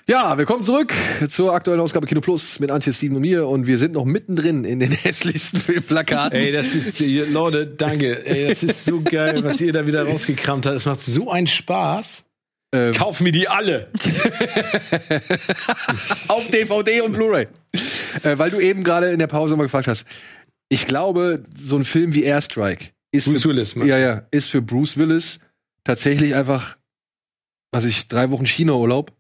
Ja, willkommen zurück zur aktuellen Ausgabe Kino Plus mit Antje, Steven und mir und wir sind noch mittendrin in den hässlichsten Filmplakaten. Ey, das ist, Leute, danke. Ey, das ist so geil, was ihr da wieder rausgekramt habt. Es macht so einen Spaß. Ähm, Kauf mir die alle. auf DVD und Blu-ray. Äh, weil du eben gerade in der Pause mal gefragt hast. Ich glaube, so ein Film wie Airstrike ist Bruce für, Willis, ja, ja, ist für Bruce Willis tatsächlich einfach, was ich, drei Wochen China-Urlaub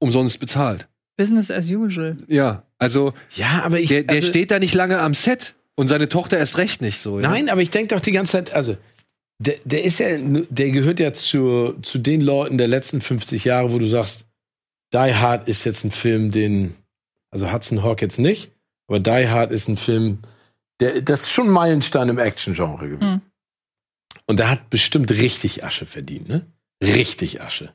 umsonst bezahlt. Business as usual. Ja, also Ja, aber ich. der, der also, steht da nicht lange am Set und seine Tochter erst recht nicht so. Ja? Nein, aber ich denke doch die ganze Zeit, also der, der ist ja, der gehört ja zu, zu den Leuten der letzten 50 Jahre, wo du sagst, Die Hard ist jetzt ein Film, den, also Hudson Hawk jetzt nicht, aber Die Hard ist ein Film, der, das ist schon ein Meilenstein im Action-Genre gewesen. Mhm. Und der hat bestimmt richtig Asche verdient, ne? Richtig Asche.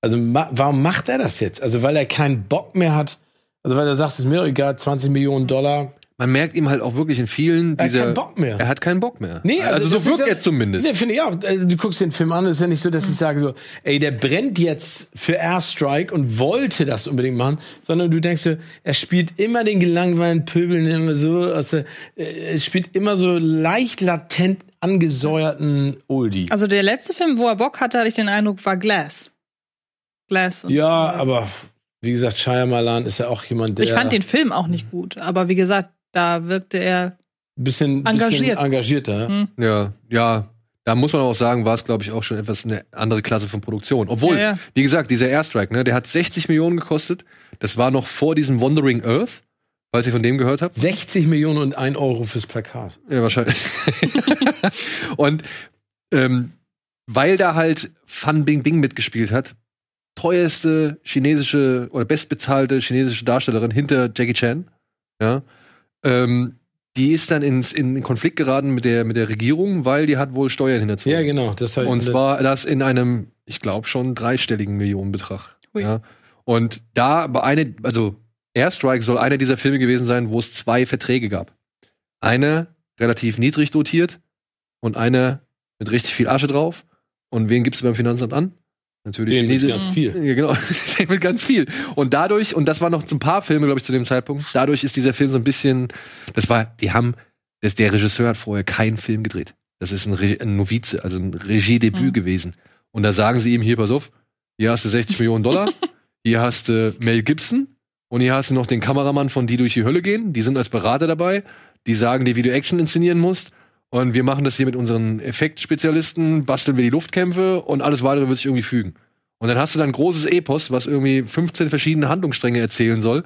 Also ma warum macht er das jetzt? Also weil er keinen Bock mehr hat, also weil er sagt, es ist mir egal, 20 Millionen Dollar. Man merkt ihm halt auch wirklich in vielen Er hat dieser. keinen Bock mehr. Er hat keinen Bock mehr. Nee, also, also so wirkt ja- er zumindest. Nee, finde ich auch. Äh, Du guckst den Film an, es ist ja nicht so, dass ich sage so, ey, der brennt jetzt für Airstrike und wollte das unbedingt machen, sondern du denkst so, er spielt immer den gelangweilten Pöbeln immer so aus der, äh, er spielt immer so leicht latent angesäuerten Oldie. Also der letzte Film, wo er Bock hatte, hatte ich den Eindruck, war Glass. Glass. Und, ja, äh, aber wie gesagt, Shyamalan ist ja auch jemand, der Ich fand den Film auch nicht gut, aber wie gesagt, da wirkte er. ein bisschen, Engagiert. bisschen engagierter. Hm. Ja, ja. Da muss man auch sagen, war es, glaube ich, auch schon etwas eine andere Klasse von Produktion. Obwohl, Ja, ja. wie gesagt, dieser Airstrike, ne, der hat 60 Millionen gekostet. Das war noch vor diesem Wandering Earth, falls ihr von dem gehört habt. 60 Millionen und ein Euro fürs Plakat. Ja, wahrscheinlich. und ähm, weil da halt Fan Bingbing mitgespielt hat, teuerste chinesische oder bestbezahlte chinesische Darstellerin hinter Jackie Chan, ja, ähm, die ist dann ins, in Konflikt geraten mit der, mit der Regierung, weil die hat wohl Steuern hinterzogen. Ja, genau. Das halt Und zwar das in einem, ich glaube schon dreistelligen Millionenbetrag. Ja. Und da bei eine, also Airstrike soll einer dieser Filme gewesen sein, wo es zwei Verträge gab. Eine relativ niedrig dotiert und eine mit richtig viel Asche drauf. Und wen gibst du beim Finanzamt an? Natürlich den mit ganz viel. ja, genau. mit ganz viel. Und dadurch, und das waren noch so ein paar Filme, glaube ich, zu dem Zeitpunkt, dadurch ist dieser Film so ein bisschen, das war, die haben, das, der Regisseur hat vorher keinen Film gedreht. Das ist ein, Re, ein Novize, also ein Regiedebüt Mhm. gewesen. Und da sagen sie ihm, hier, pass auf, hier hast du 60 Millionen Dollar, hier hast du Mel Gibson und hier hast du noch den Kameramann von Die durch die Hölle gehen. Die sind als Berater dabei. Die sagen dir, wie du Action inszenieren musst. Und wir machen das hier mit unseren Effektspezialisten, basteln wir die Luftkämpfe und alles weitere wird sich irgendwie fügen. Und dann hast du dann ein großes Epos, was irgendwie 15 verschiedene Handlungsstränge erzählen soll.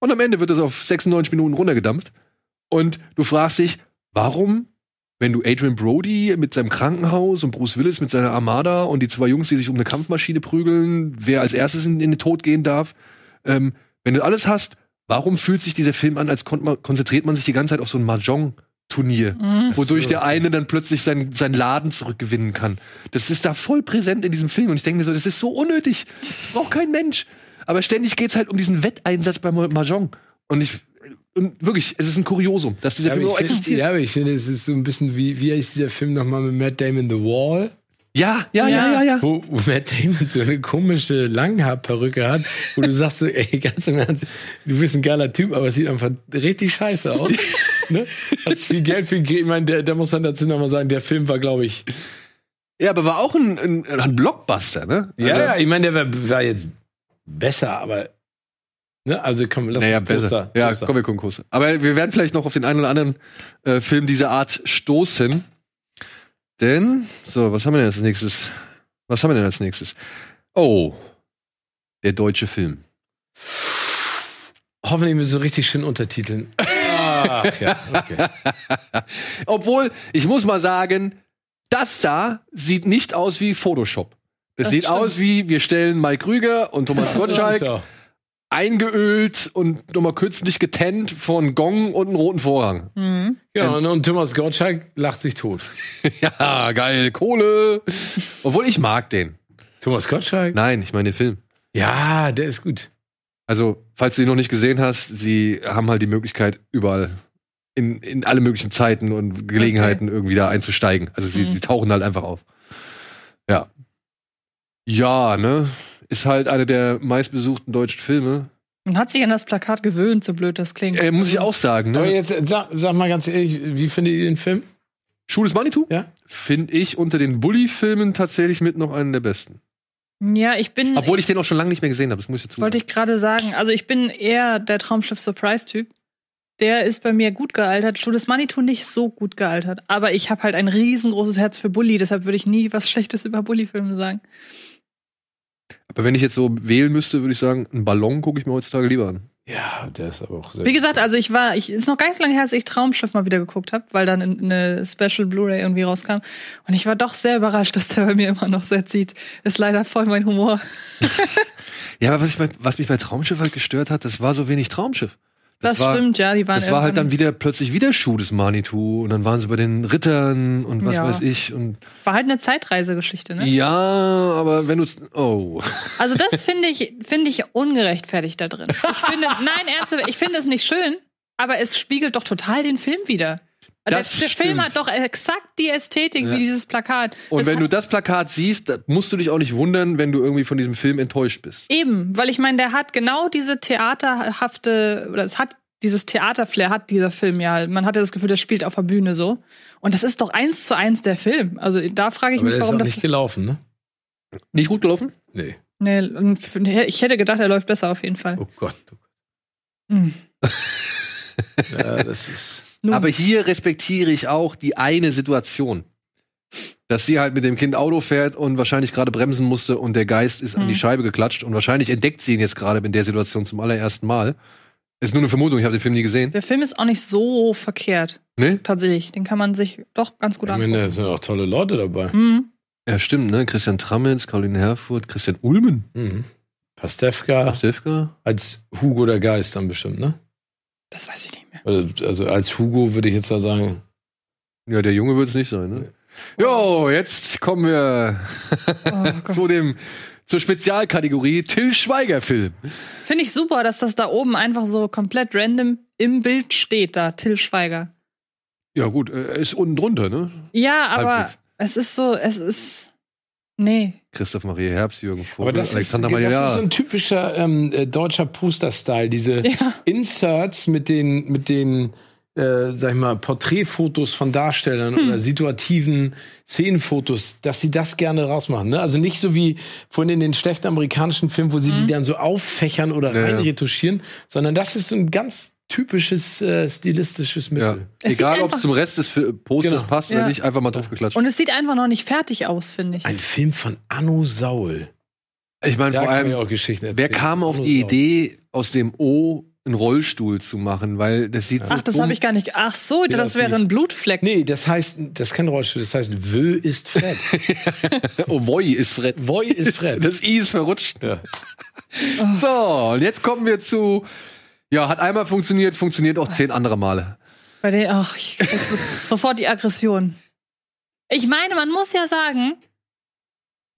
Und am Ende wird es auf 96 Minuten runtergedampft. Und du fragst dich, warum, wenn du Adrian Brody mit seinem Krankenhaus und Bruce Willis mit seiner Armada und die zwei Jungs, die sich um eine Kampfmaschine prügeln, wer als erstes in, in den Tod gehen darf, ähm, wenn du alles hast, warum fühlt sich dieser Film an, als konzentriert man sich die ganze Zeit auf so ein Mahjong-Turnier? Mhm. wodurch der eine dann plötzlich sein, sein Laden zurückgewinnen kann. Das ist da voll präsent in diesem Film und ich denke mir so, das ist so unnötig. Das braucht kein Mensch. Aber ständig geht's halt um diesen Wetteinsatz beim Mahjong. Und ich, und wirklich, es ist ein Kuriosum, dass dieser Ja, Film aber so ich find, existiert. ja, aber ich finde, es ist so ein bisschen wie, wie heißt dieser Film nochmal mit Matt Damon, The Wall? Ja, ja, ja, ja, ja. Wo, wo Matt Damon so eine komische Langhaarperücke hat, wo du sagst so, ey, ganz im Ernst, du bist ein geiler Typ, aber es sieht einfach richtig scheiße aus. ne? Hast viel Geld für ihn, ich meine, der, da muss man dazu nochmal sagen, der Film war, glaube ich, Ja, aber war auch ein, ein, ein Blockbuster, ne? ja, Also- ja, ich meine, der war, war jetzt besser, aber, ne, also komm, lass Naja, uns besser. Poster, Ja, Poster. komm, wir gucken Poster. Aber wir werden vielleicht noch auf den einen oder anderen äh, Film dieser Art stoßen. Denn, so, was haben wir denn als nächstes? Was haben wir denn als nächstes? Oh, der deutsche Film. Hoffentlich mit so richtig schön Untertiteln. Ach, ja, okay. Obwohl, ich muss mal sagen, das da sieht nicht aus wie Photoshop. Das, sieht stimmt. aus wie, wir stellen Mike Krüger und Thomas Gottschalk. Eingeölt und nochmal künstlich getennt einen Gong und einen roten Vorhang. Mhm. Ja, und, und Thomas Gottschalk lacht sich tot. Ja, geil, Kohle. Obwohl ich mag den. Thomas Gottschalk? Nein, ich meine den Film. Ja, der ist gut. Also, falls du ihn noch nicht gesehen hast, sie haben halt die Möglichkeit, überall in, in alle möglichen Zeiten und Gelegenheiten irgendwie da einzusteigen. Also sie, Mhm. sie tauchen halt einfach auf. Ja. Ja, ne? Ist halt eine der meistbesuchten deutschen Filme. Man hat sich an das Plakat gewöhnt, so blöd das klingt. Äh, muss ich auch sagen, Aber ne? jetzt äh, sag, sag mal ganz ehrlich, wie findet ihr den Film? Schuh des Manitou? Ja. Finde ich unter den Bully-Filmen tatsächlich mit noch einen der besten. Ja, ich bin. Obwohl ich den auch schon lange nicht mehr gesehen habe, das muss ich dazu Wollte ich gerade sagen. Also ich bin eher der Traumschiff Surprise-Typ. Der ist bei mir gut gealtert. Schuh des Manitou nicht so gut gealtert. Aber ich habe halt ein riesengroßes Herz für Bully, deshalb würde ich nie was Schlechtes über Bully-Filme sagen. Aber wenn ich jetzt so wählen müsste, würde ich sagen, einen Ballon gucke ich mir heutzutage lieber an. Ja, der ist aber auch sehr. Wie gesagt, also ich war, ich ist noch gar nicht so lange her, dass ich Traumschiff mal wieder geguckt habe, weil dann eine Special Blu-ray irgendwie rauskam. Und ich war doch sehr überrascht, dass der bei mir immer noch sehr zieht. Ist leider voll mein Humor. Ja, aber was, ich bei, was mich bei Traumschiff halt gestört hat, das war so wenig Traumschiff. Das, war, stimmt, ja, die waren Das war halt dann wieder plötzlich wieder Schuh des Manitou und dann waren sie bei den Rittern und was Ja. weiß ich und war halt eine Zeitreisegeschichte, ne? ja, aber wenn du oh Also das finde ich, finde ich ungerechtfertigt da drin. Ich finde, nein, ernsthaft, ich finde es nicht schön, aber es spiegelt doch total den Film wieder. Der, Das der Film stimmt. hat doch exakt die Ästhetik Ja. wie dieses Plakat. und Das wenn du das Plakat siehst, da musst du dich auch nicht wundern, wenn du irgendwie von diesem Film enttäuscht bist. Eben, weil ich meine, der hat genau diese theaterhafte, oder es hat dieses Theaterflair hat dieser Film ja. Man hatte das Gefühl, das spielt auf der Bühne so. Und das ist doch eins zu eins der Film. Also da frage ich aber mich, der ist warum auch das. nicht gelaufen, ne? Nicht gut gelaufen? Nee. Nee, ich hätte gedacht, er läuft besser auf jeden Fall. Oh Gott. Oh Hm. Gott. Ja, das ist. Nun, Aber hier respektiere ich auch die eine Situation. Dass sie halt mit dem Kind Auto fährt und wahrscheinlich gerade bremsen musste und der Geist ist an Hm. die Scheibe geklatscht und wahrscheinlich entdeckt sie ihn jetzt gerade in der Situation zum allerersten Mal. Ist nur eine Vermutung, ich habe den Film nie gesehen. der Film ist auch nicht so verkehrt. Ne? Tatsächlich. Den kann man sich doch ganz gut Ich meine, da angucken. sind auch tolle Leute dabei. Hm. Ja, stimmt, ne? Christian Tramitz, Caroline Herfurth, Christian Ulmen, Mhm. Pastewka Stefka. als Hugo der Geist dann bestimmt, ne? Das weiß ich nicht mehr. Also, also als Hugo würde ich jetzt da sagen. Ja, der Junge wird es nicht sein, ne? Jo, jetzt kommen wir Oh zu dem, zur Spezialkategorie Till Schweiger Film. Finde ich super, dass das da oben einfach so komplett random im Bild steht, da, Till Schweiger. Ja, gut, er ist unten drunter, ne? Ja, aber Halbwegs. es ist so, es ist. Nee. Christoph Maria Herbst, Jürgen Vogel, das ist, Alexander das ist so ein typischer ähm, äh, deutscher Poster-Style. Diese Ja. Inserts mit den, mit den, äh, sag ich mal, Porträtfotos von Darstellern Hm. oder situativen Szenenfotos, dass sie das gerne rausmachen. Ne? Also nicht so wie von in den schlechten amerikanischen Filmen, wo sie Mhm. die dann so auffächern oder ja. reinretuschieren, sondern das ist so ein ganz typisches äh, stilistisches Ja. Mittel. Sieht Egal, ob es zum Rest des Posters Genau. passt oder Ja. nicht, einfach mal drauf geklatscht. Und es sieht einfach noch nicht fertig aus, finde ich. Ein Film von Anno Saul. ich meine, vor allem, wer kam auf Anno die Saul. Idee, aus dem O einen Rollstuhl zu machen? Weil das sieht so Ach, das dumm- habe ich gar nicht. Ach so, Ja, das das wäre ein Blutfleck. Nee, das heißt, das ist kein Rollstuhl, das heißt, Wö ist Fred. Oh, Voi ist Fred. Voi ist Fred. Das I ist verrutscht. Ja. So, und jetzt kommen wir zu, ja, hat einmal funktioniert, funktioniert auch zehn andere Male. Bei den, ach, ich, sofort die Aggression. Ich meine, man muss ja sagen,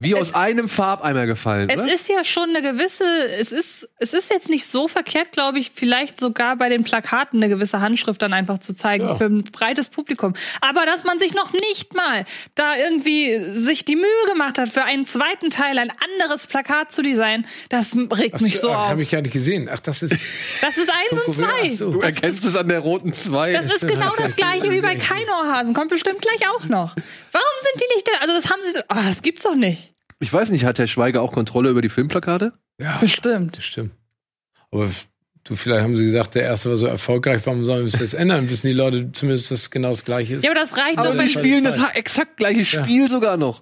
Wie Es- aus einem Farbeimer gefallen, es oder? ist ja schon eine gewisse, es ist, es ist jetzt nicht so verkehrt, glaube ich, vielleicht sogar bei den Plakaten eine gewisse Handschrift dann einfach zu zeigen Ja. für ein breites Publikum. Aber dass man sich noch nicht mal da irgendwie sich die Mühe gemacht hat, für einen zweiten Teil ein anderes Plakat zu designen, das regt mich so auf. Habe ich gar nicht gesehen. Ach, das ist. Das ist eins und Ach zwei. so. Du erkennst es an der roten 2. Das ist genau das gleiche wie bei Keinohrhasen. Kommt bestimmt gleich auch noch. Warum sind die nicht da? Also das haben sie. Ah, das gibt's doch nicht. Ich weiß nicht, hat Herr Schweiger auch Kontrolle über die Filmplakate? Ja, Bestimmt. das stimmt. Aber du, vielleicht haben sie gesagt, der erste war so erfolgreich, warum sollen wir es jetzt ändern? Wissen die Leute zumindest, dass es genau das gleiche ist? Ja, aber das reicht Aber doch. sie Wenn, das- spielen das exakt gleiche Spiel sogar noch.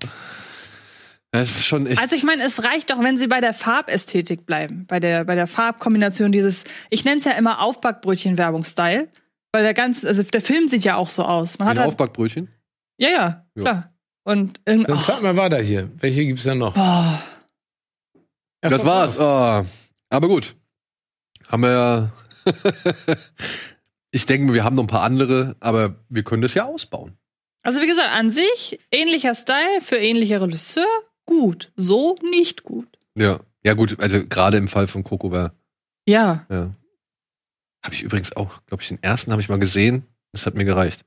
Das ist schon echt. also ich meine, es reicht doch, wenn sie bei der Farbästhetik bleiben, bei der bei der Farbkombination dieses. Ich nenne es ja immer Aufbackbrötchen-Werbung-Style, weil der ganze, also der Film sieht ja auch so aus. Man ein hat halt, Aufbackbrötchen. ja, ja, Ja. klar. Und irgendwie. Dann zeig mal weiter hier. Welche gibt's denn noch? Boah. Ach, das war's. Ah, aber gut. Haben wir ja. ich denke, wir haben noch ein paar andere, aber wir können das ja ausbauen. Also wie gesagt, an sich ähnlicher Style für ähnlicher Regisseur, gut. So nicht gut. Ja. Ja, gut, also gerade im Fall von Coco war. Ja. Ja. Habe ich übrigens auch, glaube ich, den ersten habe ich mal gesehen. Das hat mir gereicht.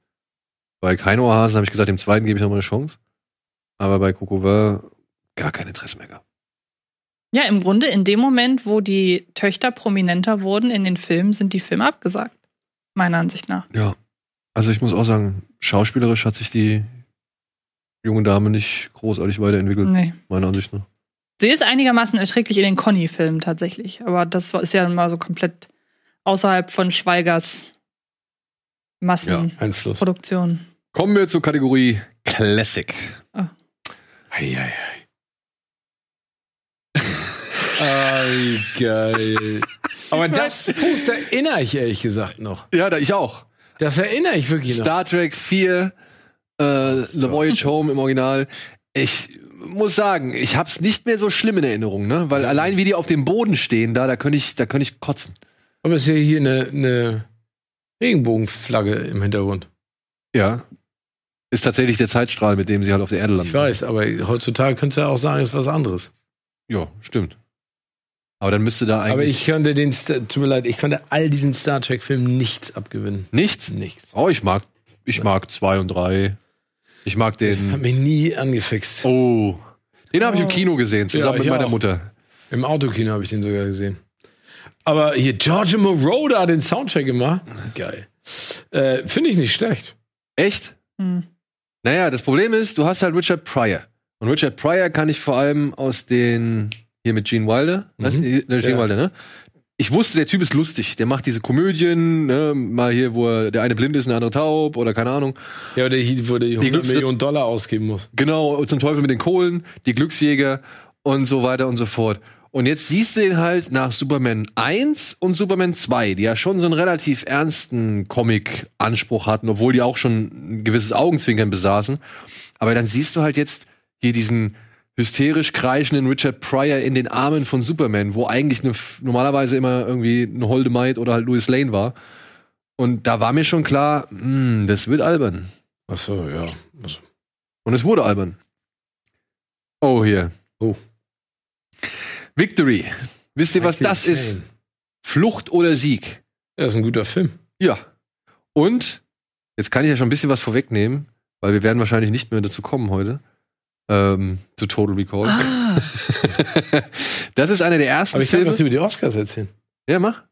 Bei Keinohrhasen habe ich gesagt, dem zweiten gebe ich noch mal eine Chance. Aber bei Coco war gar kein Interesse mehr gehabt. Ja, im Grunde in dem Moment, wo die Töchter prominenter wurden in den Filmen, sind die Filme abgesagt. Meiner Ansicht nach. Ja. Also ich muss auch sagen, schauspielerisch hat sich die junge Dame nicht großartig weiterentwickelt, Nee. meiner Ansicht nach. Sie ist einigermaßen erträglich in den Conny-Filmen tatsächlich. Aber das ist ja mal so komplett außerhalb von Schweigers Massenproduktion. Einfluss. Kommen wir zur Kategorie Classic. Eieiei. Ei, geil. Aber das Poster erinnere ich ehrlich gesagt noch. Ja, da ich auch. Das erinnere ich wirklich noch. Star Trek 4, äh, The Voyage Home im Original. Ich muss sagen, ich hab's nicht mehr so schlimm in Erinnerung, ne? Weil allein wie die auf dem Boden stehen, da, da könnte ich, da könnte ich kotzen. Aber es ist ja hier eine, eine Regenbogenflagge im Hintergrund. Ja. Ist tatsächlich der Zeitstrahl, mit dem sie halt auf der Erde landen. Ich weiß, aber heutzutage könntest du ja auch sagen, es ist was anderes. Ja, stimmt. Aber dann müsste da eigentlich. Aber ich könnte den, Star- tut mir leid, ich konnte all diesen Star Trek-Filmen nichts abgewinnen. Nicht? Nichts. Oh, ich mag, ich mag zwei und drei. Ich mag Hat den. mich nie angefixt. Oh. Den habe ich im Oh. Kino gesehen, zusammen Ja, mit ich meiner auch. Mutter. Im Autokino habe ich den sogar gesehen. Aber hier, George Moroder hat den Soundtrack gemacht. Geil. Äh, Finde ich nicht schlecht. Echt? Hm. Naja, das Problem ist, du hast halt Richard Pryor. Und Richard Pryor kann ich vor allem aus den, hier mit Gene Wilder, Mhm. weißt der Gene Ja. Wilder, ne? Ich wusste, der Typ ist lustig. Der macht diese Komödien, ne? mal hier, wo er, der eine blind ist, der andere taub oder keine Ahnung. Ja, oder hier, wo der 100 Glücksritt- Millionen Dollar ausgeben muss. Genau, zum Teufel mit den Kohlen, die Glücksjäger und so weiter und so fort. Und jetzt siehst du ihn halt nach Superman 1 und Superman 2, die ja schon so einen relativ ernsten Comic-Anspruch hatten, obwohl die auch schon ein gewisses Augenzwinkern besaßen. Aber dann siehst du halt jetzt hier diesen hysterisch kreischenden Richard Pryor in den Armen von Superman, wo eigentlich eine, normalerweise immer irgendwie eine Holde Maid oder halt Louis Lane war. Und da war mir schon klar, hm, das wird albern. Ach so, ja. Also, Und es wurde albern. Oh, hier. Oh. Victory. Wisst ihr, was das ist? Flucht oder Sieg? Ja, ist ein guter Film. Ja. Und, jetzt kann ich ja schon ein bisschen was vorwegnehmen, weil wir werden wahrscheinlich nicht mehr dazu kommen heute, ähm, zu Total Recall. Ah, das ist einer der ersten Aber ich kann Filme. was über die Oscars erzählen. Ja, mach.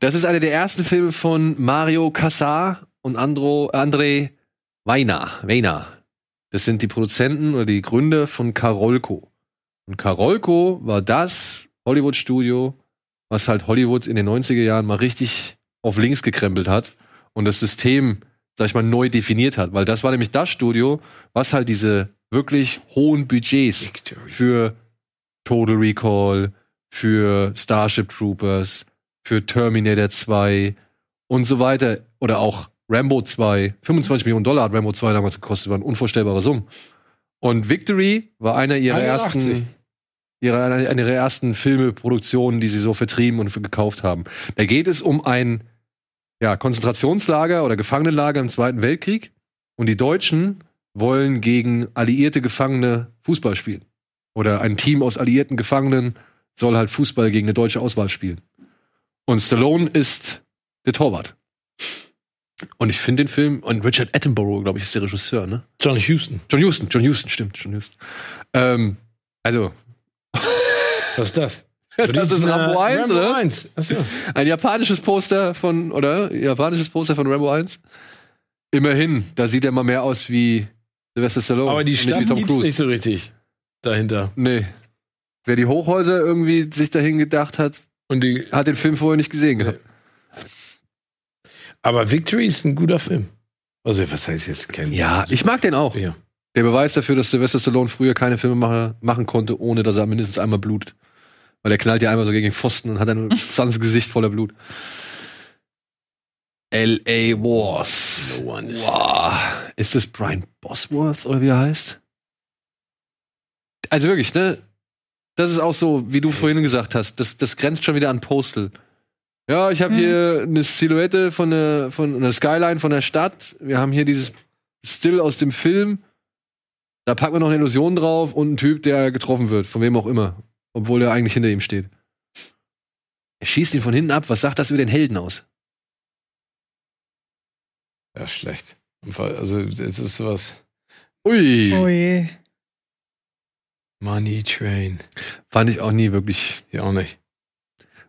Das ist einer der ersten Filme von Mario Cassar und Andro, André Weiner. Weiner. Das sind die Produzenten oder die Gründer von Karolko. Und Karolko war das Hollywood-Studio, was halt Hollywood in den 90er Jahren mal richtig auf links gekrempelt hat und das System, sag ich mal, neu definiert hat. Weil das war nämlich das Studio, was halt diese wirklich hohen Budgets für Total Recall, für Starship Troopers, für Terminator 2 und so weiter. Oder auch Rambo 2. 25 Millionen Dollar hat Rambo 2 damals gekostet, war eine unvorstellbare Summe. Und Victory war einer ihrer 81. ersten, ihrer, einer ihrer ersten Filmeproduktionen, die sie so vertrieben und gekauft haben. Da geht es um ein ja, Konzentrationslager oder Gefangenenlager im Zweiten Weltkrieg. Und die Deutschen wollen gegen alliierte Gefangene Fußball spielen. Oder ein Team aus alliierten Gefangenen soll halt Fußball gegen eine deutsche Auswahl spielen. Und Stallone ist der Torwart. Und ich finde den Film, und Richard Attenborough, glaube ich, ist der Regisseur, ne? John Houston. John Huston, John Huston, stimmt, John Huston. Ähm, also, Was ist das? das ist Rambo 1, Rambo oder? 1. Achso. Ein japanisches Poster von, oder? Japanisches Poster von Rambo 1. Immerhin, da sieht er mal mehr aus wie Sylvester Stallone. Aber die Stadt gibt's Cruise. nicht so richtig dahinter. Nee. Wer die Hochhäuser irgendwie sich dahin gedacht hat, Und die, hat den Film vorher nicht gesehen gehabt. aber Victory ist ein guter Film. Also, was heißt jetzt kein Ja, ich mag den auch. Ja. Der Beweis dafür, dass Sylvester Stallone früher keine Filme mache, machen konnte, ohne dass er mindestens einmal blutet. Weil er knallt ja einmal so gegen den Pfosten und hat dann das ganze Gesicht voller Blut. L.A. Wars. No one is Wow. Ist das Brian Bosworth oder wie er heißt? Also wirklich, ne? Das ist auch so, wie du vorhin gesagt hast, das, das grenzt schon wieder an Postal. Ja, ich habe Mhm. hier eine Silhouette von der, von einer Skyline von der Stadt. Wir haben hier dieses Still aus dem Film. Da packen wir noch eine Illusion drauf und einen Typ, der getroffen wird, von wem auch immer. Obwohl er eigentlich hinter ihm steht. Er schießt ihn von hinten ab. Was sagt das über den Helden aus? Ja, schlecht. Also, es ist sowas. Ui. je. Money Train. Fand ich auch nie wirklich. Ja, auch nicht.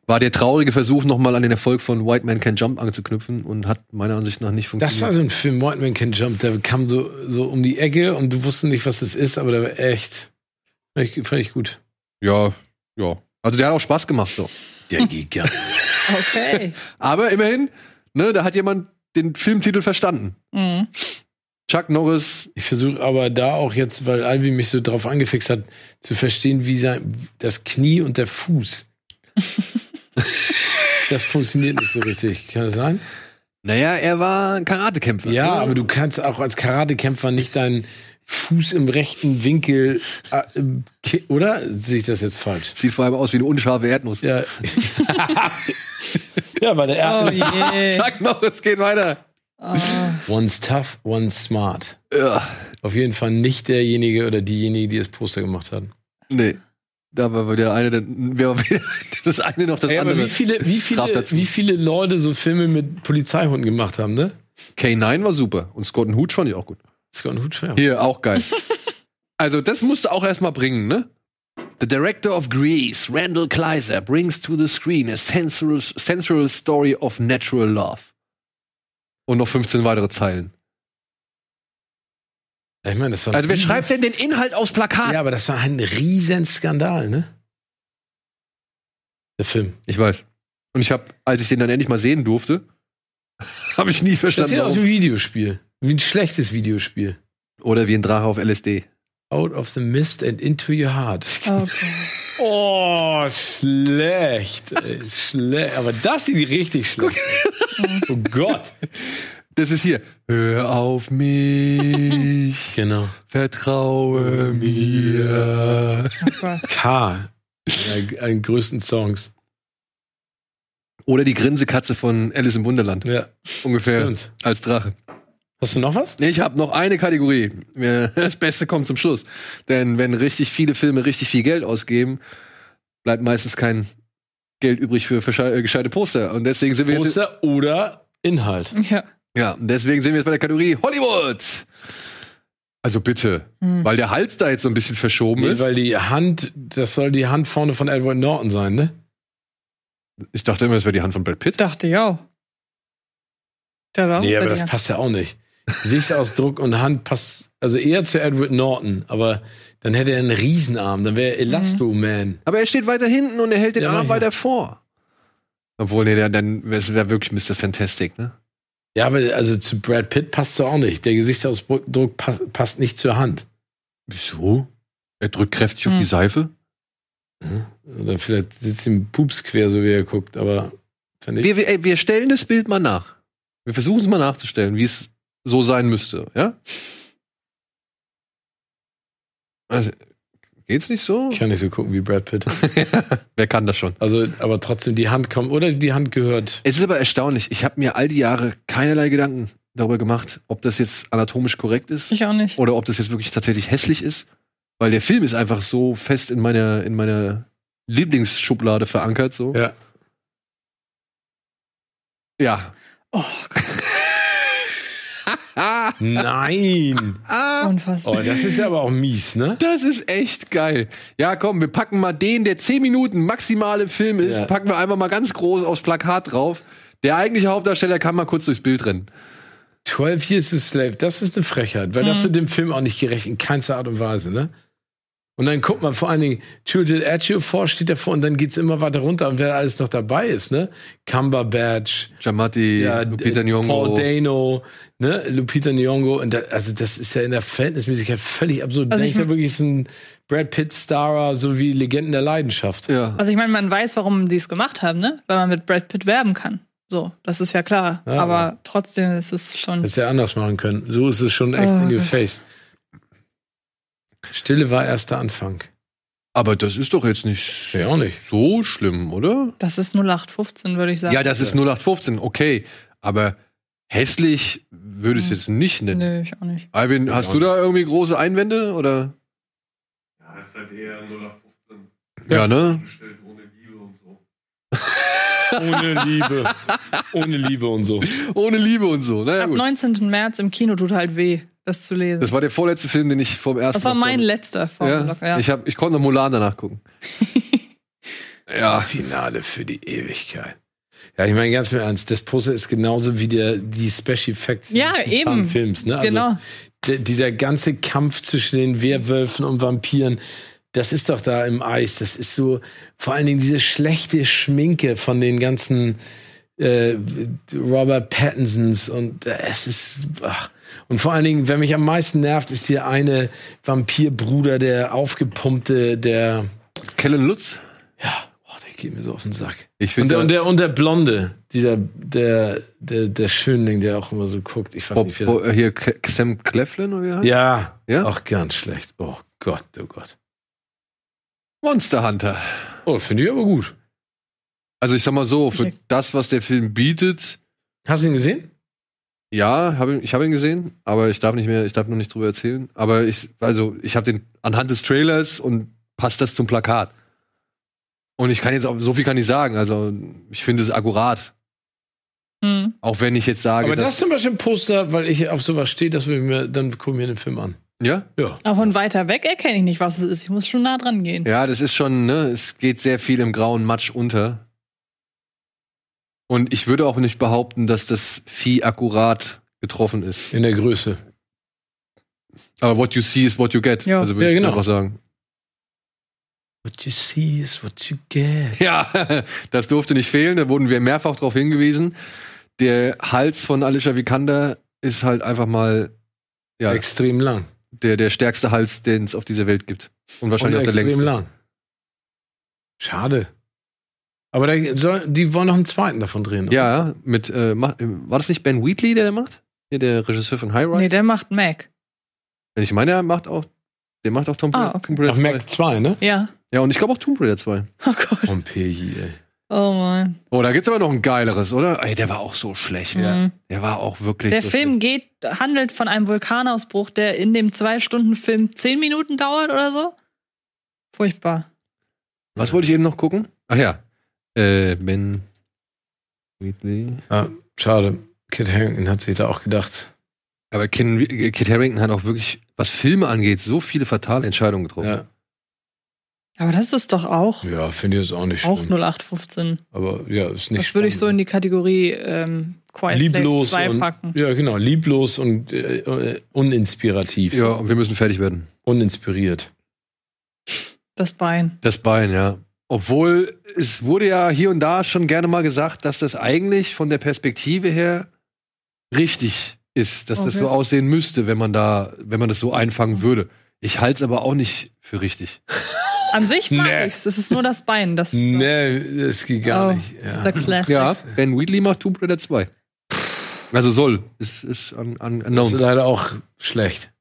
War der traurige Versuch, nochmal an den Erfolg von White Man Can Jump anzuknüpfen und hat meiner Ansicht nach nicht Das war funktioniert. so ein Film, White Man Can Jump, der kam so, so um die Ecke und du wusstest nicht, was das ist, aber der war echt, fand ich, fand ich gut. ja, ja. Also der hat auch Spaß gemacht so. Der Gigant. Okay. Aber immerhin, ne, da hat jemand den Filmtitel verstanden. mhm. Chuck Norris, Ich versuche aber da auch jetzt, weil Alvi mich so drauf angefixt hat, zu verstehen, wie sein, das Knie und der Fuß. das funktioniert nicht so richtig. Kann das sein? naja, er war ein Karatekämpfer. Ja, aber du kannst auch als Karatekämpfer nicht deinen Fuß im rechten Winkel, äh, ki- oder? Sehe ich das jetzt falsch? Sieht vor allem aus wie eine unscharfe Erdnuss. Ja. ja, weil der Oh er je. Chuck Norris geht weiter. Oh. One's tough, one's smart. Ja, Auf jeden Fall nicht derjenige oder diejenige, die das Poster gemacht hat. nee. Da war wieder eine, dann das eine noch das Ey, andere. wie viele, wie viele, wie viele Leute so Filme mit Polizeihunden gemacht haben, ne? K9 war super und Scott and Hooch fand ich auch gut. Scott Hut ja. Hier, auch geil. also, das musst du auch erstmal bringen, ne? The director of Grease, Randall Kleiser, brings to the screen a sensual, sensual story of natural love. Und noch 15 weitere Zeilen. Ich meine, das war ein Also, wer schreibt denn den Inhalt aufs Plakat? Ja, aber das war ein Riesenskandal, ne? Der Film. Ich weiß. Und ich habe, als ich den dann endlich mal sehen durfte, habe ich nie Das verstanden. sieht aus wie Warum. ein Videospiel. Wie ein schlechtes Videospiel. Oder wie ein Drache auf LSD. Out of the mist and into your heart. Okay. Oh, schlecht. Ey, schlecht. Aber das sieht richtig schlecht. aus. Oh Gott. Das ist hier. Hör auf mich, Genau. vertraue mir. Oh. K. Einer größten Songs. Oder die Grinsekatze von Alice im Wunderland. Ja. Ungefähr Stimmt. als Drache. Hast du noch was? Ich habe noch eine Kategorie. Das Beste kommt zum Schluss. Denn wenn richtig viele Filme richtig viel Geld ausgeben, bleibt meistens kein Geld übrig für versche- äh, gescheite Poster. Und deswegen sind wir jetzt. Poster oder Inhalt? Ja. Ja, und deswegen sind wir jetzt bei der Kategorie Hollywood. Also bitte, Hm. weil der Hals da jetzt so ein bisschen verschoben Nee, ist. weil die Hand, das soll die Hand vorne von Edward Norton sein, ne? Ich dachte immer, das wäre die Hand von Brad Pitt. Dachte ich auch. Der war auch Nee, aber das dir. passt ja auch nicht. Gesichtsausdruck und Hand passt, also eher zu Edward Norton, aber dann hätte er einen Riesenarm, dann wäre er Elasto-Man. Aber er steht weiter hinten und er hält den Ja, Arm weiter vor. Obwohl, nee, der, dann wäre es wär wirklich Mr. Fantastic, ne? Ja, aber also zu Brad Pitt passt er auch nicht. Der Gesichtsausdruck pa passt nicht zur Hand. Wieso? Er drückt kräftig auf Hm. die Seife. Oder vielleicht sitzt ihm Pups quer, so wie er guckt, aber finde ich. Wir, wir, ey, wir stellen das Bild mal nach. Wir versuchen es mal nachzustellen, wie es so sein müsste, ja? Also, geht's nicht so? Ich kann nicht so gucken wie Brad Pitt. Wer kann das schon? Also, aber trotzdem die Hand kommt, oder die Hand gehört. Es ist aber erstaunlich. Ich habe mir all die Jahre keinerlei Gedanken darüber gemacht, ob das jetzt anatomisch korrekt ist Ich auch nicht. oder ob das jetzt wirklich tatsächlich hässlich ist. Weil der Film ist einfach so fest in meiner, in meiner Lieblingsschublade verankert. So. Ja. Ja. Oh, Nein! Ah, unfassbar. Oh, das ist ja aber auch mies, ne? das ist echt geil. Ja, komm, wir packen mal den, der 10 Minuten maximal im Film ist, Ja. packen wir einfach mal ganz groß aufs Plakat drauf. Der eigentliche Hauptdarsteller kann mal kurz durchs Bild rennen. 12 Years a Slave, das ist eine Frechheit, weil das wird dem Film auch nicht gerecht, in keinster Art und Weise, ne? Und dann guckt man vor allen Dingen, Juliet Ejiofor steht davor und dann geht's immer weiter runter und wer alles noch dabei ist, ne? Cumberbatch, Giamatti, ja, Lupita äh, Nyong'o. Paul Dano, ne? Lupita Nyong'o und da, also das ist ja in der Verhältnismäßigkeit völlig absurd. Also ich ich ja wirklich ist ein Brad Pitt Starer, so wie Legenden der Leidenschaft. Ja. Also ich meine, man weiß, warum sie es gemacht haben, ne? Weil man mit Brad Pitt werben kann. So, das ist ja klar. Ja, aber aber- trotzdem ist es schon. Hätte ja anders machen können. So ist es schon echt Oh in your Gott. face. Stille war erst der Anfang. Aber das ist doch jetzt nicht Ja, auch nicht. so schlimm, oder? Das ist 0815, würde ich sagen. Ja, das ist 0815, okay. Aber hässlich würde ich es jetzt nicht nennen. Nö, ich auch nicht. Alvin, hast du da irgendwie große Einwände? Oder? Ja, ist halt eher 0815. Ja, ne? Bestellt ohne Liebe und so. Ohne Liebe. Ohne Liebe und so. Ohne Liebe und so. Naja, Ab gut. 19. März im Kino tut halt weh, das zu lesen. Das war der vorletzte Film, den ich vom ersten Das war Lockdown- mein letzter vom ja, Lock- ja. Ich, hab, ich konnte noch Mulan danach gucken. ja, Finale für die Ewigkeit. Ja, ich meine ganz im Ernst, das Poster ist genauso wie der, die Special Effects Ja, des Films. Ne? Also Genau. dieser ganze Kampf zwischen den Werwölfen und Vampiren, das ist doch da im Eis. Das ist so, vor allen Dingen diese schlechte Schminke von den ganzen äh, Robert Pattinsons und äh, es ist. Ach. Und vor allen Dingen, wer mich am meisten nervt, ist hier eine Vampirbruder, der aufgepumpte, der. Kellen Lutz. Ja, boah, der geht mir so auf den Sack. Ich Und der, finde und der, und der Blonde, dieser, der, der, der Schönling, der auch immer so guckt. Ich weiß Bob, nicht, wie Bo, äh, hier Sam Cleflin oder wie heißt? Ja, Ja? Ach, ganz schlecht. Oh Gott, oh Gott. Monster Hunter. Oh, finde ich aber gut. Also ich sag mal so, für Ich- das, was der Film bietet, Hast du ihn gesehen? ja, hab, ihn- ich habe ihn gesehen, aber ich darf nicht mehr, ich darf noch nicht drüber erzählen. Aber ich, also ich habe den anhand des Trailers und passt das zum Plakat. Und ich kann jetzt auch, so viel kann ich sagen. Also ich finde es akkurat. Hm. Auch wenn ich jetzt sage, aber das dass, ist zum Beispiel ein Poster, weil ich auf sowas stehe, dass wir mir, dann gucken wir den Film an. Ja, Ja. Auch von weiter weg erkenne ich nicht, was es ist. Ich muss schon nah dran gehen. ja, das ist schon, ne, es geht sehr viel im grauen Matsch unter. Und ich würde auch nicht behaupten, dass das Vieh akkurat getroffen ist. In der Größe. Aber what you see is what you get. Ja. Also würde Ja, ich genau. einfach sagen. What you see is what you get. Ja, das durfte nicht fehlen. Da wurden wir mehrfach darauf hingewiesen. Der Hals von Alicia Vikander ist halt einfach mal ja, Extrem lang. Der, der stärkste Hals, den es auf dieser Welt gibt. Und wahrscheinlich Und auch der extrem längste. lang. Schade. Aber da soll, die wollen noch einen zweiten davon drehen. oder? Ja, mit, äh, macht, war das nicht Ben Wheatley, der der macht? Hier, der Regisseur von High Rise? Nee, der macht Mac. Wenn ich meine, er macht auch, der macht auch Tomb Ah, Raider. okay. Tomb Raider Ach, 2. Mac 2, ne? Ja. Ja, und ich glaube auch Tomb Raider 2. Oh Gott. Pompeji, ey. Oh Mann. Oh, da gibt's aber noch ein geileres, oder? Ey, der war auch so schlecht. Mhm. Der war auch wirklich Der so Film schlecht. geht, handelt von einem Vulkanausbruch, der in dem Zwei-Stunden-Film zehn Minuten dauert oder so. Furchtbar. Was wollte ich eben noch gucken? Ach ja. Äh, Ben Wheatley. Ja, schade. Kid Harington hat sich da auch gedacht. Aber Ken, Kit Harington hat auch wirklich, was Filme angeht, so viele fatale Entscheidungen getroffen. Ja, Aber das ist doch auch, ja finde ich jetzt auch nicht auch schlimm. 0815. Aber ja, ist nicht Das würde ich so in spannend. die Kategorie ähm, Quiet lieblos Place 2 und, packen. Ja, genau. Lieblos und äh, uninspirativ. Ja, und wir müssen fertig werden. Uninspiriert. Das Bein. Das Bein, ja. Obwohl, es wurde ja hier und da schon gerne mal gesagt, dass das eigentlich von der Perspektive her richtig ist, dass das Okay. so aussehen müsste, wenn man da, wenn man das so einfangen würde. Ich halte es aber auch nicht für richtig. An sich mag Nee. ich's. Es ist nur das Bein. Das Nee, das geht gar Oh, nicht. Ja. The Classic. Ja, Ben Wheatley macht Tomb Raider 2. Also soll. Ist, ist an, an Das ist announced. leider auch schlecht.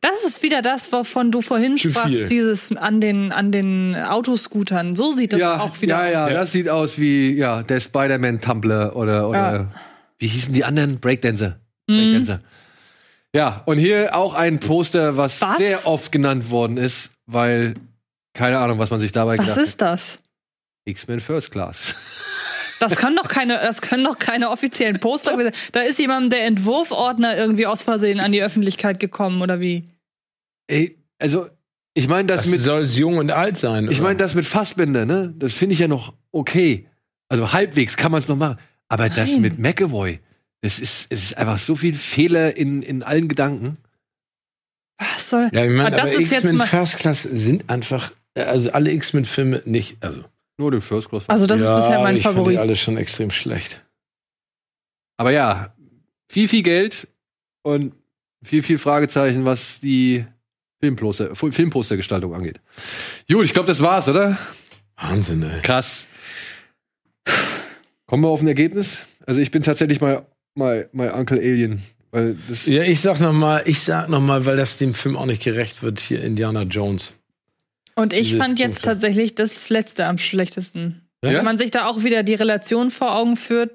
Das ist wieder das, wovon du vorhin Zu viel. sprachst, dieses an den, an den Autoscootern. So sieht das ja, auch wieder ja, ja, aus. das sieht aus wie ja, der Spider-Man-Tumblr oder, oder Ja. wie hießen die anderen? Breakdancer. Mhm. Breakdancer. Ja, und hier auch ein Poster, was, Was? sehr oft genannt worden ist, weil keine Ahnung, was man sich dabei Was gedacht ist das? hat. X-Men First Class. Das können doch keine, das können doch keine offiziellen Poster. Da ist jemandem der Entwurfordner irgendwie aus Versehen an die Öffentlichkeit gekommen oder wie? Ey, also ich meine das, Das mit soll es jung und alt sein. ich meine das mit Fassbänder, ne? Das finde ich ja noch okay. Also halbwegs kann man es noch machen, aber das Nein. mit McAvoy, das ist es ist einfach so viel Fehler in in allen Gedanken. Was soll? ja, ich meine, Aber das aber ist jetzt X-Men mal- First Class sind einfach, also alle X-Men-Filme nicht, also. Nur den First Class. Also das ja, ist bisher mein ich fand Favorit. Die alle schon extrem schlecht. Aber ja, viel, viel Geld und viel, viel Fragezeichen, was die Filmposter, Filmpostergestaltung angeht. Gut, ich glaube, das war's, oder? Wahnsinn, ey. Krass. Kommen wir auf ein Ergebnis? Also ich bin tatsächlich mal, mal, mal Uncle Alien, weil das. Ja, ich sag noch mal, ich sag noch mal, weil das dem Film auch nicht gerecht wird, hier Indiana Jones. Und ich fand jetzt Dunkle. tatsächlich das letzte am schlechtesten. Ja? Wenn man sich da auch wieder die Relation vor Augen führt,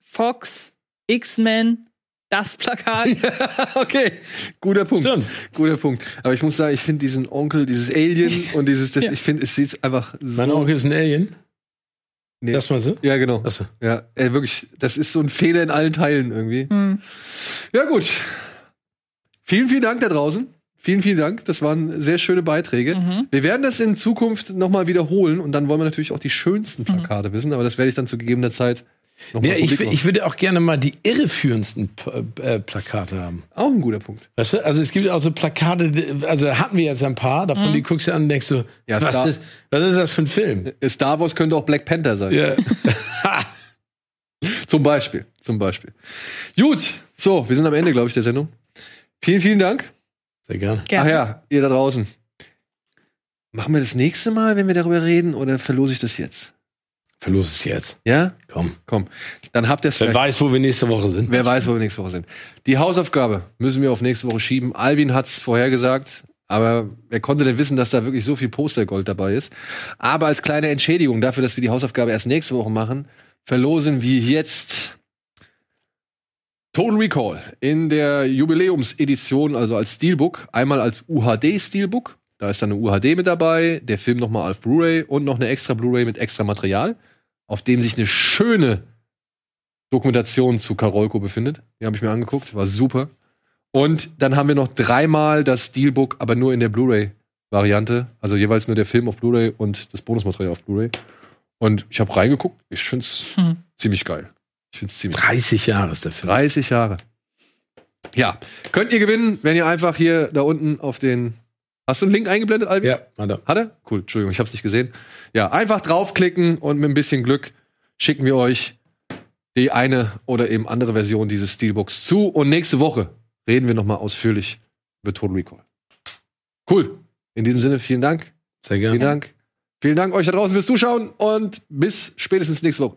Fox, X-Men, das Plakat. okay, guter Punkt. Stimmt. Guter Punkt. Aber ich muss sagen, ich finde diesen Onkel, dieses Alien und dieses, das, Ja. ich finde, es sieht einfach so. Mein Onkel ist ein Alien. Nee. Das mal so? Ja, genau. Achso. Ja, ey, wirklich, das ist so ein Fehler in allen Teilen irgendwie. Hm. Ja, gut. Vielen, vielen Dank da draußen. Vielen, vielen Dank. Das waren sehr schöne Beiträge. Mhm. Wir werden das in Zukunft nochmal wiederholen und dann wollen wir natürlich auch die schönsten Mhm. Plakate wissen, aber das werde ich dann zu gegebener Zeit nochmal Ja, ich, ich würde auch gerne mal die irreführendsten P äh, Plakate haben. Auch ein guter Punkt. Weißt du, also es gibt auch so Plakate, also da hatten wir jetzt ein paar, davon die guckst du an und denkst so, Ja, was, Star- ist, was ist das für ein Film? Star Wars könnte auch Black Panther sein. Ja. Zum Beispiel. Zum Beispiel. Gut. So, wir sind am Ende, glaube ich, der Sendung. Vielen, vielen Dank. Sehr gerne. Gerne. Ach ja, ihr da draußen. Machen wir das nächste Mal, wenn wir darüber reden, oder verlose ich das jetzt? Verlos es jetzt. Ja? Komm. Komm. Dann habt ihr es Wer vielleicht. weiß, wo wir nächste Woche sind. Wer weiß, wo wir nächste Woche sind. Die Hausaufgabe müssen wir auf nächste Woche schieben. Alvin hat es vorhergesagt, aber wer konnte denn wissen, dass da wirklich so viel Postergold dabei ist? Aber als kleine Entschädigung dafür, dass wir die Hausaufgabe erst nächste Woche machen, verlosen wir jetzt Total Recall in der Jubiläumsedition, also als Steelbook, einmal als UHD-Steelbook. Da ist dann eine UHD mit dabei, der Film nochmal auf Blu-ray und noch eine extra Blu-ray mit extra Material, auf dem sich eine schöne Dokumentation zu Karolko befindet. Die habe ich mir angeguckt, war super. Und dann haben wir noch dreimal das Steelbook, aber nur in der Blu-ray-Variante. Also jeweils nur der Film auf Blu-ray und das Bonusmaterial auf Blu-ray. Und ich habe reingeguckt. Ich finde es Hm. ziemlich geil. Ich finde es ziemlich 30 Jahre ist der Film. 30 Jahre. Ja, könnt ihr gewinnen, wenn ihr einfach hier da unten auf den. Hast du einen Link eingeblendet, Alvin? Ja, warte. Hat er? Cool, Entschuldigung, ich hab's nicht gesehen. Ja, einfach draufklicken und mit ein bisschen Glück schicken wir euch die eine oder eben andere Version dieses Steelbooks zu. Und nächste Woche reden wir nochmal ausführlich über Total Recall. Cool. In diesem Sinne, vielen Dank. Sehr Vielen gerne. Dank. Vielen Dank euch da draußen fürs Zuschauen und bis spätestens nächste Woche.